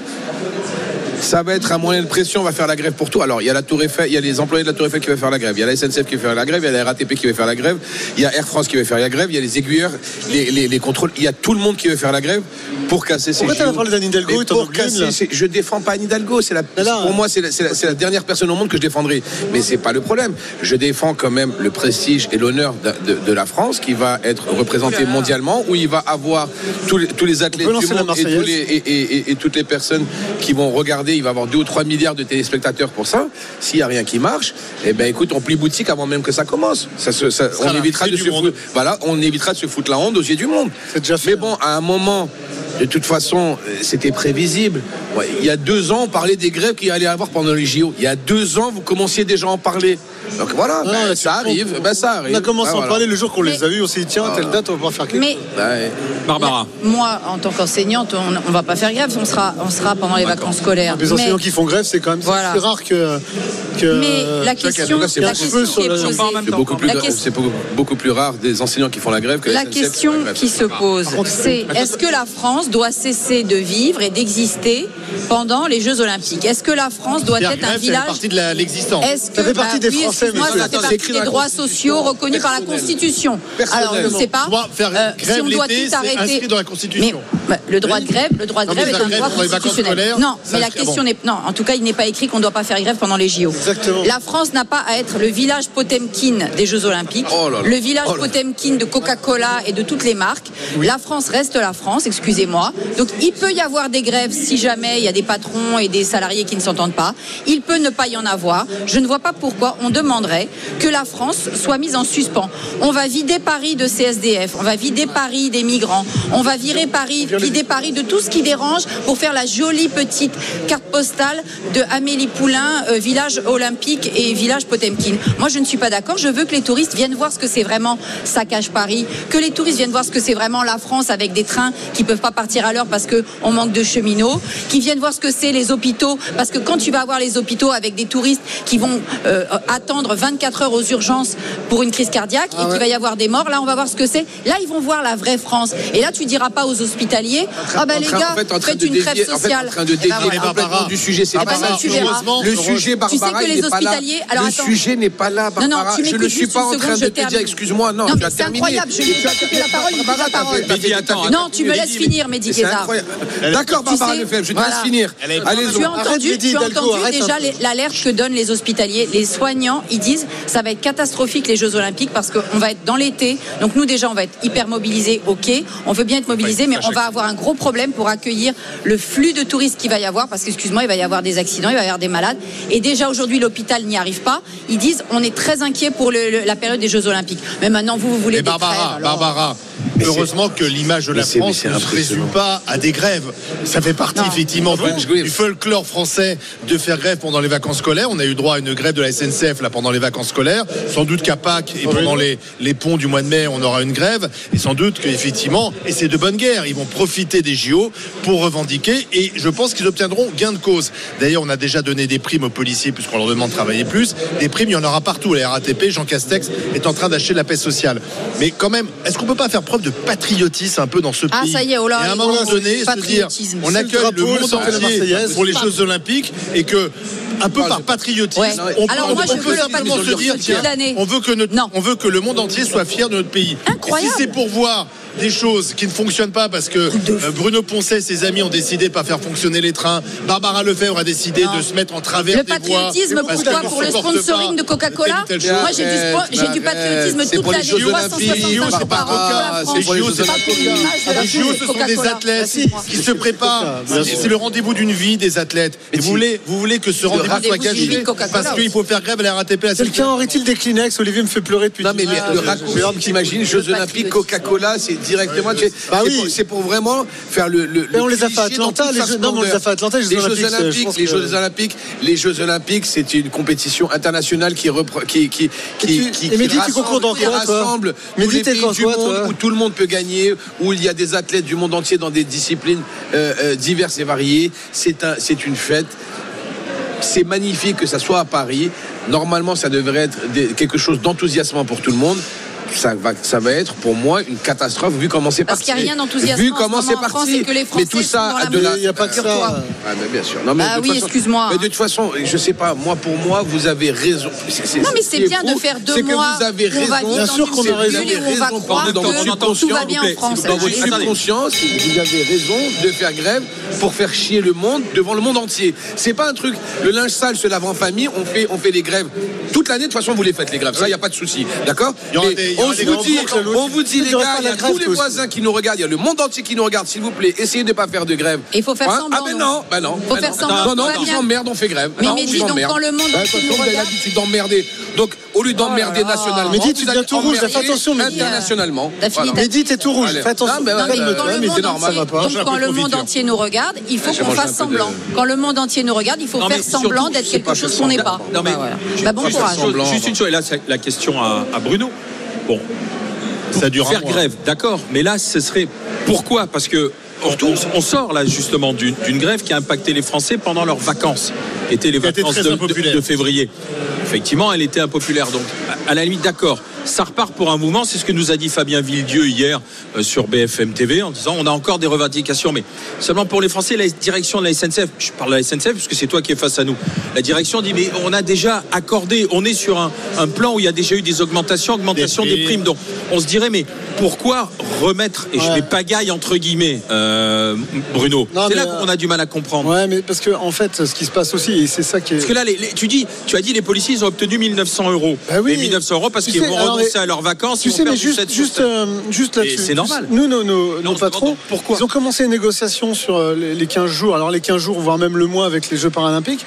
Ça va être un moyen de pression, on va faire la grève pour tout. Alors, il y a la Tour Eiffel, il y a les employés de la Tour Eiffel qui vont faire la grève, il y a la SNCF qui va faire la grève, il y a la RATP qui va faire la grève, il y a Air France qui va faire la grève, il y a les aiguilleurs, les, les- les contrôles, il y a tout le monde qui va faire la grève pour casser ces Pourquoi t'as parlé d'Anne Hidalgo Mais et t'en pour casser ces- Je défends pas Anne Hidalgo, c'est la, là, pour moi c'est la, dernière personne au monde que je défendrai. Mais c'est pas le problème. Je défends quand même le prestige et l'honneur de, de- de la France qui va être représenté mondialement, où il va avoir tous les, tous les athlètes du monde et, tous Marseillaise. les- et, et- et- et toutes les personnes qui vont regarder, il va y avoir 2 ou 3 milliards de téléspectateurs pour ça. S'il n'y a rien qui marche, eh ben écoute, on plie boutique avant même que ça commence. Ça, se- ça- sera on évitera de se foutre, voilà, on évitera de se foutre la honte aux yeux du monde. C'est déjà fait. Mais bon, à un moment, de toute façon, euh, c'était prévisible. Ouais, il y a deux ans, on parlait des grèves qu'il allait y avoir pendant les JO. Il y a deux ans, vous commenciez déjà à en parler. Donc voilà, Non, ben, ça arrive, ben, ça arrive. On a commencé Ben, à en voilà. parler le jour qu'on les a vus, on s'est dit, tiens, telle date, on va pouvoir faire quelque Mais chose. Ouais. Barbara. moi, en tant qu'enseignante, on, on va pas faire grève, on sera, on sera pendant les vacances scolaires. Les Mais- enseignants qui font grève, c'est quand même Voilà. c'est rare que. que Mais la question, c'est la beaucoup question plus qui sur est le- posée, C'est beaucoup, plus, la de- question- c'est beaucoup, plus rare des enseignants qui font la grève que La SNCF qui font question la grève. qui se pose, c'est est-ce que la France doit cesser de vivre et d'exister pendant les Jeux Olympiques? Est-ce que la France doit être un village partie de l'existence. Est-ce que Ça fait partie des Français, ça fait partie des droits sociaux reconnus par la. Constitution. Alors je ne sais pas euh, si on doit tout c'est arrêter. inscrit dans la Constitution. Bah, le droit de grève, le droit de grève est un droit constitutionnel. Non, mais la question n'est non. En tout cas, il n'est pas écrit qu'on ne doit pas faire grève pendant les JO. Exactement. La France n'a pas à être le village Potemkin des Jeux Olympiques, Oh là là. le village Oh là. Potemkin de Coca-Cola et de toutes les marques. La France reste la France, excusez-moi. Donc il peut y avoir des grèves si jamais il y a des patrons et des salariés qui ne s'entendent pas. Il peut ne pas y en avoir. Je ne vois pas pourquoi on demanderait que la France soit mise en suspens. On va vider Paris de CSDF, on va vider Paris des migrants, on va virer Paris vider Paris de tout ce qui dérange pour faire la jolie petite carte postale de Amélie Poulain, euh, village olympique et village Potemkin. Moi, je ne suis pas d'accord. Je veux que les touristes viennent voir ce que c'est vraiment saccage Paris, que les touristes viennent voir ce que c'est vraiment la France avec des trains qui peuvent pas partir à l'heure parce qu'on manque de cheminots, qui viennent voir ce que c'est les hôpitaux, parce que quand tu vas voir les hôpitaux avec des touristes qui vont euh, attendre 24 heures aux urgences pour une crise cardiaque Ah et qu'il va y avoir des morts, là on va voir ce que c'est. Là ils vont voir la vraie France. Et là tu diras pas aux hospitaliers, ah ben En les gars, faites une fait, sociale. en train de Eh ben dévier complètement du sujet. C'est Eh pas ben ça, Le sujet, Tu sais Barbara, que il les est pas là. hospitaliers. Alors Le attends. sujet n'est pas là, Non, non, Barbara. Je ne suis pas en train de te dire, excuse-moi, non, tu as c'est terminé. incroyable, je lui ai Tu as coupé la parole, il la parole. Non, tu me laisses finir, Mehdi c'est Guézard. D'accord, Tu Barbara Lefebvre, je te laisse finir. Allez, Tu as entendu, tu as entendu déjà l'alerte que donnent les hospitaliers, les soignants, ils disent ça va être catastrophique les Jeux Olympiques parce qu'on va être dans l'été. Donc nous déjà on va être hyper mobilisés, ok, on veut bien être mobilisés, mais on va avoir un gros problème pour accueillir le flux de touristes qu'il va y avoir parce qu'excuse-moi, il va y avoir des accidents, il va y avoir des malades. Et déjà aujourd'hui l'hôpital n'y arrive pas. Ils disent on est très inquiet pour le- le- la période des Jeux Olympiques. Mais maintenant vous vous voulez Et des Barbara, trêves, alors- Barbara, heureusement que l'image de la Mais France mais ne se résume pas à des grèves. Ça fait partie Non. effectivement du folklore français de faire grève pendant les vacances scolaires. On a eu droit à une grève de la SNCF là pendant les vacances scolaires. Sans doute qu'à Pâques et pendant les, les ponts du mois de mai, on aura une grève. Et sans doute qu'effectivement, et c'est de bonne guerre, ils vont profiter des JO pour revendiquer. Et je pense qu'ils obtiendront gain de cause. D'ailleurs, on a déjà donné des primes aux policiers puisqu'on leur demande de travailler plus. Des primes, il y en aura partout. La RATP, Jean Castex est en train d'acheter la paix sociale. Mais quand même, est-ce qu'on peut pas faire preuve de patriotisme un peu dans ce Ah, pays ça y est, oh là, Et à un moment donné, se dire, on accueille le drapeau, monde le la entier pour les Jeux Olympiques et que un peu par patriotisme, Ouais. on, Alors, peut- moi, on je peut veux le simplement se dire tiens, l'année. on veut que notre, on veut que le monde entier soit fier de notre pays. Incroyable. Et si c'est pour voir des choses qui ne fonctionnent pas parce que euh, Bruno Poncet et ses amis ont décidé de pas faire fonctionner les trains, Barbara Lefebvre a décidé Non. de se mettre en travers Le des voies. patriotisme, parce pourquoi ne Pour le sponsoring de Coca-Cola. Moi, j'ai du, patriotisme toute pour les l'année. Jeux 365 Olympiques, jours par an pour la France. c'est pour les Jeux Les JO, ce sont des athlètes qui se préparent. C'est le rendez-vous d'une vie des athlètes. Et vous voulez, vous voulez que ce rendez-vous soit vie Coca-Cola parce qu'il faut faire grève à la RATP Quelqu'un aurait-il des Kleenex Olivier me fait pleurer depuis Non mais le raccourci, t'imagines, Jeux Olympiques, Coca-Cola, c'est directement. Bah c'est oui. pour- C'est pour vraiment faire le. le Mais on le les a fait à Atlanta, les Jeux- non, mais on les a fait à Atlanta, les Jeux Les Jeux Olympiques, je les que- Jeux Olympiques, les Jeux Olympiques, c'est une compétition internationale qui repre- qui qui qui rassemble- concours dans qui quoi, toi rassemble tous Mehdi, les t'es pays dans du quoi, monde toi où tout le monde peut gagner, où il y a des athlètes du monde entier dans des disciplines euh, euh, diverses et variées. C'est un c'est une fête. C'est magnifique que ça soit à Paris. Normalement, ça devrait être quelque chose d'enthousiasmant pour tout le monde. Ça va, ça va être pour moi une catastrophe vu comment c'est Parce parti. qu'il n'y a rien d'enthousiasmant Vu en comment ce c'est parti. c'est que les mais tout ça sont dans la. Il n'y a pas que ça. Ah, mais bien sûr. Non, mais Bah de toute oui, façon- excuse-moi. Mais de toute façon, je sais pas. Moi, pour moi, vous avez raison. C'est- Non, mais ce c'est bien fou, de faire deux c'est que mois vous avez va raison. vivre Bien dans sûr qu'on a raison. on va Raison, croire dans que tout va bien en France. Dans votre subconscience, vous avez raison de faire grève pour faire chier le monde devant le monde entier. C'est pas un truc. Le linge sale se lave en famille. On fait, on fait les grèves toute l'année. De toute façon, vous les faites les grèves. Ça, il y a pas de souci. D'accord Mais On vous dit, on vous dit les gars, il y a tous les voisins qui nous regardent. Il y a le monde entier qui nous regarde. S'il vous plaît, essayez de pas faire de grève. Et il faut faire Hein semblant, Ah ben donc. non, ben non. Faut ben faire non. semblant, Non, non, on s'emmerde, on fait grève. Mais Non, Mehdi, on donc, quand le monde entier vous avez l'habitude d'emmerder. Donc, au lieu d'emmerder Oh nationalement, Mehdi, tu deviens tout rouge, fais attention, Mehdi. Internationalement. Mehdi, t'es tout rouge. Fais attention. Non, mais mais mais c'est normal. va pas. quand le de monde entier nous regarde, il faut qu'on fasse semblant. Quand le monde entier nous regarde, il faut Non, faire mais semblant d'être quelque chose qu'on n'est pas. Non mais Bah. Bah, bon courage. juste une chose, et là c'est la question à Bruno. Bon, Ça dure un faire mois. grève, d'accord, mais là ce serait pourquoi? Parce que on, sort là justement d'une grève qui a impacté les Français pendant leurs vacances, qui étaient les vacances de, de- février. Effectivement, elle était impopulaire, donc à la limite, d'accord. Ça repart pour un mouvement, c'est ce que nous a dit Fabien Villedieu hier euh, sur BFM TV en disant on a encore des revendications, mais seulement pour les Français, la direction de la SNCF, je parle de la SNCF puisque c'est toi qui es face à nous, la direction dit mais on a déjà accordé, on est sur un, un plan où il y a déjà eu des augmentations, augmentation Des des, primes. donc on se dirait mais pourquoi remettre, et je Ouais. mets pagaille entre guillemets, euh, Bruno, c'est là qu'on a du mal à comprendre. Ouais, mais parce que en fait, ce qui se passe aussi, et c'est ça qui est. Parce que là, les- les- tu dis, tu as dit les policiers ils ont obtenu 1900 euros. Bah oui. Et 1900 euros parce qu'ils vont à leurs vacances. Tu sais, mais juste, 7%. juste, euh, juste là-dessus. c'est normal. Nous, nos, nos, nos patrons, pourquoi. ils ont commencé les négociations sur euh, les les 15 jours, alors les 15 jours, voire même le mois avec les Jeux paralympiques.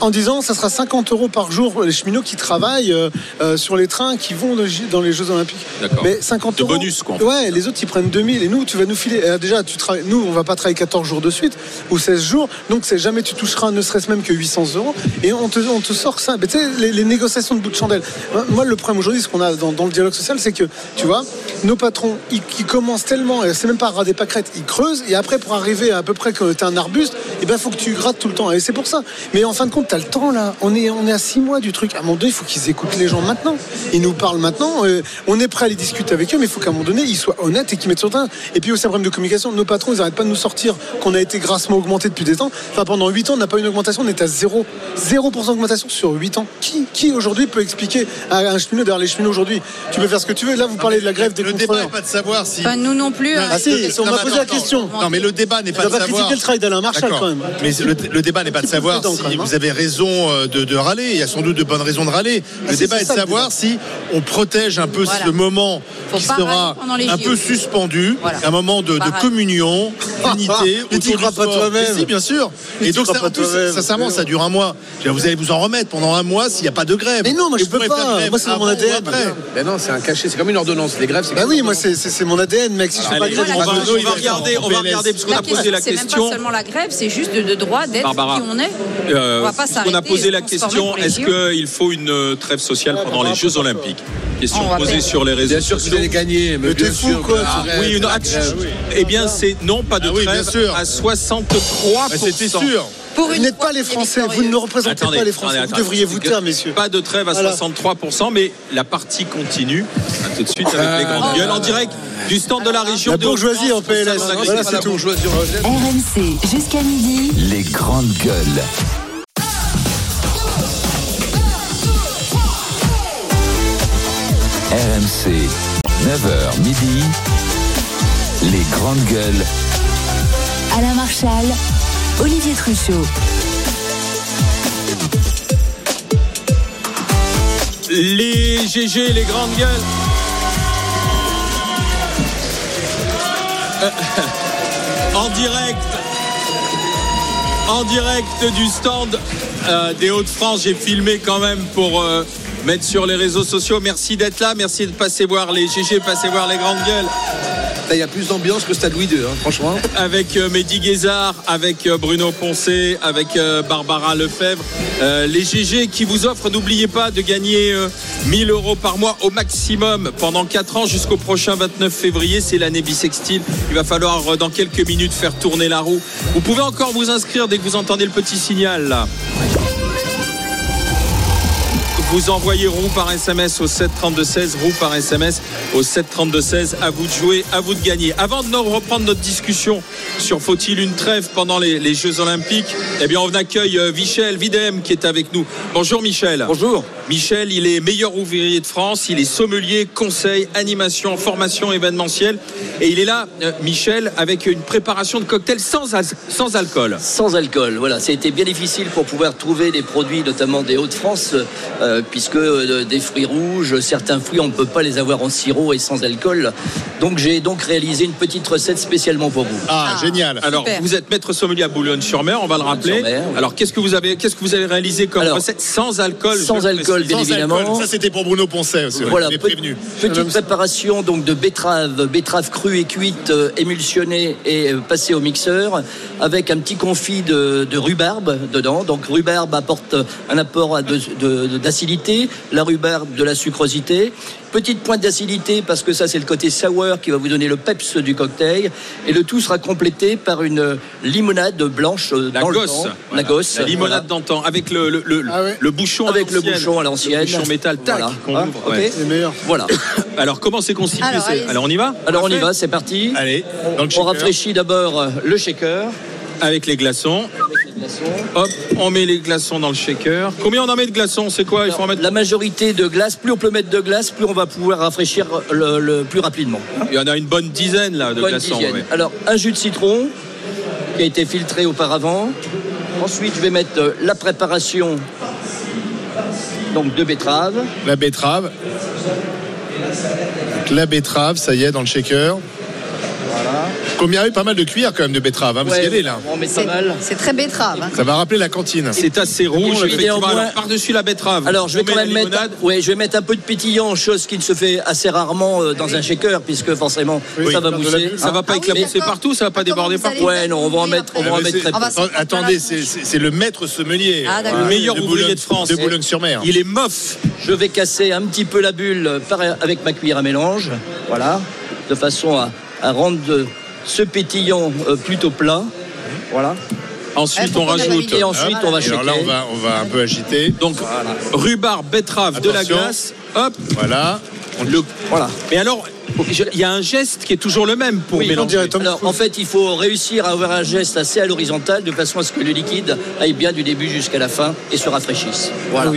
En disant ça sera 50 euros par jour les cheminots qui travaillent euh, euh, sur les trains qui vont dans les Jeux Olympiques. D'accord. Mais 50 De euros. bonus, quoi, en fait. Ouais, les autres ils prennent 2000 et nous tu vas nous filer. euh, déjà, tu travailles, nous on va pas travailler 14 jours de suite ou 16 jours, donc c'est jamais tu toucheras ne serait-ce même que 800 euros et on te, on te sort ça. Mais tu sais, les, les négociations de bout de chandelle. Moi, le problème aujourd'hui, ce qu'on a dans, dans le dialogue social, c'est que tu vois, nos patrons ils, ils commencent tellement, c'est même pas à ras des pâquerettes, ils creusent et après pour arriver à, à peu près que tu un arbuste, et ben faut que tu grattes tout le temps. Et c'est pour ça. Mais en fin de compte, tu as le temps là. On est, on est à 6 mois du truc. À un moment donné, il faut qu'ils écoutent les gens maintenant. Ils nous parlent maintenant. euh, on est prêt à les discuter avec eux, mais il faut qu'à un moment donné, ils soient honnêtes et qu'ils mettent sur le terrain. Et puis aussi un problème de communication. Nos patrons, ils n'arrêtent pas de nous sortir qu'on a été grassement augmenté depuis des temps. Enfin, pendant 8 ans, on n'a pas eu une augmentation. On est à 0, 0% d'augmentation sur 8 ans. Qui, qui aujourd'hui peut expliquer à un cheminot derrière les cheminots aujourd'hui? Tu peux faire ce que tu veux. Là, vous parlez de la grève des Le débat contrôleurs. n'est pas de savoir si. Enfin, nous non plus. hein. Ah si, on m'a posé la question. Non, mais le débat n'est pas de savoir. critiquer le travail d'Alain Marshall D'accord. quand même. Mais le, le débat n'est pas de savoir si hein. vous avez raison euh, de, de râler. Il y a sans doute de bonnes raisons de râler. Ah, Le débat est de savoir si on protège un peu Voilà. ce moment Faut qui sera un peu suspendu, Voilà. un moment de, communion, d'unité. Mais autour crois pas toi-même. Mais Si, bien sûr. Mais Et donc, ça, plus, sincèrement, ça dure un mois. Vous allez vous en remettre pendant un mois s'il n'y a pas de grève. Mais non, moi, Et je peux pas. grève Moi, c'est mon ADN. Ben non, c'est un cachet, c'est comme une ordonnance. Les grèves, c'est Bah oui, moi c'est mon ADN, mec. Si je fais pas grève, on va, regarder, on va regarder parce qu'on a posé la question, c'est même pas seulement la grève, c'est juste de, droit d'être qui on est. Euh, on va pas on s'arrêter. a posé la question est-ce qu'il faut une euh, trêve sociale pendant les Jeux Olympiques? Question posée sur les réseaux Bien sûr que vous sociaux. allez gagner, mais, bien fou, sûr. Oui, une. Eh bien, c'est non, pas de Ah trêve à 63 Mais C'était sûr. Pour Vous n'êtes pas les qu'il Français, vous ne nous représentez Attendez, pas les Français. attendez, Vous devriez vous taire, messieurs. Pas de trêve à Voilà. 63%, mais la partie continue. À tout de suite avec les grandes Oh. gueules en direct du stand de la région La de bourgeoisie en. PLS. Voilà, c'est tout. rejette. RMC jusqu'à midi. Les grandes gueules. RMC, 9h midi. Les grandes gueules. Alain Marshall, Olivier Truchot. Les GG, les grandes gueules. Euh, en direct. En direct du stand euh, des Hauts-de-France, j'ai filmé quand même pour euh, mettre sur les réseaux sociaux. Merci d'être là, merci de passer voir les GG, passer voir les grandes gueules. Il y a plus d'ambiance que Stade Louis II, hein, franchement. avec euh, Mehdi Guézard, avec euh, Bruno Poncé, avec euh, Barbara Lefebvre. Les GG qui vous offrent, n'oubliez pas de gagner euh, 1000 euros par mois au maximum pendant 4 ans jusqu'au prochain 29 février. C'est l'année bissextile. Il va falloir dans quelques minutes faire tourner la roue. Vous pouvez encore vous inscrire dès que vous entendez le petit signal là. Vous envoyez roue par SMS au 732-16, roue par SMS au 732-16. À vous de jouer, à vous de gagner. Avant de reprendre notre discussion sur faut-il une trêve pendant les, les Jeux Olympiques, eh bien, on accueille euh, Michel Videm qui est avec nous. Bonjour Michel. Bonjour. Michel, il est meilleur ouvrier de France, il est sommelier, conseil, animation, formation événementielle. Et il est là, euh, Michel, avec une préparation de cocktails sans, sans alcool. Sans alcool, voilà. Ça a été bien difficile pour pouvoir trouver des produits, notamment des Hauts-de-France, euh, puisque euh, des fruits rouges, certains fruits, on ne peut pas les avoir en sirop et sans alcool. Donc j'ai donc réalisé une petite recette spécialement pour vous. Ah, génial. Alors, Super. vous êtes maître sommelier à Boulogne-sur-Mer, on va le rappeler. Oui. Alors, qu'est-ce que vous avez, qu'est-ce que vous avez réalisé comme Alors, recette sans alcool sans le alcool, bien Sans évidemment. alcool. Ça, c'était pour Bruno Poncet aussi. Voilà, prévenu. petite préparation donc de betterave, betterave crue et cuite, euh, émulsionnée et euh, passée au mixeur, avec un petit confit de, de rhubarbe dedans. Donc rhubarbe apporte un apport de- de- d'acidité, la rhubarbe de la sucrosité. Petite pointe d'acidité parce que ça c'est le côté sour qui va vous donner le peps du cocktail. Et le tout sera complété par une limonade blanche euh, La dans le gosse. temps. Voilà. La gosse. La limonade d'antan, avec le, le, le, Ah ouais. le bouchon Avec à le bouchon à l'ancienne. Le métal, tac, Voilà. qu'on Hein, ouvre. ouais. Voilà. Alors, comment c'est constitué Alors, c'est- allez-y. Alors, on y va Alors on y va, c'est parti. Allez, dans On rafraîchit d'abord euh, le shaker. Avec les glaçons. Hop, on met les glaçons dans le shaker. Combien on en met de glaçons C'est quoi Il faut en mettre. La majorité de glace, plus on peut mettre de glace, plus on va pouvoir rafraîchir le, le plus rapidement. Il y en a une bonne dizaine là de Bonne glaçons. dizaine. ouais. Alors un jus de citron qui a été filtré auparavant. Ensuite, je vais mettre euh, la préparation donc de betterave. La betterave. La betterave, ça y est, dans le shaker. Faut mirer pas mal de cuillères quand même de betterave, hein, parce Ouais, qu'elle est là. On met pas C'est mal. c'est très betterave. hein. Ça va rappeler la cantine. C'est assez rouge, Alors, par-dessus la betterave. Alors, je vais on quand même mettre, limonade. ouais, je vais mettre un peu de pétillant, chose qui ne se fait assez rarement euh, dans un shaker, puisque forcément, Oui, ça va mousser. Ça va pas Ah éclabousser partout, ça va pas déborder partout. Ouais, non, on va en mettre, on va en mais mettre c'est- très peu. Attendez, c'est le maître sommelier. Ah. Le meilleur de ouvrier de France. De Boulogne-sur-Mer. Il est mof. Je vais casser un petit peu la bulle avec ma cuillère à mélange, voilà, de façon à, à rendre de- ce pétillant euh, plutôt plat. Voilà. Ensuite, Eh, on rajoute. Et ensuite, on va Et alors là, on va, on va un peu agiter. Donc, rhubarbe, betterave, de la glace. Hop. Voilà. Le... Voilà. Mais alors, il y a un geste qui est toujours le même pour Oui, mélanger. Alors, en fait, il faut réussir à avoir un geste assez à l'horizontale de façon à ce que le liquide aille bien du début jusqu'à la fin et se rafraîchisse. Voilà.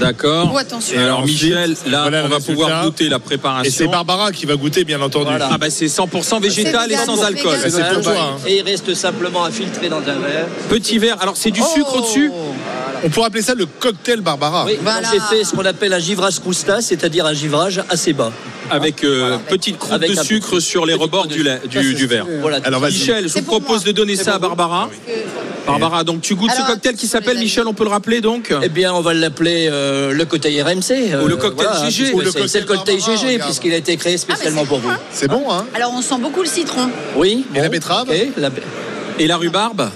D'accord. Oh, attention. Et alors, ensuite, Michel, là, voilà on va résultat. pouvoir goûter la Et préparation. c'est Barbara qui va goûter, bien entendu. Voilà. Ah bah c'est 100% végétal et sans c'est alcool. vegan. C'est pour toi. hein. Et il reste simplement à filtrer dans un verre. Petit verre. Alors c'est du sucre Oh. au-dessus? On pourrait appeler ça le cocktail Barbara. Oui, Voilà. J'ai fait ce qu'on appelle un givrage crousta, c'est-à-dire un givrage assez bas. avec euh, petite croûte Avec de sucre petit- sur les rebords du, verre. Voilà. Alors. Michel, je vous propose moi. de donner ça à Barbara. Barbara, donc tu goûtes ce cocktail qui s'appelle, Michel, on peut le rappeler donc? Eh bien, on va l'appeler euh, le cocktail RMC. euh, Ou le cocktail GG. c'est- cocktail C'est le cocktail Barbara, GG, regarde. puisqu'il a été créé spécialement pour vous. C'est bon, hein? Alors, on sent beaucoup le citron. Oui. Et la betterave? La- Et la rhubarbe?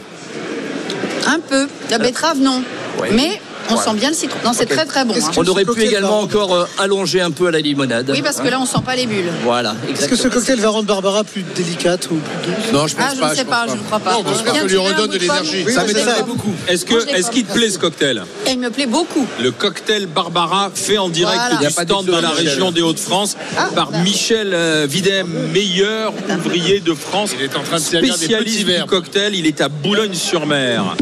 Un peu. La betterave, non. Ouais. Mais on sent bien le citron. Non, c'est très très bon. hein. On aurait pu également encore euh, allonger un peu à la limonade. Oui, parce que là, on sent pas les bulles. Voilà, Est-ce que ce cocktail va rendre Barbara plus délicate ou plus douce? Non, je pense Ah, je pas. ne sais pas, je ne crois pas. Non, parce que lui redonne de l'énergie. Oui, Ça je m'étonnerait beaucoup. Est-ce que je est-ce qu'il te plaît ce cocktail? Il me plaît beaucoup. Le cocktail Barbara fait en direct Voilà. du stand dans la région des Hauts-de-France Ah, par bah. Michel euh, Videm, meilleur ouvrier de France, Il est en train de servir des petits verres. cocktail. Il est à Boulogne-sur-Mer.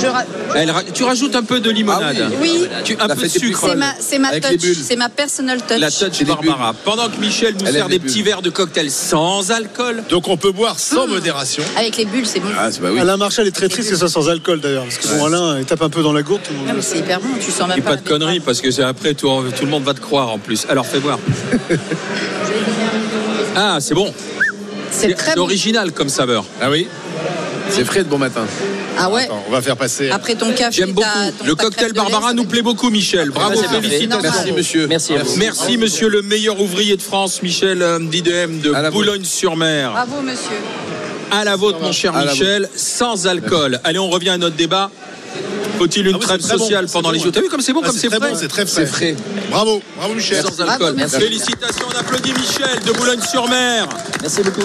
Je ra- Elle ra- Tu rajoutes un peu de limonade. Ah Oui. Tu, un peu de sucre. C'est ma, ma touch. C'est ma personal touch. La touch Barbara. Pendant que Michel nous Elle sert des petits verres de cocktail sans alcool. Donc on peut boire sans Mmh. modération. Avec les bulles, c'est bon. Ah, c'est bah oui. Alain Marchal est très triste que ça soit sans alcool d'ailleurs. Parce que bon, Alain, il tape un peu dans la gourde. Non, mais c'est hyper bon. Tu sens même Et pas. pas de conneries parce que c'est après tout, tout le monde va te croire en plus. Alors fais voir. Ah, c'est bon. C'est très C'est bon. original comme saveur. Ah oui C'est frais de bon matin. Ah ouais. Attends, on va faire passer. Après ton café, J'aime beaucoup. ton- Le ta cocktail lait, Barbara nous plaît beaucoup, Michel. Bravo, c'est parfait. félicitations. Merci, monsieur. Merci à vous. Merci, monsieur le meilleur ouvrier de France, Michel euh, Didem de À la vôtre. Boulogne-sur-Mer. Bravo, monsieur. À la vôtre, mon cher Michel, sans alcool. Allez, on revient à notre débat. Faut-il une Ah oui, trêve bon, sociale pendant bon, les. Jeux T'as vu comme c'est bon, Ah, comme c'est frais bon, c'est très frais. C'est frais. Bravo, bravo Michel. Sans alcool. merci. Félicitations, on applaudit Michel de Boulogne-sur-Mer. Merci beaucoup.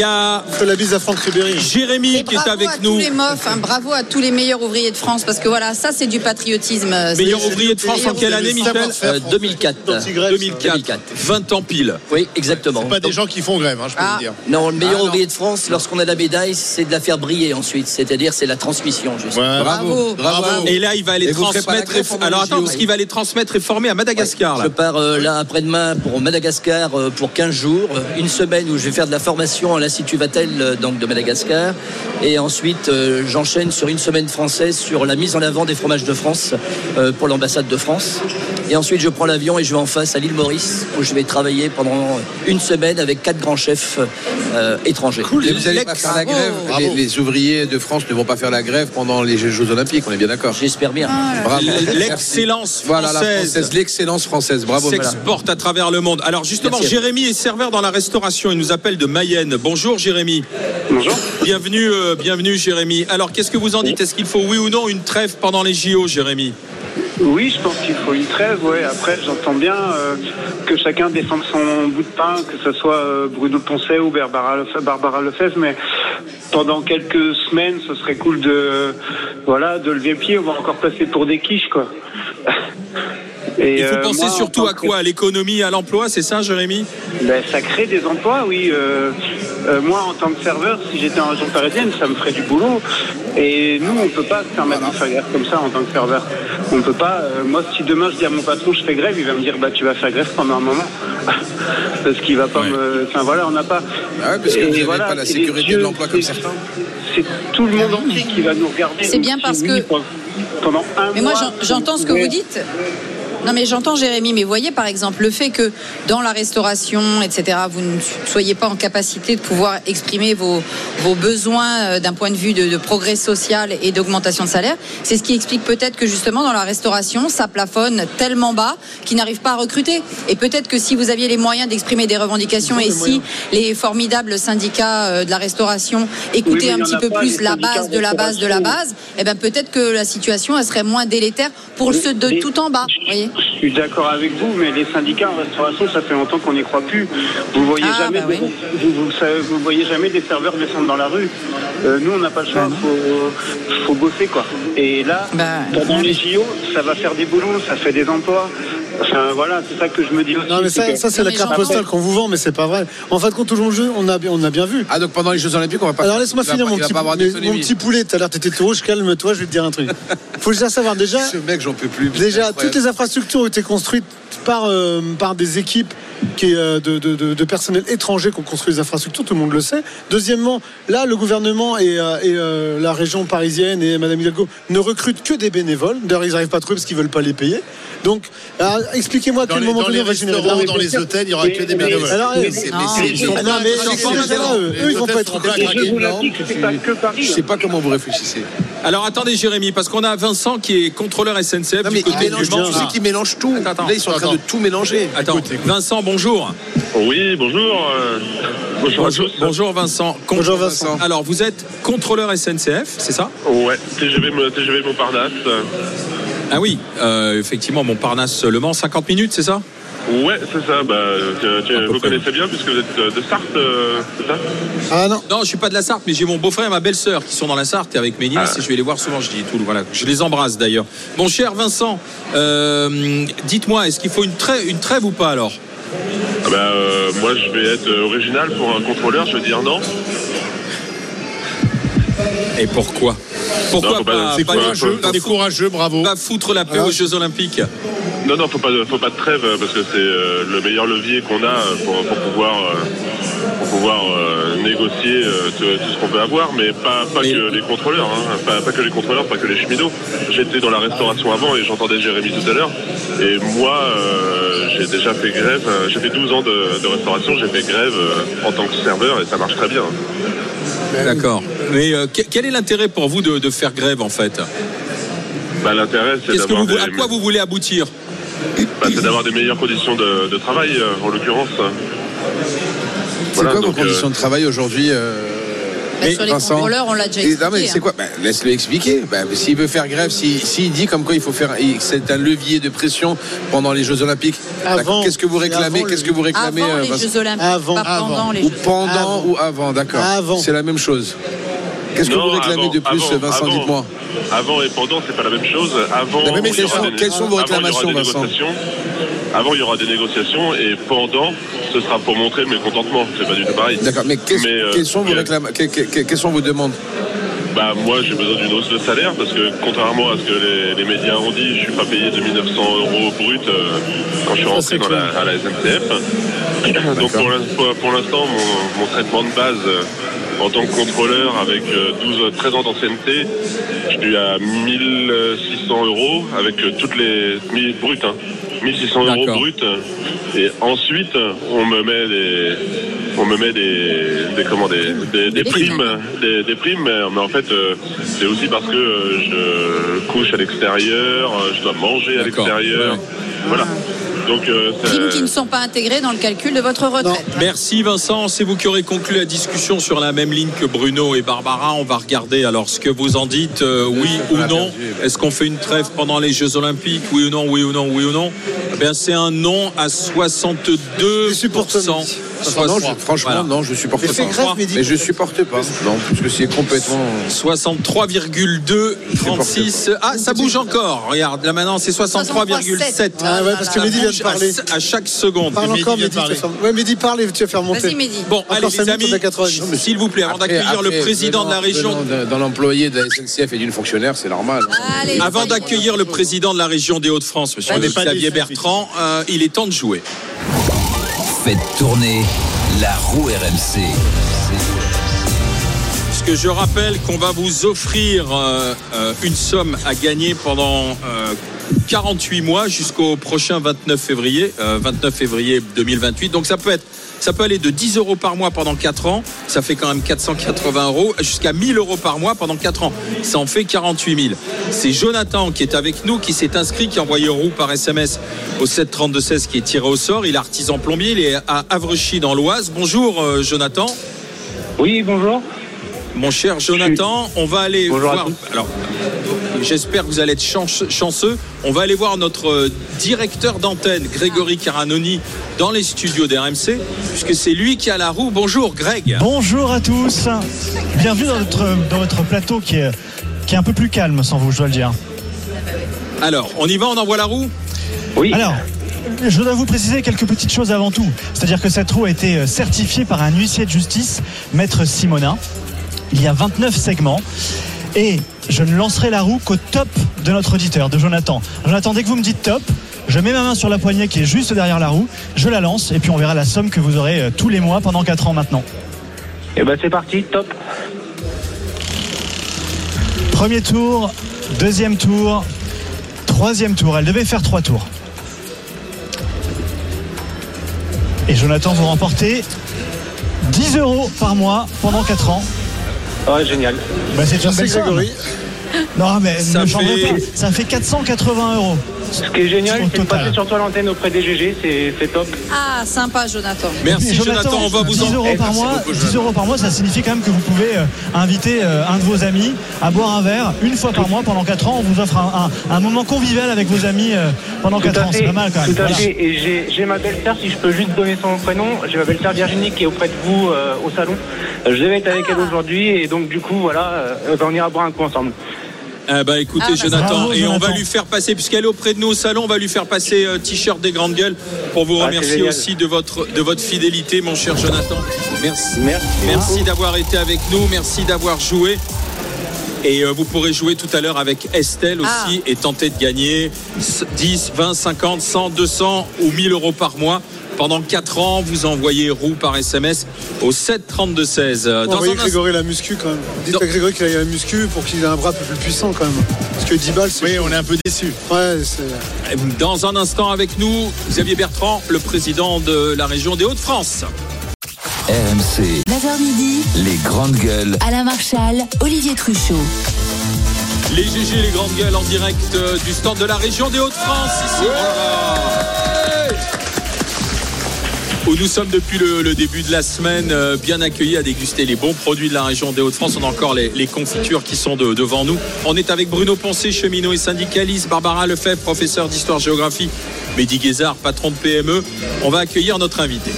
Il y a Fais la bise à Franck Ribéry. Jérémy Et qui est bravo avec à nous. tous les mofs, hein, bravo à tous les meilleurs ouvriers de France, parce que voilà, ça c'est du patriotisme. Meilleur ouvrier de France en quelle année, Michel Euh, 2004. Anti-grève, 2004. 2004. 20 ans pile. Oui, exactement. Pas des gens qui font grève, hein, je peux Ah. vous dire. Non, le meilleur Ah, non. ouvrier de France, lorsqu'on a la médaille, c'est de la faire briller ensuite. C'est-à-dire, c'est la transmission, justement. Ouais. Bravo. Bravo. Et là, il va aller Et la transmettre. et- Alors attends, parce qu'il va aller transmettre et former à Madagascar. Je Là. pars euh, là après-demain pour Madagascar euh, pour 15 jours, une semaine où je vais faire de la formation à l'Institut Vatel euh, donc de Madagascar et ensuite euh, j'enchaîne sur une semaine française sur la mise en avant des fromages de France euh, pour l'ambassade de France et ensuite je prends l'avion et je vais en face à l'île Maurice où je vais travailler pendant une semaine avec quatre grands chefs euh, étrangers. Et vous n'allez pas faire la grève. Les, les ouvriers de France ne vont pas faire la grève pendant les Jeux Olympiques, on est bien d'accord. J'espère bien. Bravo. L'excellence Voilà la française. française, l'excellence française. Bravo. s'exporte à travers le monde. Alors justement, Merci. Jérémy est serveur dans la restauration. Il nous appelle de Mayenne. Bonjour Jérémy. Bonjour. Bienvenue, euh, bienvenue Jérémy. Alors qu'est-ce que vous en dites? Est-ce qu'il faut oui ou non une trêve pendant les JO, Jérémy? Oui, je pense qu'il faut une trêve. Ouais. Après, j'entends bien euh, que chacun défende son bout de pain, que ce soit euh, Bruno Poncet ou Barbara, Lefe- Barbara Lefebvre, mais pendant quelques semaines, ce serait cool de, voilà, de lever le pied. On va encore passer pour des quiches, quoi. Et, Il faut euh, penser moi, surtout à que- quoi? À l'économie, à l'emploi, c'est ça Jérémy? Ben, ça crée des emplois, oui. Euh, euh, moi, en tant que serveur, si j'étais en région parisienne, ça me ferait du boulot. Et nous, on peut pas se permettre de faire grève comme ça en tant que serveur. On peut pas. euh, moi, si demain je dis à mon patron, je fais grève, il va me dire, bah, tu vas faire grève pendant un moment, parce qu'il va pas me. Enfin voilà, on n'a pas. Ah ouais, parce que Et vous n'avez voilà, pas la c'est sécurité de l'emploi comme certains. C'est tout le monde entier qui va nous regarder. C'est bien parce que- Pendant un Mais moi, mois, j'entends ce que ouais. vous dites. Non mais j'entends Jérémy, mais voyez par exemple le fait que dans la restauration, etc., vous ne soyez pas en capacité de pouvoir exprimer vos, vos besoins euh, d'un point de vue de, de progrès social et d'augmentation de salaire, c'est ce qui explique peut-être que justement dans la restauration, ça plafonne tellement bas qu'ils n'arrivent pas à recruter. Et peut-être que si vous aviez les moyens d'exprimer des revendications et si les formidables syndicats euh, de la restauration écoutaient Oui, un petit peu plus la base de la base de la base, eh ben peut-être que la situation elle serait moins délétère pour ceux de tout en bas. voyez Je suis d'accord avec vous, mais les syndicats en restauration, ça fait longtemps qu'on n'y croit plus. Vous voyez Ah, jamais, bah oui. vous, vous- savez- vous voyez jamais des serveurs descendre dans la rue. Euh, nous, on n'a pas le choix, faut, faut bosser quoi. Et là, Bah, pendant les JO, ça va faire des boulons, ça fait des emplois. Enfin voilà, c'est ça que je me dis aussi. Non, mais ça, ça c'est la carte postale qu'on vous vend, mais c'est pas vrai. En fin de compte, tout le jeu, on a, bien- on a bien vu. Ah, donc pendant les Jeux Olympiques, on va pas. Alors laisse-moi finir mon petit, mais- mon petit poulet. Tout à l'heure, t'étais tout rouge. Calme-toi, je vais te dire un truc. Faut déjà savoir déjà. Ce mec, j'en peux plus. Déjà, Incroyable. toutes les infrastructures ont été construites par, euh, par des équipes qui, euh, de, de, de- de personnel étranger qui ont construit les infrastructures, tout le monde le sait. Deuxièmement, là, le gouvernement et, euh, et, euh, la région parisienne et Madame Hidalgo ne recrutent que des bénévoles. D'ailleurs, ils n'arrivent pas à trouver parce qu'ils veulent pas les payer. Donc, alors, expliquez-moi à quel moment dans donné les on va générer de l'argent. dans les hôtels, il y aura que des bénévoles. Alors, eux. ils vont hôtels pas être que Paris. Je sais pas comment vous réfléchissez. Alors attendez Jérémy, parce qu'on a Vincent qui est contrôleur SNCF Non, mais côté il mélange, du Mans. tu sais qu'ils mélangent tout. Attends, attends. Là, ils sont en train de tout mélanger. Attends, Vincent, bonjour. Oui, bonjour. euh, bonjour à tous. Bonjour Vincent. Con- Bonjour, Vincent. Alors vous êtes contrôleur SNCF, c'est ça? Ouais, TGV, me- TGV Montparnasse. Ah oui, euh, effectivement, Montparnasse Le Mans, 50 minutes, c'est ça? Ouais, c'est ça. Bah, vous près. connaissez bien puisque vous êtes euh, de Sarthe, euh, c'est ça? Ah non. Non, je suis pas de la Sarthe, mais j'ai mon beau-frère et ma belle-sœur qui sont dans la Sarthe et avec mes nièces Ah. et je vais les voir souvent. Je dis tout, voilà. Je les embrasse d'ailleurs. Mon cher Vincent, euh, dites-moi, est-ce qu'il faut une trêve, une trêve ou pas alors? Ah bah, euh, Moi, je vais être original pour un contrôleur. Je vais dire non. Et pourquoi Pourquoi Non, pas- pas, c'est pas- courageux, pas C'est fou- courageux, bravo. pas foutre la paix Ah. aux Jeux Olympiques Non, non, faut pas, de- faut pas de trêve euh, parce que c'est euh, le meilleur levier qu'on a euh, pour, pour pouvoir, euh, pour pouvoir euh, négocier euh, tout, tout ce qu'on peut avoir, mais pas, pas Mais- que les contrôleurs, hein, pas, pas que les contrôleurs, pas que les cheminots. J'étais dans la restauration avant et j'entendais Jérémy tout à l'heure. Et moi, euh, j'ai déjà fait grève. J'ai fait 12 ans de, de restauration, j'ai fait grève euh, en tant que serveur et ça marche très bien. D'accord. Mais euh, que- quel est l'intérêt pour vous de, de faire grève en fait? Bah, L'intérêt, c'est d'avoir à quoi vous voulez aboutir? Bah, c'est d'avoir des meilleures conditions de, de travail, euh, en l'occurrence. C'est Voilà, quoi vos euh, conditions de travail aujourd'hui euh, Sur les Vincent contrôleurs, on l'a déjà expliqué. Non mais c'est hein. quoi? Bah, Laisse-le expliquer. Bah, S'il veut faire grève, s'il s'il dit comme quoi il faut faire, c'est un levier de pression pendant les Jeux Olympiques. Avant. Qu'est-ce que vous réclamez? Qu'est-ce que vous réclamez Avant euh, les Vincent? Jeux Olympiques, Avant. pas Avant. pendant les Ou pendant Avant. ou avant, d'accord. Avant. C'est la même chose. Qu'est-ce que vous réclamez avant, de plus, avant, Vincent? avant. Dites-moi. Avant et pendant, c'est pas la même chose. Avant, il y quelles sont- des- quelles sont vos réclamations, Vincent? Avant, il y aura des négociations et pendant, ce sera pour montrer le mécontentement. C'est pas du tout pareil. D'accord, mais, qu'est-ce- Mais, euh, quelles sont vos a- Quelles vos demandes? Bah, moi, j'ai besoin d'une hausse de salaire parce que, contrairement à ce que les, les médias ont dit, je suis pas payé 2900 euros brut euh, quand je suis rentré dans la, à la SNCF. Donc, pour l'in- pour pour l'instant, mon, mon traitement de base euh, en tant que contrôleur avec euh, 12, 13 ans d'ancienneté, je suis à 1600 euros avec euh, toutes les. 1000 brut, hein. 1600 euros brut. Et ensuite, on me met des. On me met des, des, comment, des, des, des primes, des, des primes, mais en fait, euh, c'est aussi parce que euh, je couche à l'extérieur, euh, je dois manger à l'extérieur. ouais. Voilà. Donc, euh, c'est- Primes qui ne sont pas intégrées dans le calcul de votre retraite. Merci Vincent, c'est vous qui aurez conclu la discussion sur la même ligne que Bruno et Barbara. On va regarder alors ce que vous en dites, euh, oui ou non. Est-ce qu'on fait une trêve pendant les Jeux Olympiques? Oui ou non Oui ou non Oui ou non. Eh bien, c'est un non à 62 Non, je- franchement, non, je supporte Mais pas. mais Mais je supporte pas. Non, parce que c'est complètement. 63,2 36 ah ça bouge encore regarde là maintenant c'est 63,7 Ah ouais, parce que Ça Mehdi vient de parler. à, à chaque seconde Parle encore, Mehdi. Ouais, Mehdi, parle et tu vas faire monter. Vas-y, Mehdi. bon Encore allez les amis 90. s'il vous plaît avant d'accueillir le président de la région Dans l'employé de la SNCF et d'une fonctionnaire, c'est normal. Avant d'accueillir le président de la région des Hauts-de-France, monsieur Xavier Bertrand, euh, il est temps de jouer. Faites tourner la roue RMC. Puisque que je rappelle qu'on va vous offrir euh, euh, une somme à gagner pendant euh, 48 mois jusqu'au prochain 29 février, euh, 29 février 2028. Donc ça peut être, ça peut aller de 10 euros par mois pendant 4 ans, ça fait quand même 480 euros, jusqu'à 1000 euros par mois pendant 4 ans. Ça en fait 48 000. C'est Jonathan qui est avec nous, qui s'est inscrit, qui a envoyé roue par SMS au 732 16 qui est tiré au sort. Il est artisan plombier, il est à Avrechy dans l'Oise. Bonjour euh, Jonathan. Oui, bonjour. Mon cher Jonathan, on va aller Bonjour voir. Alors, j'espère que vous allez être chance- chanceux. On va aller voir notre euh, directeur d'antenne, Grégory Caranoni, dans les studios d'RMC, puisque c'est lui qui a la roue. Bonjour Greg. Bonjour à tous. Bienvenue dans notre, dans votre plateau qui est, qui est un peu plus calme sans vous, je dois le dire. Alors, on y va, on envoie la roue? Oui. Alors, je dois vous préciser quelques petites choses avant tout. C'est-à-dire que cette roue a été euh, certifiée par un huissier de justice, maître Simonin. Il y a 29 segments. Et je ne lancerai la roue qu'au top de notre auditeur, de Jonathan. Jonathan, dès que vous me dites top, je mets ma main sur la poignée qui est juste derrière la roue, je la lance et puis on verra la somme que vous aurez euh, tous les mois pendant 4 ans maintenant. Et ben c'est parti, top. Premier tour, deuxième tour, troisième tour. Elle devait faire trois tours. Et Jonathan, vous remportez 10 euros par mois pendant 4 ans. Ouais, génial. Bah, c'est une Merci, belle somme. Grégory. Non, mais Ça fait- pas. Ça fait 480 euros. Ce qui est génial, c'est de passer sur toi l'antenne auprès des GG, c'est top. Ah, sympa, Jonathan. Merci Jonathan, on va vous 10 en euros Eh, par mois. beaucoup, 10 Jonathan. euros par mois, ça signifie quand même que vous pouvez euh, inviter euh, un de vos amis à boire un verre une fois par mois pendant 4 ans. On vous offre un, un- un moment convivial avec vos amis euh, pendant Tout 4 à ans. C'est pas mal quand même. tout à Voilà. fait. Et j'ai- ma belle-sœur, si je peux juste donner son prénom, j'ai ma belle-sœur Virginie qui est auprès de vous euh, au salon. Je devais être avec elle aujourd'hui et donc du coup voilà, euh, on ira boire un coup ensemble. Eh ben, écoutez Ah, bah, Jonathan, bravo, et on va lui faire passer, puisqu'elle est auprès de nous au salon, on va lui faire passer euh, t-shirt des grandes gueules pour vous Ah, remercier aussi de votre, de votre fidélité, mon cher Jonathan. Merci. Merci. Merci d'avoir été avec nous, merci d'avoir joué. Et euh, vous pourrez jouer tout à l'heure avec Estelle aussi et tenter de gagner 10, 20, 50, 100, 200 ou 1000 euros par mois. Pendant 4 ans, vous envoyez roue par SMS au 7 32 16. Euh, Dans Envoyez un Grégory la muscu quand même. Dites à Grégory qu'il aille à la muscu pour qu'il ait un bras un peu plus puissant quand même. Parce que 10 balles, c'est. Oui, on est un peu déçus. Ouais, c'est. Dans un instant avec nous, Xavier Bertrand, le président de la région des Hauts-de-France. RMC, 9h midi, les grandes gueules. Alain Marchal, Olivier Truchot. Les GG, les grandes gueules en direct euh, du stand de la région des Hauts-de-France. Ici, Voilà. Où nous sommes depuis le, le début de la semaine euh, bien accueillis à déguster les bons produits de la région des Hauts-de-France. On a encore les, les confitures qui sont de- devant nous. On est avec Bruno Poncé, cheminot et syndicaliste, Barbara Lefebvre, professeur d'histoire-géographie, Mehdi Guézard, patron de PME. On va accueillir notre invité.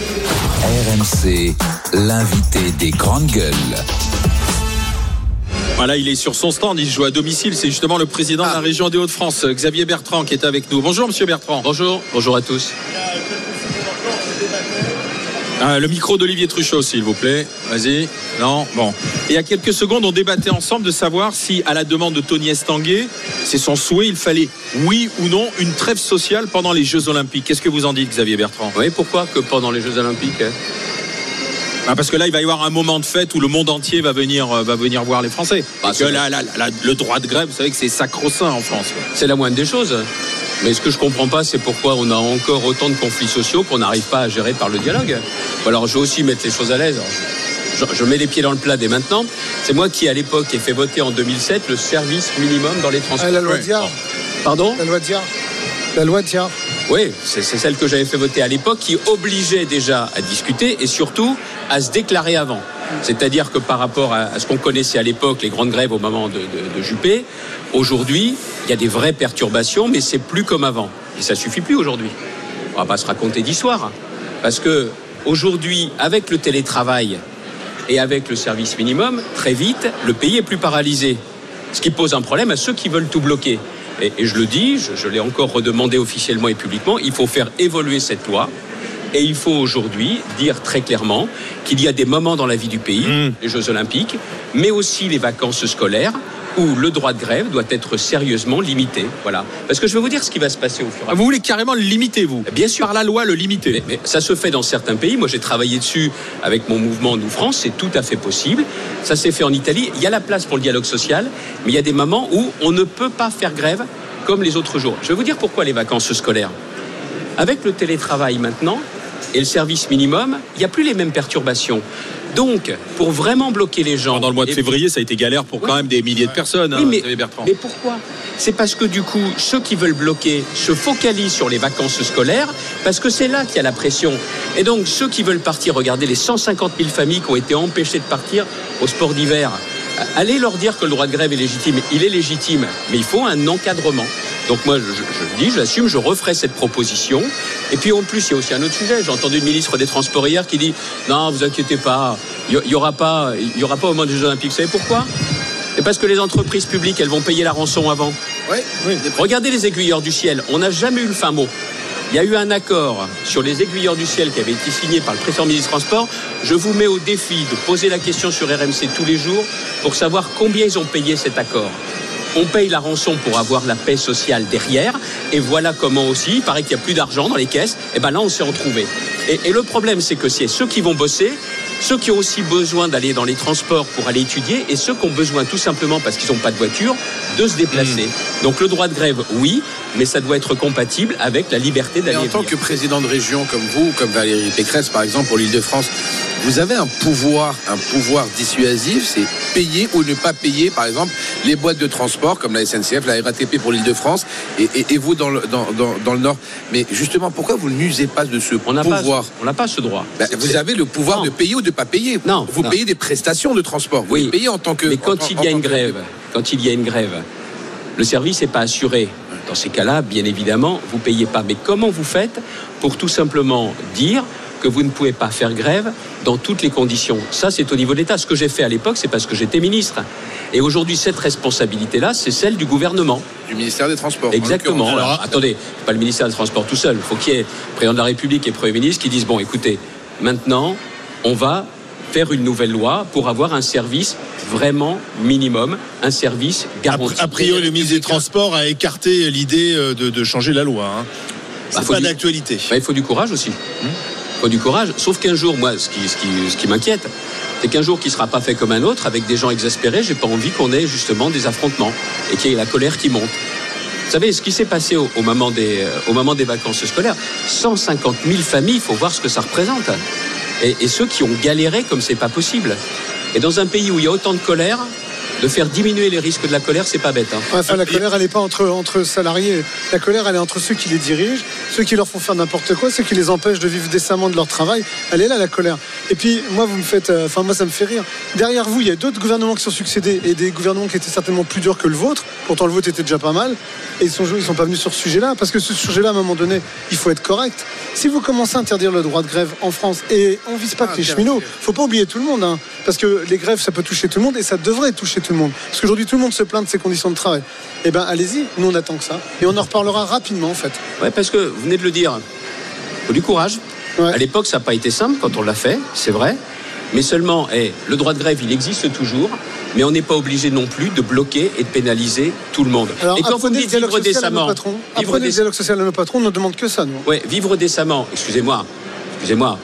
RMC, l'invité des grandes gueules. Voilà, il est sur son stand, il joue à domicile. C'est justement le président de la région des Hauts-de-France, Xavier Bertrand, qui est avec nous. Bonjour, monsieur Bertrand. Bonjour, bonjour à tous. Ah, le micro d'Olivier Truchot, s'il vous plaît. Vas-y. Non, bon. Et il y a quelques secondes, on débattait ensemble de savoir si, à la demande de Tony Estanguet, c'est son souhait, il fallait, oui ou non, une trêve sociale pendant les Jeux Olympiques. Qu'est-ce que vous en dites, Xavier Bertrand? Oui, pourquoi que pendant les Jeux Olympiques hein? Ah, Parce que là, il va y avoir un moment de fête où le monde entier va venir, euh, va venir voir les Français. Parce que là, là, le droit de grève, vous savez que c'est sacro-saint en France. C'est la moindre des choses. Mais ce que je comprends pas, c'est pourquoi on a encore autant de conflits sociaux qu'on n'arrive pas à gérer par le dialogue. Alors, je veux aussi mettre les choses à l'aise. Je, je mets les pieds dans le plat dès maintenant. C'est moi qui, à l'époque, ai fait voter en 2007 le service minimum dans les transports. Ah, la loi Diard. Pardon? La loi Diard. La loi Diard. Oui, c'est celle que j'avais fait voter à l'époque qui obligeait déjà à discuter et surtout à se déclarer avant. C'est-à-dire que par rapport à, à ce qu'on connaissait à l'époque, les grandes grèves au moment de, de- de Juppé, aujourd'hui, il y a des vraies perturbations, mais c'est plus comme avant. Et ça suffit plus aujourd'hui. On va pas se raconter d'histoire. Parce que aujourd'hui, avec le télétravail et avec le service minimum, très vite, le pays est plus paralysé. Ce qui pose un problème à ceux qui veulent tout bloquer. Et, et je le dis, je, je l'ai encore redemandé officiellement et publiquement, il faut faire évoluer cette loi. Et il faut aujourd'hui dire très clairement qu'il y a des moments dans la vie du pays, les Jeux Olympiques, mais aussi les vacances scolaires, où le droit de grève doit être sérieusement limité. Voilà. Parce que je vais vous dire ce qui va se passer au fur et à mesure. Vous voulez carrément le limiter, vous Bien sûr. Par la loi, le limiter. Mais, mais ça se fait dans certains pays. Moi, j'ai travaillé dessus avec mon mouvement Nous France. C'est tout à fait possible. Ça s'est fait en Italie. Il y a la place pour le dialogue social, mais il y a des moments où on ne peut pas faire grève comme les autres jours. Je vais vous dire pourquoi les vacances scolaires. Avec le télétravail maintenant et le service minimum, il n'y a plus les mêmes perturbations. Donc, pour vraiment bloquer les gens. Dans le mois de février, ça a été galère pour quand même des milliers de personnes, Oui, hein, mais, Bertrand. mais pourquoi? C'est parce que du coup, ceux qui veulent bloquer se focalisent sur les vacances scolaires, parce que c'est là qu'il y a la pression. Et donc, ceux qui veulent partir, regardez les 150 000 familles qui ont été empêchées de partir au sport d'hiver. Allez leur dire que le droit de grève est légitime. Il est légitime, mais il faut un encadrement. Donc moi, je, je- je le dis, j'assume, je referai cette proposition. Et puis en plus, il y a aussi un autre sujet. J'ai entendu le ministre des Transports hier qui dit non, vous inquiétez pas, il y, y aura pas, il y aura pas au moment des Jeux Olympiques. Vous savez pourquoi? C'est parce que les entreprises publiques, elles vont payer la rançon avant. Regardez les aiguilleurs du ciel. On n'a jamais eu le fin mot. Il y a eu un accord sur les aiguilleurs du ciel qui avait été signé par le précédent ministre des Transports. Je vous mets au défi de poser la question sur RMC tous les jours pour savoir combien ils ont payé cet accord. On paye la rançon pour avoir la paix sociale derrière. Et voilà comment aussi, il paraît qu'il n'y a plus d'argent dans les caisses. Et ben là, on s'est retrouvé. Et, et le problème, c'est que c'est ceux qui vont bosser, ceux qui ont aussi besoin d'aller dans les transports pour aller étudier, et ceux qui ont besoin tout simplement parce qu'ils n'ont pas de voiture de se déplacer. Donc le droit de grève, oui, mais ça doit être compatible avec la liberté d'aller en tant venir. que président de région comme vous, comme Valérie Pécresse par exemple pour l'Île-de-France, vous avez un pouvoir, un pouvoir dissuasif, c'est payer ou ne pas payer par exemple les boîtes de transport comme la SNCF, la RATP pour l'Île-de-France et, et- et vous dans le, dans, dans- dans le Nord. Mais justement, pourquoi vous n'usez pas de ce On n'a pas, pouvoir on n'a pas ce droit. Bah, Vous avez le pouvoir de payer ou de pas payer. Non, vous non. payez des prestations de transport. Vous Oui. les payez en tant que. Mais quand il y a une grève, quand il y a une grève, le service n'est pas assuré. Dans ces cas-là, bien évidemment, vous payez pas. Mais comment vous faites pour tout simplement dire que vous ne pouvez pas faire grève dans toutes les conditions? Ça, c'est au niveau de l'État. Ce que j'ai fait à l'époque, c'est parce que j'étais ministre. Et aujourd'hui, cette responsabilité-là, c'est celle du gouvernement. Du ministère des Transports. en Exactement. Alors, attendez, pas le ministère des Transports tout seul. Il faut qu'il y ait le président de la République et Premier ministre qui disent bon, écoutez, maintenant, on va faire une nouvelle loi pour avoir un service vraiment minimum, un service garanti. A priori, le ministre des Transports a écarté l'idée euh, de, de changer la loi. hein. Bah, C'est faut pas d'actualité. Bah, il faut du courage aussi. Il faut du courage. Sauf qu'un jour, moi, ce qui, ce qui, ce qui m'inquiète, c'est qu'un jour qui ne sera pas fait comme un autre, avec des gens exaspérés, j'ai pas envie qu'on ait justement des affrontements et qu'il y ait la colère qui monte. Vous savez, ce qui s'est passé au, au moment des, euh, au moment des vacances scolaires, 150 000 familles, il faut voir ce que ça représente. Et, ceux qui ont galéré comme c'est pas possible. Et dans un pays où il y a autant de colère, de faire diminuer les risques de la colère, c'est pas bête. hein. Enfin, la colère, elle n'est pas entre, entre salariés. La colère, elle est entre ceux qui les dirigent, ceux qui leur font faire n'importe quoi, ceux qui les empêchent de vivre décemment de leur travail. Elle est là, la colère. Et puis, moi, vous me faites. euh, Enfin, moi, ça me fait rire. Derrière vous, il y a d'autres gouvernements qui sont succédés et des gouvernements qui étaient certainement plus durs que le vôtre. Pourtant, le vôtre était déjà pas mal. Et ils sont, ils sont pas venus sur ce sujet-là. Parce que ce sujet-là, à un moment donné, il faut être correct. Si vous commencez à interdire le droit de grève en France, et on vise pas que les cheminots, faut pas oublier tout le monde. hein, parce que les grèves, ça peut toucher tout le monde et ça devrait toucher tout le monde. Parce qu'aujourd'hui, tout le monde se plaint de ses conditions de travail. Eh ben, allez-y. Nous, on attend que ça. Et on en reparlera rapidement, en fait. Ouais, parce que vous venez de le dire, faut du courage. À l'époque, ça n'a pas été simple quand on l'a fait, c'est vrai. Mais seulement, eh, le droit de grève, il existe toujours, mais on n'est pas obligé non plus de bloquer et de pénaliser tout le monde. Alors, et quand vous dites vivre décemment, patrons. vivre Apprenez le dialogue social à nos patrons, on ne demande que ça, nous. ouais, vivre décemment, excusez-moi, excusez-moi,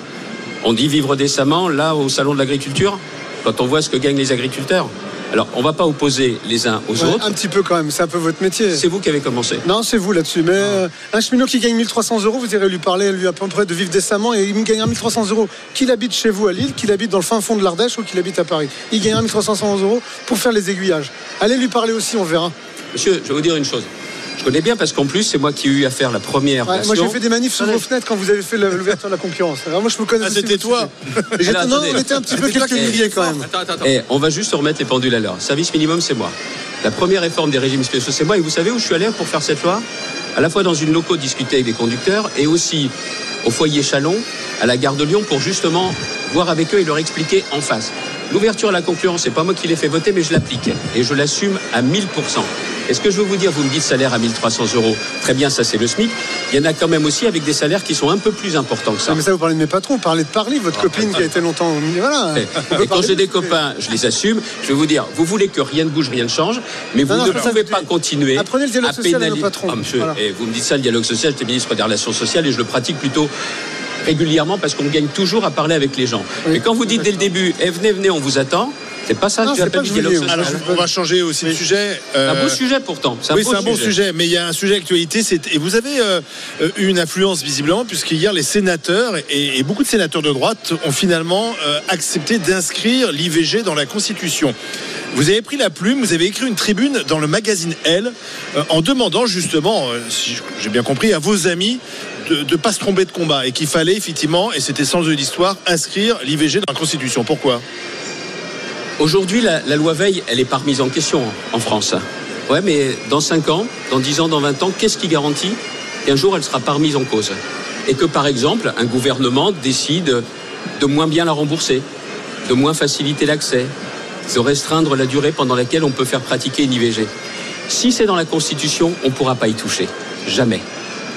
on dit vivre décemment là au salon de l'agriculture, quand on voit ce que gagnent les agriculteurs. Alors, on ne va pas opposer les uns aux Ouais, autres. Un petit peu quand même, c'est un peu votre métier. C'est vous qui avez commencé. Non, c'est vous là-dessus. Mais euh, un cheminot qui gagne 1300 euros, vous irez lui parler, lui à peu près de vivre décemment, et il gagnera 1300 euros. Qu'il habite chez vous à Lille, qu'il habite dans le fin fond de l'Ardèche ou qu'il habite à Paris. Il gagnera 1300 euros pour faire les aiguillages. Allez lui parler aussi, on verra. Monsieur, je vais vous dire une chose. Je connais bien parce qu'en plus, c'est moi qui ai eu à faire la première Ouais, moi, j'ai fait des manifs sous vos fenêtres quand vous avez fait la- l'ouverture de la concurrence. Alors, moi, je me connais. Ah, c'était toi Alors, Non, attendez. on était un petit peu quelques qui- milliers quand même. Et on va juste remettre les pendules à l'heure. Service minimum, c'est moi. La première réforme des régimes spéciaux, c'est moi. Et vous savez où je suis allé pour faire cette loi? À la fois dans une loco discuter avec des conducteurs et aussi au foyer Chalon, à la gare de Lyon, pour justement voir avec eux et leur expliquer en face. L'ouverture à la concurrence, c'est pas moi qui l'ai fait voter, mais je l'applique. Et je l'assume à 1000%. Et ce que je veux vous dire, vous me dites salaire à 1300 euros. Très bien, ça c'est le SMIC. Il y en a quand même aussi avec des salaires qui sont un peu plus importants que ça. Non, mais ça, vous parlez de mes patrons, vous parlez de Parly, votre copine qui a été longtemps au milieu. Voilà. Et quand j'ai de- des copains, je les assume. Je vais vous dire, vous voulez que rien ne bouge, rien ne change, mais vous Non, non, ne pouvez pas continuer Apprenez le dialogue à social à nos pénaliser. patrons. Ah, monsieur, Voilà. et vous me dites ça, le dialogue social, j'étais ministre des Relations sociales et je le pratique plutôt régulièrement parce qu'on gagne toujours à parler avec les gens. Et quand vous dites dès le début, eh, venez, venez, on vous attend, c'est pas ça Non, que c'est j'appelle pas du que je dialogue social. Alors, on va changer aussi de sujet. un beau Euh, sujet pourtant. Un oui, c'est un bon sujet. sujet, mais il y a un sujet d'actualité. c'est- Et vous avez euh, euh, eu une influence visiblement, puisqu'hier, les sénateurs et, et beaucoup de sénateurs de droite ont finalement euh, accepté d'inscrire l'IVG dans la Constitution. Vous avez pris la plume, vous avez écrit une tribune dans le magazine Elle, euh, en demandant justement, euh, si j'ai bien compris, à vos amis de ne pas se tromper de combat et qu'il fallait effectivement, et c'était sans eux d'histoire, inscrire l'IVG dans la Constitution. Pourquoi? Aujourd'hui, la, loi Veil, elle est pas remise en question en, en France. Ouais, mais dans 5 ans, dans 10 ans, dans 20 ans, qu'est-ce qui garantit qu'un jour elle sera pas remise en cause? Et que par exemple, un gouvernement décide de moins bien la rembourser, de moins faciliter l'accès, de restreindre la durée pendant laquelle on peut faire pratiquer une IVG. Si c'est dans la Constitution, on ne pourra pas y toucher. Jamais.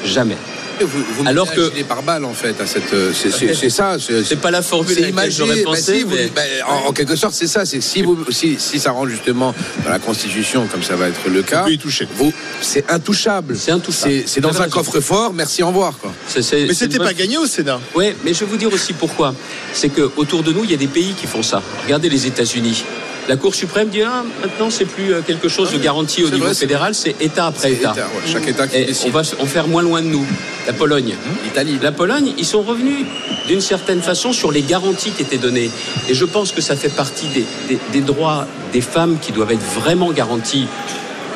Jamais. Vous, vous Alors mettez que- par balle en fait à cette euh, c'est ça C'est pas la formule c'est à laquelle j'aurais imagé bah, pensé, si, vous- mais- bah, en, en quelque sorte c'est ça c'est si vous si, si ça rentre justement dans la constitution comme ça va être le cas y toucher vous c'est intouchable c'est intouchable c'est dans Vous un coffre-fort merci au revoir quoi Mais c'était pas gagné au Sénat. Oui, mais je vais vous dire aussi pourquoi. C'est que autour de nous, il y a des pays qui font ça. Regardez les États-Unis. La Cour suprême dit ah, maintenant c'est plus euh, quelque chose de garanti au niveau vrai, fédéral, c'est État après État. État, ouais, chaque État qui Et décide. on va en faire moins loin de nous. La Pologne, l'Italie. La Pologne, ils sont revenus d'une certaine façon sur les garanties qui étaient données. Et je pense que ça fait partie des, des- des droits des femmes qui doivent être vraiment garantis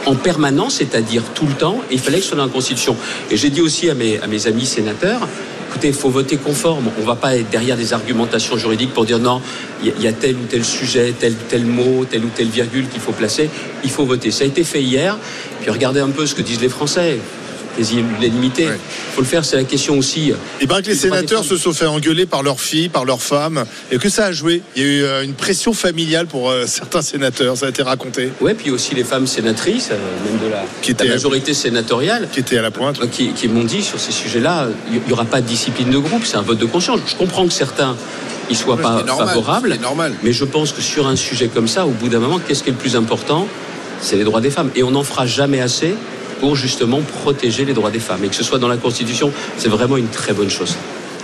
en permanence, c'est-à-dire tout le temps, et il fallait que ce soit dans la Constitution. Et j'ai dit aussi à mes, à mes amis sénateurs, il faut voter conforme. On ne va pas être derrière des argumentations juridiques pour dire non, il y, a- il y a tel ou tel sujet, tel ou tel mot, telle ou telle virgule qu'il faut placer. Il faut voter. Ça a été fait hier. Puis regardez un peu ce que disent les Français. Quasi l'unanimité. Il faut le faire, c'est la question aussi. Il paraît que les sénateurs se sont fait engueuler par leurs filles, par leurs femmes, et que ça a joué. Il y a eu euh, une pression familiale pour euh, certains sénateurs, ça a été raconté. Ouais, puis aussi les femmes sénatrices, euh, même de la, Qui étaient- la majorité sénatoriale, qui étaient à la pointe, qui, qui m'ont dit sur ces sujets-là, il n'y aura pas de discipline de groupe, c'est un vote de conscience. Je comprends que certains y soient Ouais, pas normal, favorables, normal. mais je pense que sur un sujet comme ça, au bout d'un moment, qu'est-ce qui est le plus important? C'est les droits des femmes. Et on n'en fera jamais assez pour justement protéger les droits des femmes. Et que ce soit dans la Constitution, c'est vraiment une très bonne chose.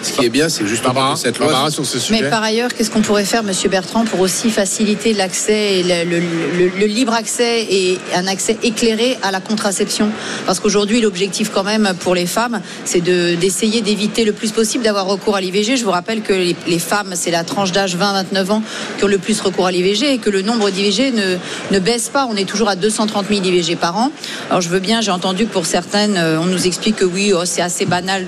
Ce qui est bien c'est justement cette loi Barbara, sur ce sujet. Mais par ailleurs, qu'est-ce qu'on pourrait faire, Monsieur Bertrand, pour aussi faciliter l'accès, et le, le- le- le libre accès et un accès éclairé à la contraception? Parce qu'aujourd'hui, l'objectif quand même pour les femmes, c'est de- d'essayer d'éviter le plus possible d'avoir recours à l'IVG. Je vous rappelle que les, les femmes, c'est la tranche d'âge 20-29 ans qui ont le plus recours à l'IVG et que le nombre d'IVG ne, ne baisse pas. On est toujours à 230 000 IVG par an. Alors je veux bien, j'ai entendu que pour certaines, euh, on nous explique que oui, oh, c'est assez banal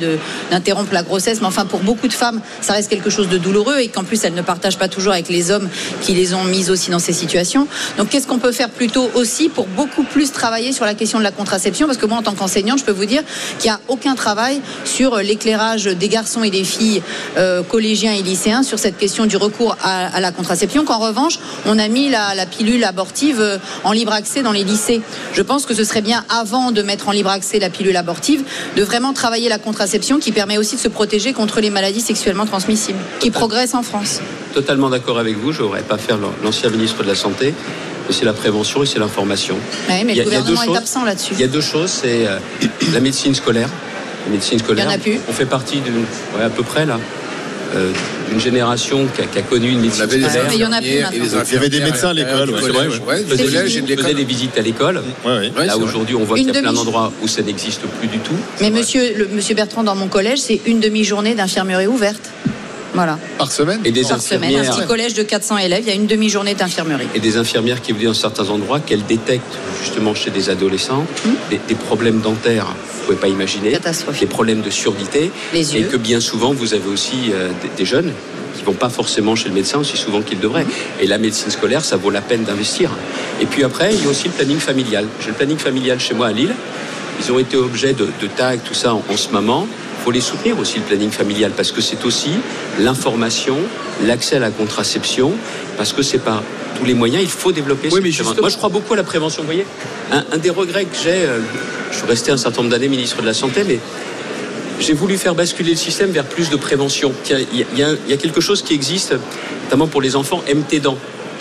d'interrompre la grossesse, mais enfin pour beaucoup de femmes, ça reste quelque chose de douloureux et qu'en plus elles ne partagent pas toujours avec les hommes qui les ont mises aussi dans ces situations. Donc qu'est-ce qu'on peut faire plutôt aussi pour beaucoup plus travailler sur la question de la contraception? Parce que moi, en tant qu'enseignante, je peux vous dire qu'il n'y a aucun travail sur l'éclairage des garçons et des filles euh, collégiens et lycéens sur cette question du recours à, la contraception. Qu'en revanche, on a mis la, la pilule abortive euh, en libre accès dans les lycées. Je pense que ce serait bien, avant de mettre en libre accès la pilule abortive, de vraiment travailler la contraception qui permet aussi de se protéger contre les maladies sexuellement transmissibles, qui progressent en France. Totalement d'accord avec vous, je n'aurais pas faire l'ancien ministre de la Santé, mais c'est la prévention et c'est l'information. Oui, mais Il y a- le a gouvernement est choses. absent là-dessus. Il y a deux choses, c'est euh, la médecine scolaire. La médecine scolaire. Il y en a plus. On fait partie d'une, ouais, à peu près là, euh, d'une génération qui a, qui a connu une médecine scolaire. Il y en a plus Il y avait des médecins à l'école, ouais, c'est collège. vrai, Ouais, faisait l'école. des visites à l'école. Ouais, ouais. Ouais, Là aujourd'hui, on voit qu'il y a plein d'endroits où ça n'existe plus du tout. Mais monsieur, le, monsieur Bertrand, dans mon collège, c'est une demi-journée d'infirmerie ouverte. Voilà. Par semaine Et des Par semaine, un petit collège de 400 élèves, il y a une demi-journée d'infirmerie. et des infirmières qui vous disent dans certains endroits qu'elles détectent justement chez des adolescents des, des problèmes dentaires, vous ne pouvez pas imaginer, des problèmes de surdité, Les et que bien souvent vous avez aussi euh, des, des jeunes qui vont pas forcément chez le médecin aussi souvent qu'ils devraient. Et la médecine scolaire, ça vaut la peine d'investir. Et puis après, il y a aussi le planning familial. J'ai le planning familial chez moi à Lille. Ils ont été objets de, de tags, tout ça en, en ce moment. Il faut les soutenir aussi, le planning familial, parce que c'est aussi l'information, l'accès à la contraception, parce que c'est par tous les moyens, il faut développer Oui, mais justement- Moi, je crois beaucoup à la prévention. Vous voyez, un, un des regrets que j'ai, euh, je suis resté un certain nombre d'années ministre de la Santé, mais j'ai voulu faire basculer le système vers plus de prévention. Il y a, il y a- il y quelque chose qui existe, notamment pour les enfants, MT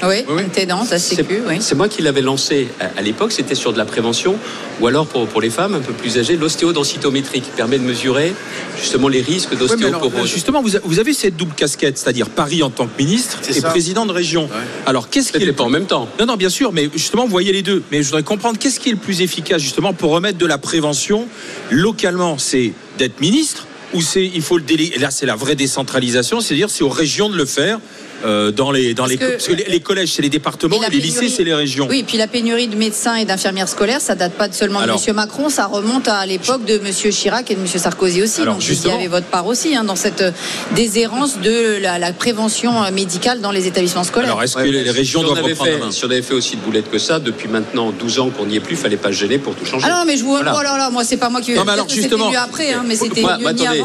Oui, t'es dans la sécu, oui. C'est moi qui l'avais lancé à, à l'époque, c'était sur de la prévention, ou alors pour, pour les femmes un peu plus âgées, l'ostéodensitométrie qui permet de mesurer justement les risques d'ostéoporose. justement, vous, a- vous avez cette double casquette, c'est-à-dire Paris en tant que ministre C'est et ça. président de région. Alors, qu'est-ce qui est pas en même temps Non, non, bien sûr, mais justement, vous voyez les deux. Mais je voudrais comprendre qu'est-ce qui est le plus efficace justement pour remettre de la prévention localement? C'est d'être ministre ou c'est il faut le déléguer. Là, c'est la vraie décentralisation, c'est-à-dire c'est aux régions de le faire. Euh, dans les dans Parce les que- parce que les, les collèges c'est les départements Et les lycées c'est les régions Oui, puis la pénurie de médecins et d'infirmières scolaires, ça date pas de seulement de Alors- M. Macron, ça remonte à l'époque de M. Chirac et de M. Sarkozy aussi. Alors, Donc justement- vous y avez votre part aussi hein, dans cette euh, déshérence de la, la prévention euh, médicale dans les établissements scolaires. Ouais, est-ce que les régions on doivent avait reprendre fait- la main? Si on avait fait aussi de boulettes que ça, depuis maintenant 12 ans qu'on n'y est plus, fallait pas se gêner pour tout changer. Ah non, mais je vous. Voilà. Oh là là, moi, c'est pas moi qui vais Non, mais dire alors, que c'était justement- mieux après, hein, mais c'était bah,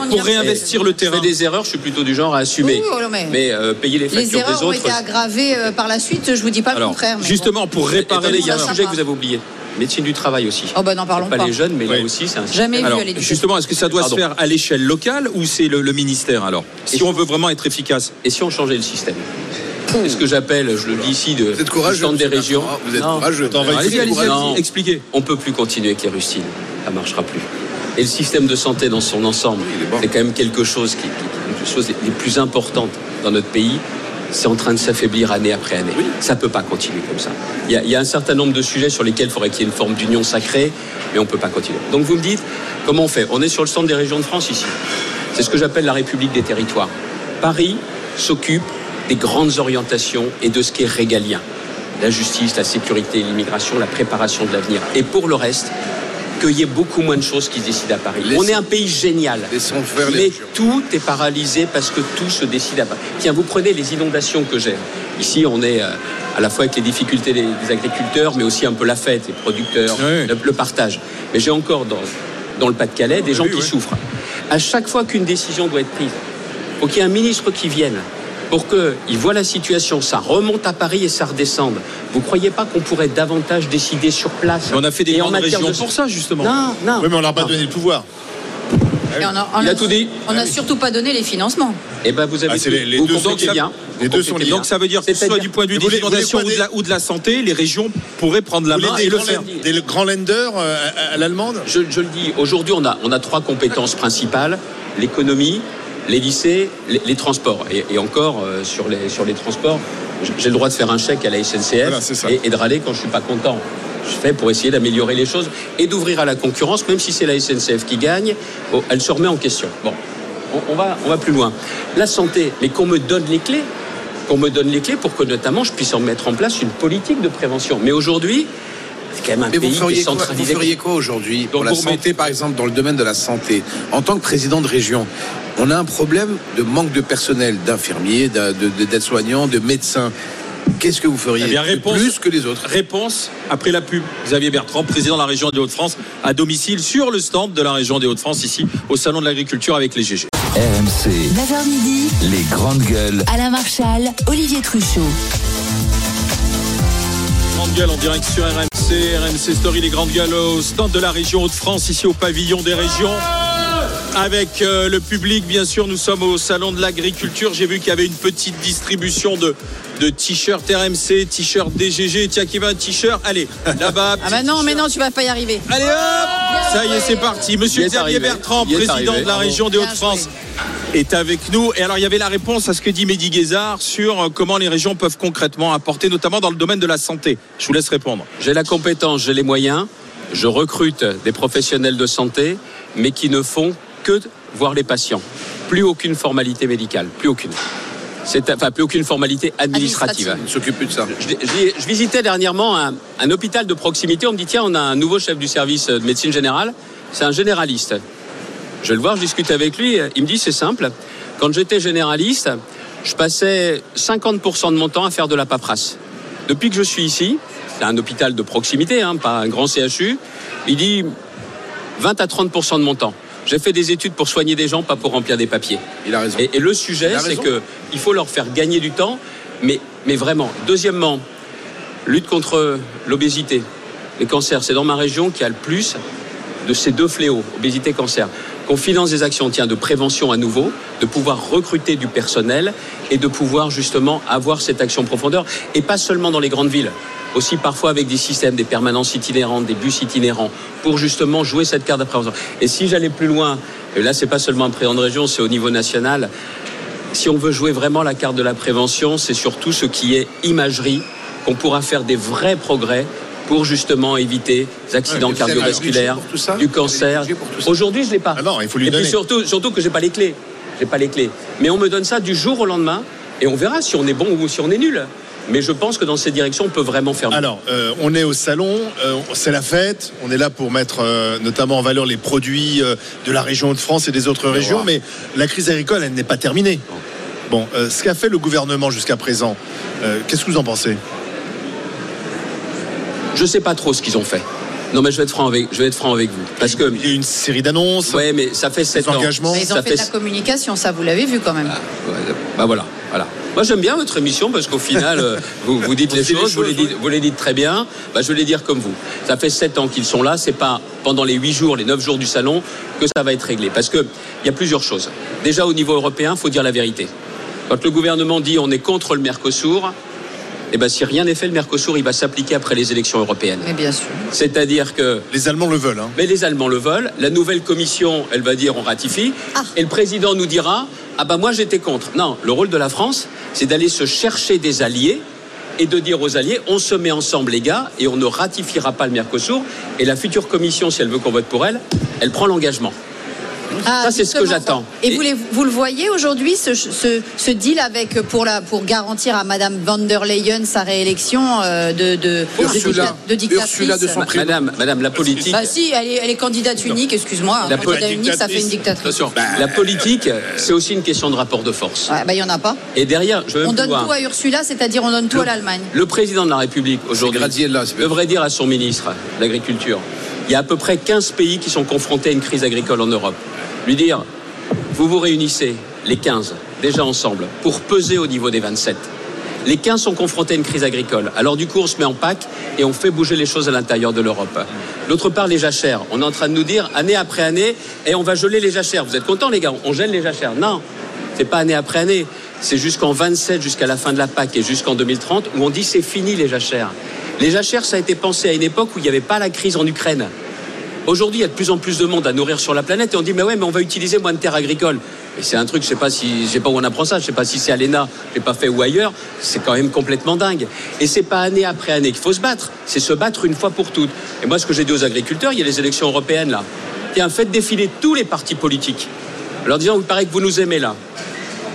pour réinvestir le terrain. Des erreurs, je suis plutôt du genre à assumer. Oui, oui, mais- payer les Les erreurs des ont été aggravées euh, par la suite, je vous dis pas le contraire. mais justement, bon. pour réparer Attendez, il y a Ça, un ça sujet que vous avez oublié. Médecine du travail aussi. Oh bah n'en parlons pas pas. les jeunes, mais Oui. là aussi, c'est un Jamais vu alors à l'éducation. justement est-ce que ça doit Pardon. se faire à l'échelle locale ou c'est le, le ministère alors si on veut vraiment être efficace Et si on changeait le système C'est ce que j'appelle, je le dis ici, de Vous êtes courageux, des régions. Vous êtes Non. courageux. Non, Allez-y, allez-y, allez-y, allez-y. allez-y. expliquez. On peut plus continuer avec les rustines. Ça marchera plus. Et le système de santé dans son ensemble, c'est quand même quelque chose qui, qui- qui- une chose les plus importantes dans notre pays. C'est en train de s'affaiblir année après année. Ça peut pas continuer comme ça. Il y, y a un certain nombre de sujets sur lesquels il faudrait qu'il y ait une forme d'union sacrée, mais on peut pas continuer. Donc vous me dites, comment on fait? On est sur le centre des régions de France ici. C'est ce que j'appelle la République des territoires. Paris s'occupe des grandes orientations et de ce qui est régalien. La justice, la sécurité, l'immigration, la préparation de l'avenir. Et pour le reste, qu'il y ait beaucoup moins de choses qui se décident à Paris. On est un pays génial. Faire Mais tout est paralysé parce que tout se décide à Paris. Tiens, vous prenez les inondations que j'ai. Ici, on est euh, à la fois avec les difficultés des, des agriculteurs, mais aussi un peu la fête, les producteurs, le, le partage. Mais j'ai encore dans, dans le Pas-de-Calais des gens qui souffrent. À chaque fois qu'une décision doit être prise, il faut qu'il y ait un ministre qui vienne pour qu'il voit la situation, ça remonte à Paris et ça redescende. Vous croyez pas qu'on pourrait davantage décider sur place on a fait des Et en grandes matière régions de- pour ça justement Non, non. Oui, mais on leur a pas Non. donné le pouvoir. Et on a, on Il a- a tout dit. On n'a surtout pas donné les financements. Eh ben, vous avez Ah, les- les vous deux sont bien. Les deux sont liés. donc ça veut dire que soit du point de vue des inondations ou de, la, ou de la santé les régions pourraient prendre la Vous main et des, le grands, faire des grands lenders euh, à, à l'allemande Je, je le dis, aujourd'hui, on a, on a trois compétences principales l'économie, les lycées, les, les transports. Et, et encore, euh, sur, les, sur les transports, j'ai le droit de faire un chèque à la SNCF Voilà, et, et de râler quand je suis pas content. Je fais pour essayer d'améliorer les choses et d'ouvrir à la concurrence, même si c'est la SNCF qui gagne, oh, elle se remet en question. Bon, on, on va, on va plus loin. La santé, mais qu'on me donne les clés, qu'on me donne les clés pour que notamment je puisse en mettre en place une politique de prévention. Mais aujourd'hui, c'est quand même un Mais vous pays feriez, quoi, vous feriez quoi aujourd'hui pour la vous santé, par exemple, dans le domaine de la santé En tant que président de région, on a un problème de manque de personnel, d'infirmiers, d'aides-soignants, de médecins. Qu'est-ce que vous feriez Eh bien, de réponse- plus que les autres Réponse après la pub. Xavier Bertrand, président de la région des Hauts-de-France, à domicile sur le stand de la région des Hauts-de-France, ici au Salon de l'Agriculture avec les GG. RMC, 9h midi, les grandes gueules. Alain Marchal, Olivier Truchot. Grande gueule en direct sur RMC, RMC Story, les grandes gueules au stand de la région Hauts-de-France, ici au pavillon des régions. Avec euh, le public, bien sûr, nous sommes au salon de l'agriculture. J'ai vu qu'il y avait une petite distribution de, de t-shirts RMC, t-shirts DGG. Tiens, qui va un t-shirt? Allez, là-bas. Ah bah non, mais non, tu vas pas y arriver. Allez hop Ça y est, c'est parti. Monsieur Xavier arrivé. Bertrand, président arrivé. de la région des Hauts-de-France, est avec nous. Et alors, il y avait la réponse à ce que dit Mehdi Guézard sur euh, comment les régions peuvent concrètement apporter, notamment dans le domaine de la santé. Je vous laisse répondre. J'ai la compétence, j'ai les moyens, je recrute des professionnels de santé, mais qui ne font que voir les patients. Plus aucune formalité médicale, plus aucune. C'est, enfin, plus aucune formalité administrative. On ne s'occupe plus de ça. Je, je- je visitais dernièrement un, un hôpital de proximité. On me dit tiens, on a un nouveau chef du service de médecine générale. C'est un généraliste. Je vais le voir, je discute avec lui. Il me dit c'est simple. Quand j'étais généraliste, je passais 50% de mon temps à faire de la paperasse. Depuis que je suis ici, c'est un hôpital de proximité, hein, pas un grand CHU. Il dit 20 à 30% de mon temps. J'ai fait des études pour soigner des gens, pas pour remplir des papiers. Il a raison. Et, et le sujet, c'est raison. que il faut leur faire gagner du temps, mais, mais vraiment. Deuxièmement, lutte contre l'obésité, les cancers. C'est dans ma région qu'il y a le plus de ces deux fléaux, obésité, cancer. Qu'on finance des actions tiens, de prévention à nouveau, de pouvoir recruter du personnel et de pouvoir justement avoir cette action profondeur, et pas seulement dans les grandes villes, aussi parfois avec des systèmes, des permanences itinérantes, des bus itinérants, pour justement jouer cette carte de prévention. Et si j'allais plus loin, et là c'est pas seulement un président de région, c'est au niveau national, si on veut jouer vraiment la carte de la prévention, c'est surtout ce qui est imagerie, qu'on pourra faire des vrais progrès pour justement éviter des accidents Ouais, cardiovasculaires, tout ça du cancer. Aujourd'hui, je l'ai pas. Ah non, il faut lui Et donner. puis surtout, surtout que j'ai pas les clés. J'ai pas les clés. Mais on me donne ça du jour au lendemain, et on verra si on est bon ou si on est nul. Mais je pense que dans cette direction, on peut vraiment faire. mieux. Alors, euh, on est au salon, euh, c'est la fête, on est là pour mettre euh, notamment en valeur les produits euh, de la région de France et des autres régions, mais la crise agricole, elle n'est pas terminée. Bon, euh, ce qu'a fait le gouvernement jusqu'à présent, euh, qu'est-ce que vous en pensez? Je sais pas trop ce qu'ils ont fait. Non, mais je vais être franc avec, je vais être franc avec vous, parce que il y a une série d'annonces. Ouais, mais ça fait sept ans. engagements. Mais ils ont Ça fait de la communication, ça vous l'avez vu quand même. Ouais, bah voilà, voilà. Moi j'aime bien votre émission parce qu'au final, euh, vous, vous dites les choses, vous les dites, vous les dites très bien. Bah, je vais les dire comme vous. Ça fait sept ans qu'ils sont là. C'est pas pendant les huit jours, les neuf jours du salon que ça va être réglé. Parce que il y a plusieurs choses. Déjà au niveau européen, faut dire la vérité. Quand le gouvernement dit on est contre le Mercosur, eh ben si rien n'est fait, le Mercosur il va s'appliquer après les élections européennes. Mais bien sûr. C'est-à-dire que les Allemands le veulent. hein. Mais les Allemands le veulent. La nouvelle commission, elle va dire on ratifie. Et le président nous dira ah bah moi j'étais contre. Non, le rôle de la France, c'est d'aller se chercher des alliés et de dire aux alliés on se met ensemble les gars et on ne ratifiera pas le Mercosur. Et la future commission, si elle veut qu'on vote pour elle, elle prend l'engagement. Ah, Ça, c'est ce que j'attends. Et vous, les- vous le voyez aujourd'hui, ce, ce- ce deal avec, pour, la, pour garantir à Madame van der Leyen sa réélection euh, de, de, Ursula. de, dictatrice Madame, Madame, la politique. Bah si, elle est, elle est candidate unique, excuse-moi. La Un candidat politique- unique, ça fait une dictatrice. Attention, la politique, c'est aussi une question de rapport de force. Ouais, bah il y en a pas. Et derrière, je On donne tout à Ursula, c'est-à-dire on donne tout à l'Allemagne. Le président de la République aujourd'hui devrait dire à son ministre de l'Agriculture il y a à peu près 15 pays qui sont confrontés à une crise agricole en Europe. Lui dire vous vous réunissez, les 15, déjà ensemble, pour peser au niveau des 27. Les 15 sont confrontés à une crise agricole. Alors du coup, on se met en pack et on fait bouger les choses à l'intérieur de l'Europe. D'autre part, les jachères. On est en train de nous dire, année après année, et on va geler les jachères. Vous êtes contents, les gars? On gèle les jachères. Non, c'est pas année après année. C'est jusqu'en 27, jusqu'à la fin de la PAC et jusqu'en 2030, où on dit c'est fini les jachères. Les jachères, ça a été pensé à une époque où il n'y avait pas la crise en Ukraine. Aujourd'hui, il y a de plus en plus de monde à nourrir sur la planète et on dit mais ouais, mais on va utiliser moins de terres agricoles. Et c'est un truc, je sais pas si, je sais pas où on apprend ça, je sais pas si c'est à l'ENA, j'ai pas fait ou ailleurs. C'est quand même complètement dingue. Et c'est pas année après année qu'il faut se battre. C'est se battre une fois pour toutes. Et moi, ce que j'ai dit aux agriculteurs, il y a les élections européennes là. Tiens, faites défiler tous les partis politiques. En leur disant, il paraît que vous nous aimez là.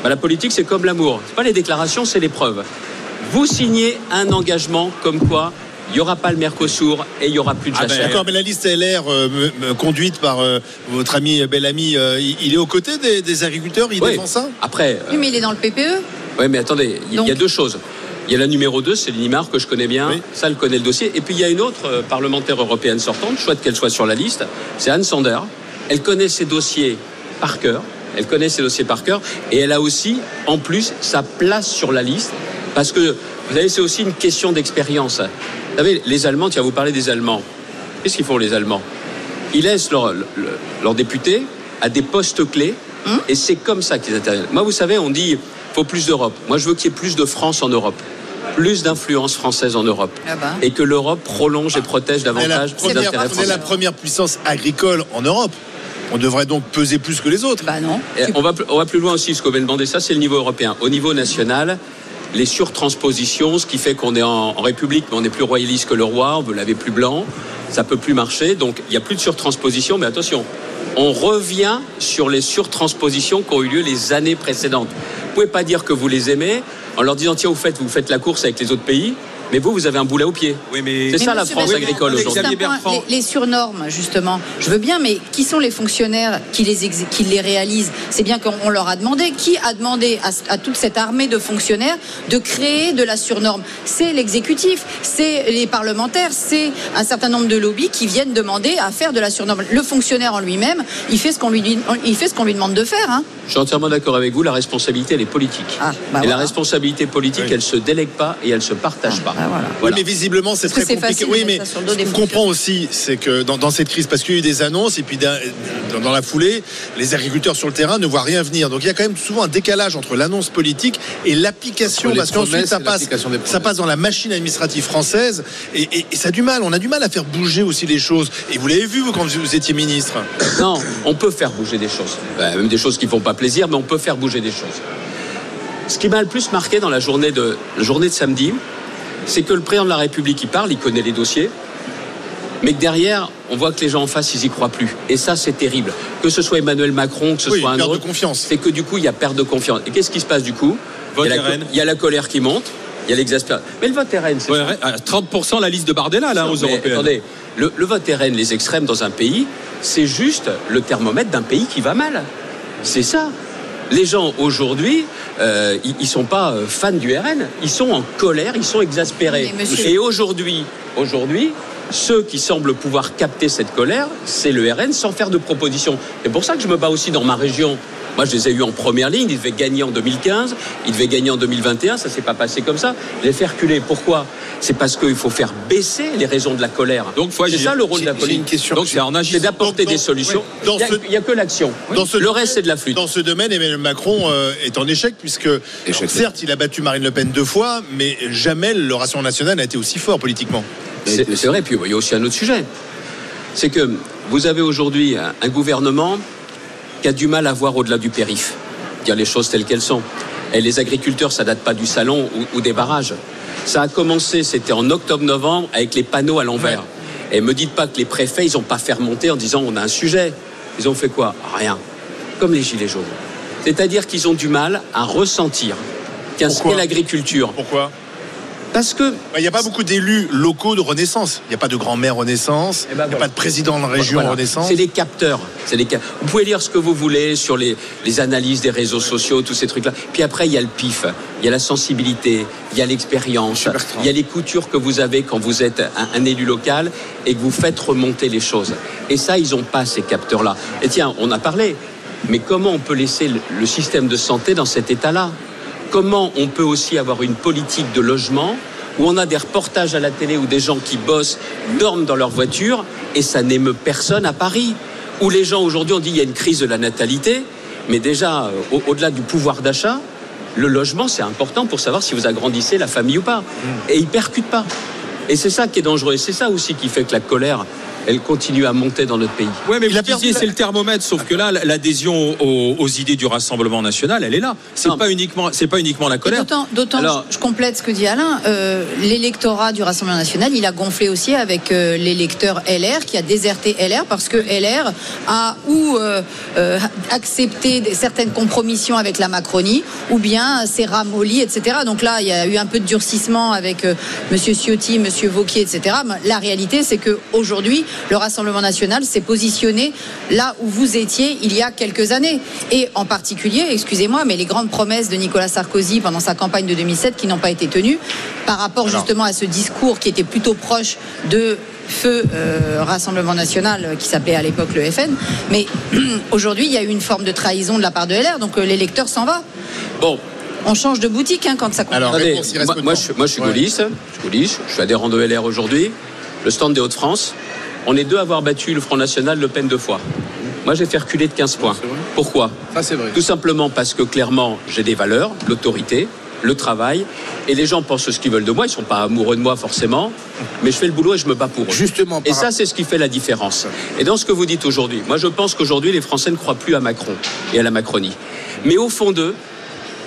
Bah, la politique, c'est comme l'amour. C'est pas les déclarations, c'est les preuves. Vous signez un engagement comme quoi il n'y aura pas le Mercosur et il n'y aura plus de Ah ben. D'accord, mais la liste LR euh, conduite par euh, votre ami bel ami, euh, il est aux côtés des, des agriculteurs, il Oui. défend ça? Après, Oui, mais il est dans le PPE. Oui, mais attendez, il y- a deux choses. Il y a la numéro 2, c'est Linimar, que je connais bien. Ça, elle connaît le dossier. Et puis, il y a une autre euh, parlementaire européenne sortante, chouette qu'elle soit sur la liste. C'est Anne Sander. Elle connaît ses dossiers par cœur. Elle connaît ses dossiers par cœur. Et elle a aussi, en plus, sa place sur la liste. Parce que, vous savez, c'est aussi une question d'expérience. Vous savez, les Allemands, tiens, vous parlez des Allemands. Qu'est-ce qu'ils font, les Allemands? Ils laissent leurs députés à des postes clés. Et c'est comme ça qu'ils interviennent. Moi, vous savez, on dit faut plus d'Europe. Moi, je veux qu'il y ait plus de France en Europe. Plus d'influence française en Europe. Ah bah. Et que l'Europe prolonge et protège davantage les intérêts on est français. la première puissance agricole en Europe. On devrait donc peser plus que les autres. Bah non. On, va, plus- on va plus loin aussi, ce qu'on de demander, ça c'est le niveau européen. Au niveau national, les surtranspositions, ce qui fait qu'on est en, République, mais on n'est plus royaliste que le roi, on veut laver plus blanc, ça peut plus marcher, donc il n'y a plus de surtransposition, mais attention, on revient sur les surtranspositions qui ont eu lieu les années précédentes. Vous pouvez pas dire que vous les aimez en leur disant tiens vous faites vous faites la course avec les autres pays Mais vous, vous avez un boulet au pied. Oui, mais c'est ça Mais la France Bertrand, agricole aujourd'hui. les, les surnormes, justement, je veux bien, mais qui sont les fonctionnaires qui les, exé- qui les réalisent? C'est bien qu'on on leur a demandé. Qui a demandé à, à toute cette armée de fonctionnaires de créer de la surnorme? C'est l'exécutif, c'est les parlementaires, c'est un certain nombre de lobbies qui viennent demander à faire de la surnorme. Le fonctionnaire en lui-même, il fait ce qu'on lui, dit- il fait ce qu'on lui demande de faire. Hein. Je suis entièrement d'accord avec vous, la responsabilité, elle est politique. bah et la responsabilité politique, elle se délègue pas et elle se partage pas. Oui, Voilà. mais visiblement, c'est très compliqué. facile Oui, mais ce qu'on comprend aussi, c'est que dans, dans cette crise, parce qu'il y a eu des annonces, et puis dans, dans la foulée, les agriculteurs sur le terrain ne voient rien venir. Donc il y a quand même souvent un décalage entre l'annonce politique et l'application, parce qu'ensuite ça passe, ça passe dans la machine administrative française, et, et- et ça a du mal. On a du mal à faire bouger aussi les choses. Et vous l'avez vu, vous, quand vous, étiez ministre. Non, on peut faire bouger des choses. Ben, même des choses qui font pas plaisir, mais on peut faire bouger des choses. Ce qui m'a le plus marqué dans la journée de, la journée de samedi, c'est que le président de la République, il parle, il connaît les dossiers, mais que derrière, on voit que les gens en face, ils y croient plus. Et ça, c'est terrible. Que ce soit Emmanuel Macron, que ce Oui, soit un perte de autre, confiance. c'est que du coup, il y a perte de confiance. Et qu'est-ce qui se passe du coup? Vote il y, a la, RN. il y a la colère qui monte, il y a l'exaspération. Mais le vote RN, c'est Ouais, ça. ouais, à 30% la liste de Bardella, là, aux Mais Européennes. Attendez, le, le vote RN, les extrêmes dans un pays, c'est juste le thermomètre d'un pays qui va mal. C'est ça. Les gens aujourd'hui, euh, ils, ils sont pas euh, fans du RN, ils sont en colère, ils sont exaspérés. Monsieur- Et aujourd'hui, aujourd'hui, ceux qui semblent pouvoir capter cette colère, c'est le RN sans faire de propositions. C'est pour ça que je me bats aussi dans ma région. Moi, je les ai eus en première ligne. Ils devaient gagner en 2015, ils devaient gagner en 2021. Ça s'est pas passé comme ça. Je les fait reculer. Pourquoi? C'est parce qu'il faut faire baisser les raisons de la colère. Donc, c'est ça le rôle de la politique. une question. Donc, c'est en agissant. C'est d'apporter des solutions. Il a- ce- n'y a, que l'action. Dans ce le domaine- reste, c'est de la flûte. Dans ce domaine, Emmanuel Macron euh, est en échec, puisque Échec. certes, il a battu Marine Le Pen deux fois, mais jamais le Rassemblement national n'a été aussi fort politiquement. C'est c'est vrai, puis il y a aussi un autre sujet. C'est que vous avez aujourd'hui un, un gouvernement qui a du mal à voir au-delà du périph', dire les choses telles qu'elles sont. Et les agriculteurs, ça date pas du salon ou, ou des barrages. Ça a commencé, c'était en octobre-novembre, avec les panneaux à l'envers. Et me dites pas que les préfets, ils ont pas fait remonter en disant on a un sujet. Ils ont fait quoi? Rien. Comme les gilets jaunes. C'est-à-dire qu'ils ont du mal à ressentir Pourquoi? qu'est l'agriculture. Pourquoi? Parce que Il n'y a pas beaucoup d'élus locaux de Renaissance. Il n'y a pas de grand-mère Renaissance. Eh ben il n'y a voilà. pas de président de la région Voilà. Renaissance. C'est des capteurs. C'est des cap- Vous pouvez lire ce que vous voulez sur les, les analyses des réseaux sociaux, tous ces trucs-là. Puis après, il y a le pif, il y a la sensibilité, il y a l'expérience, il y a les coutures que vous avez quand vous êtes un, un élu local et que vous faites remonter les choses. Et ça, ils n'ont pas ces capteurs-là. Et tiens, on a parlé. Mais comment on peut laisser le, le système de santé dans cet état-là? Comment on peut aussi avoir une politique de logement où on a des reportages à la télé où des gens qui bossent dorment dans leur voiture et ça n'émeut personne à Paris. Où les gens aujourd'hui ont dit il y a une crise de la natalité, mais déjà euh, au- au-delà du pouvoir d'achat, le logement c'est important pour savoir si vous agrandissez la famille ou pas. Et ils percutent pas. Et c'est ça qui est dangereux. Et c'est ça aussi qui fait que la colère, elle continue à monter dans notre pays. Ouais, mais Il vous disiez c'est le thermomètre, sauf que là, l'adhésion aux, aux idées du Rassemblement national, elle est là. C'est pas uniquement, c'est pas uniquement la colère. D'autant, je, je complète ce que dit Alain, euh, l'électorat du Rassemblement national, il a gonflé aussi avec euh, l'électeur LR qui a déserté LR parce que LR a ou euh, euh, accepté certaines compromissions avec la Macronie ou bien s'est ramolli, etc. Donc là, il y a eu un peu de durcissement avec euh, Monsieur Ciotti, Monsieur Vauquier, etc. Mais la réalité, c'est que aujourd'hui, le Rassemblement national s'est positionné là où vous étiez il y a quelques années. Et en particulier, excusez-moi, mais les grandes promesses de Nicolas Sarkozy pendant sa campagne de 2007 qui n'ont pas été tenues par rapport justement à ce discours qui était plutôt proche de feu euh, Rassemblement national qui s'appelait à l'époque le FN. Mais aujourd'hui, il y a eu une forme de trahison de la part de LR, donc euh, l'électeur s'en va. Bon, On change de boutique hein, quand ça compte. Alors, Attendez, réponse, moi, peu de moi, temps. je, moi, je suis Ouais. gaulliste, je suis gaulliste, je suis adhérent de LR aujourd'hui. Le stand des Hauts-de-France, on est deux à avoir battu le Front National Le Pen deux fois. Moi, j'ai fait reculer de 15 points. Pourquoi? Ça, c'est vrai. Tout simplement parce que clairement, j'ai des valeurs, l'autorité, le travail, et les gens pensent ce qu'ils veulent de moi. Ils sont pas amoureux de moi forcément, mais je fais le boulot et je me bats pour eux. Justement, Et ça, c'est ce qui fait la différence. Et dans ce que vous dites aujourd'hui, moi, je pense qu'aujourd'hui, les Français ne croient plus à Macron et à la Macronie. Mais au fond d'eux,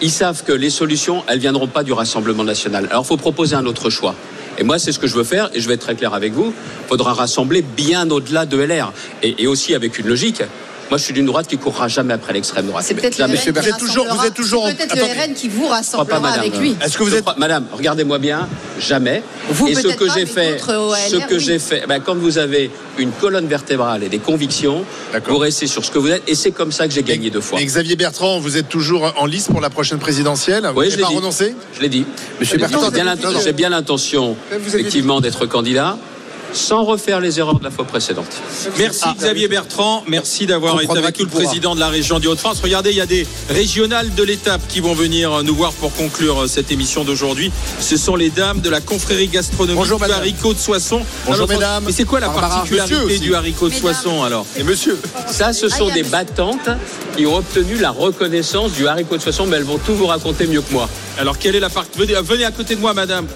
ils savent que les solutions, elles viendront pas du Rassemblement national. Alors, il faut proposer un autre choix. Et moi, c'est ce que je veux faire, et je vais être très clair avec vous. Faudra rassembler bien au-delà de LR. Et, et aussi avec une logique. Moi, je suis d'une droite qui courra jamais après l'extrême droite. C'est peut-être le RN qui rassemblera- c'est peut-être le RN qui vous rassemblera pas, madame. avec lui. Je crois- Madame, regardez-moi bien, jamais. Vous, et ce que j'ai fait, ce que oui. j'ai fait, ben, quand vous avez une colonne vertébrale et des convictions, vous restez sur ce que vous êtes, et c'est comme ça que j'ai gagné deux fois. Et Xavier Bertrand, vous êtes toujours en lice pour la prochaine présidentielle Vous Oui, n'avez je l'ai pas dit. renoncé Je l'ai dit. Monsieur. Bertrand, vous j'ai bien l'intention, effectivement, d'être candidat, sans refaire les erreurs de la fois précédente. Merci Xavier Bertrand, merci d'avoir été avec nous, le pourra. président de la région du Hauts-de-France. Regardez, il y a des régionales de l'étape qui vont venir nous voir pour conclure euh, cette émission d'aujourd'hui. Ce sont les dames de la confrérie gastronomique Bonjour, du haricot de Soissons. Bonjour, Alors, mesdames. Mais c'est quoi la particularité du haricot de Soissons alors Et monsieur Ça, ce sont des battantes qui ont obtenu la reconnaissance du haricot de Soissons, mais elles vont tout vous raconter mieux que moi. Alors quelle est la part... venez, venez à côté de moi, madame.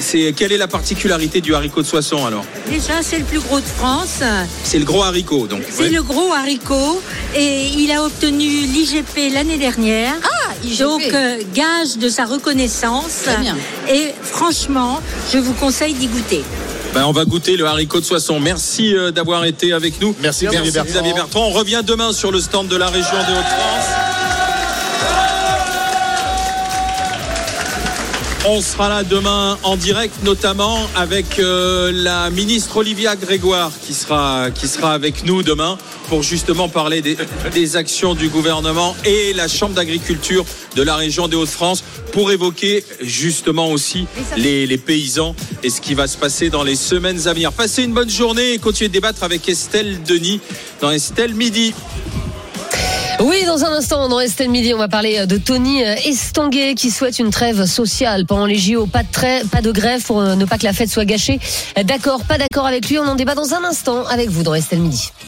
C'est quelle est la particularité du haricot de Soissons alors Déjà, c'est le plus gros de France. C'est le gros haricot, donc. C'est ouais. le gros haricot et il a obtenu l'IGP l'année dernière. Ah, IGP. Donc, euh, gage de sa reconnaissance. Très bien. Et franchement, je vous conseille d'y goûter. Ben, on va goûter le haricot de Soissons. Merci euh, d'avoir été avec nous. Merci, Xavier Bertrand. Xavier Bertrand. On revient demain sur le stand de la région des Hauts-de-France. On sera là demain en direct, notamment avec euh, la ministre Olivia Grégoire qui sera, qui sera avec nous demain pour justement parler des, des actions du gouvernement et la Chambre d'agriculture de la région des Hauts-de-France pour évoquer justement aussi les, les paysans et ce qui va se passer dans les semaines à venir. Passez une bonne journée et continuez de débattre avec Estelle Denis dans Estelle Midi. Oui, dans un instant, dans Estelle Midi, on va parler de Tony Estanguet qui souhaite une trêve sociale pendant les JO. Pas de, grève pour ne pas que la fête soit gâchée. D'accord, pas d'accord avec lui. On en débat dans un instant avec vous dans Estelle Midi.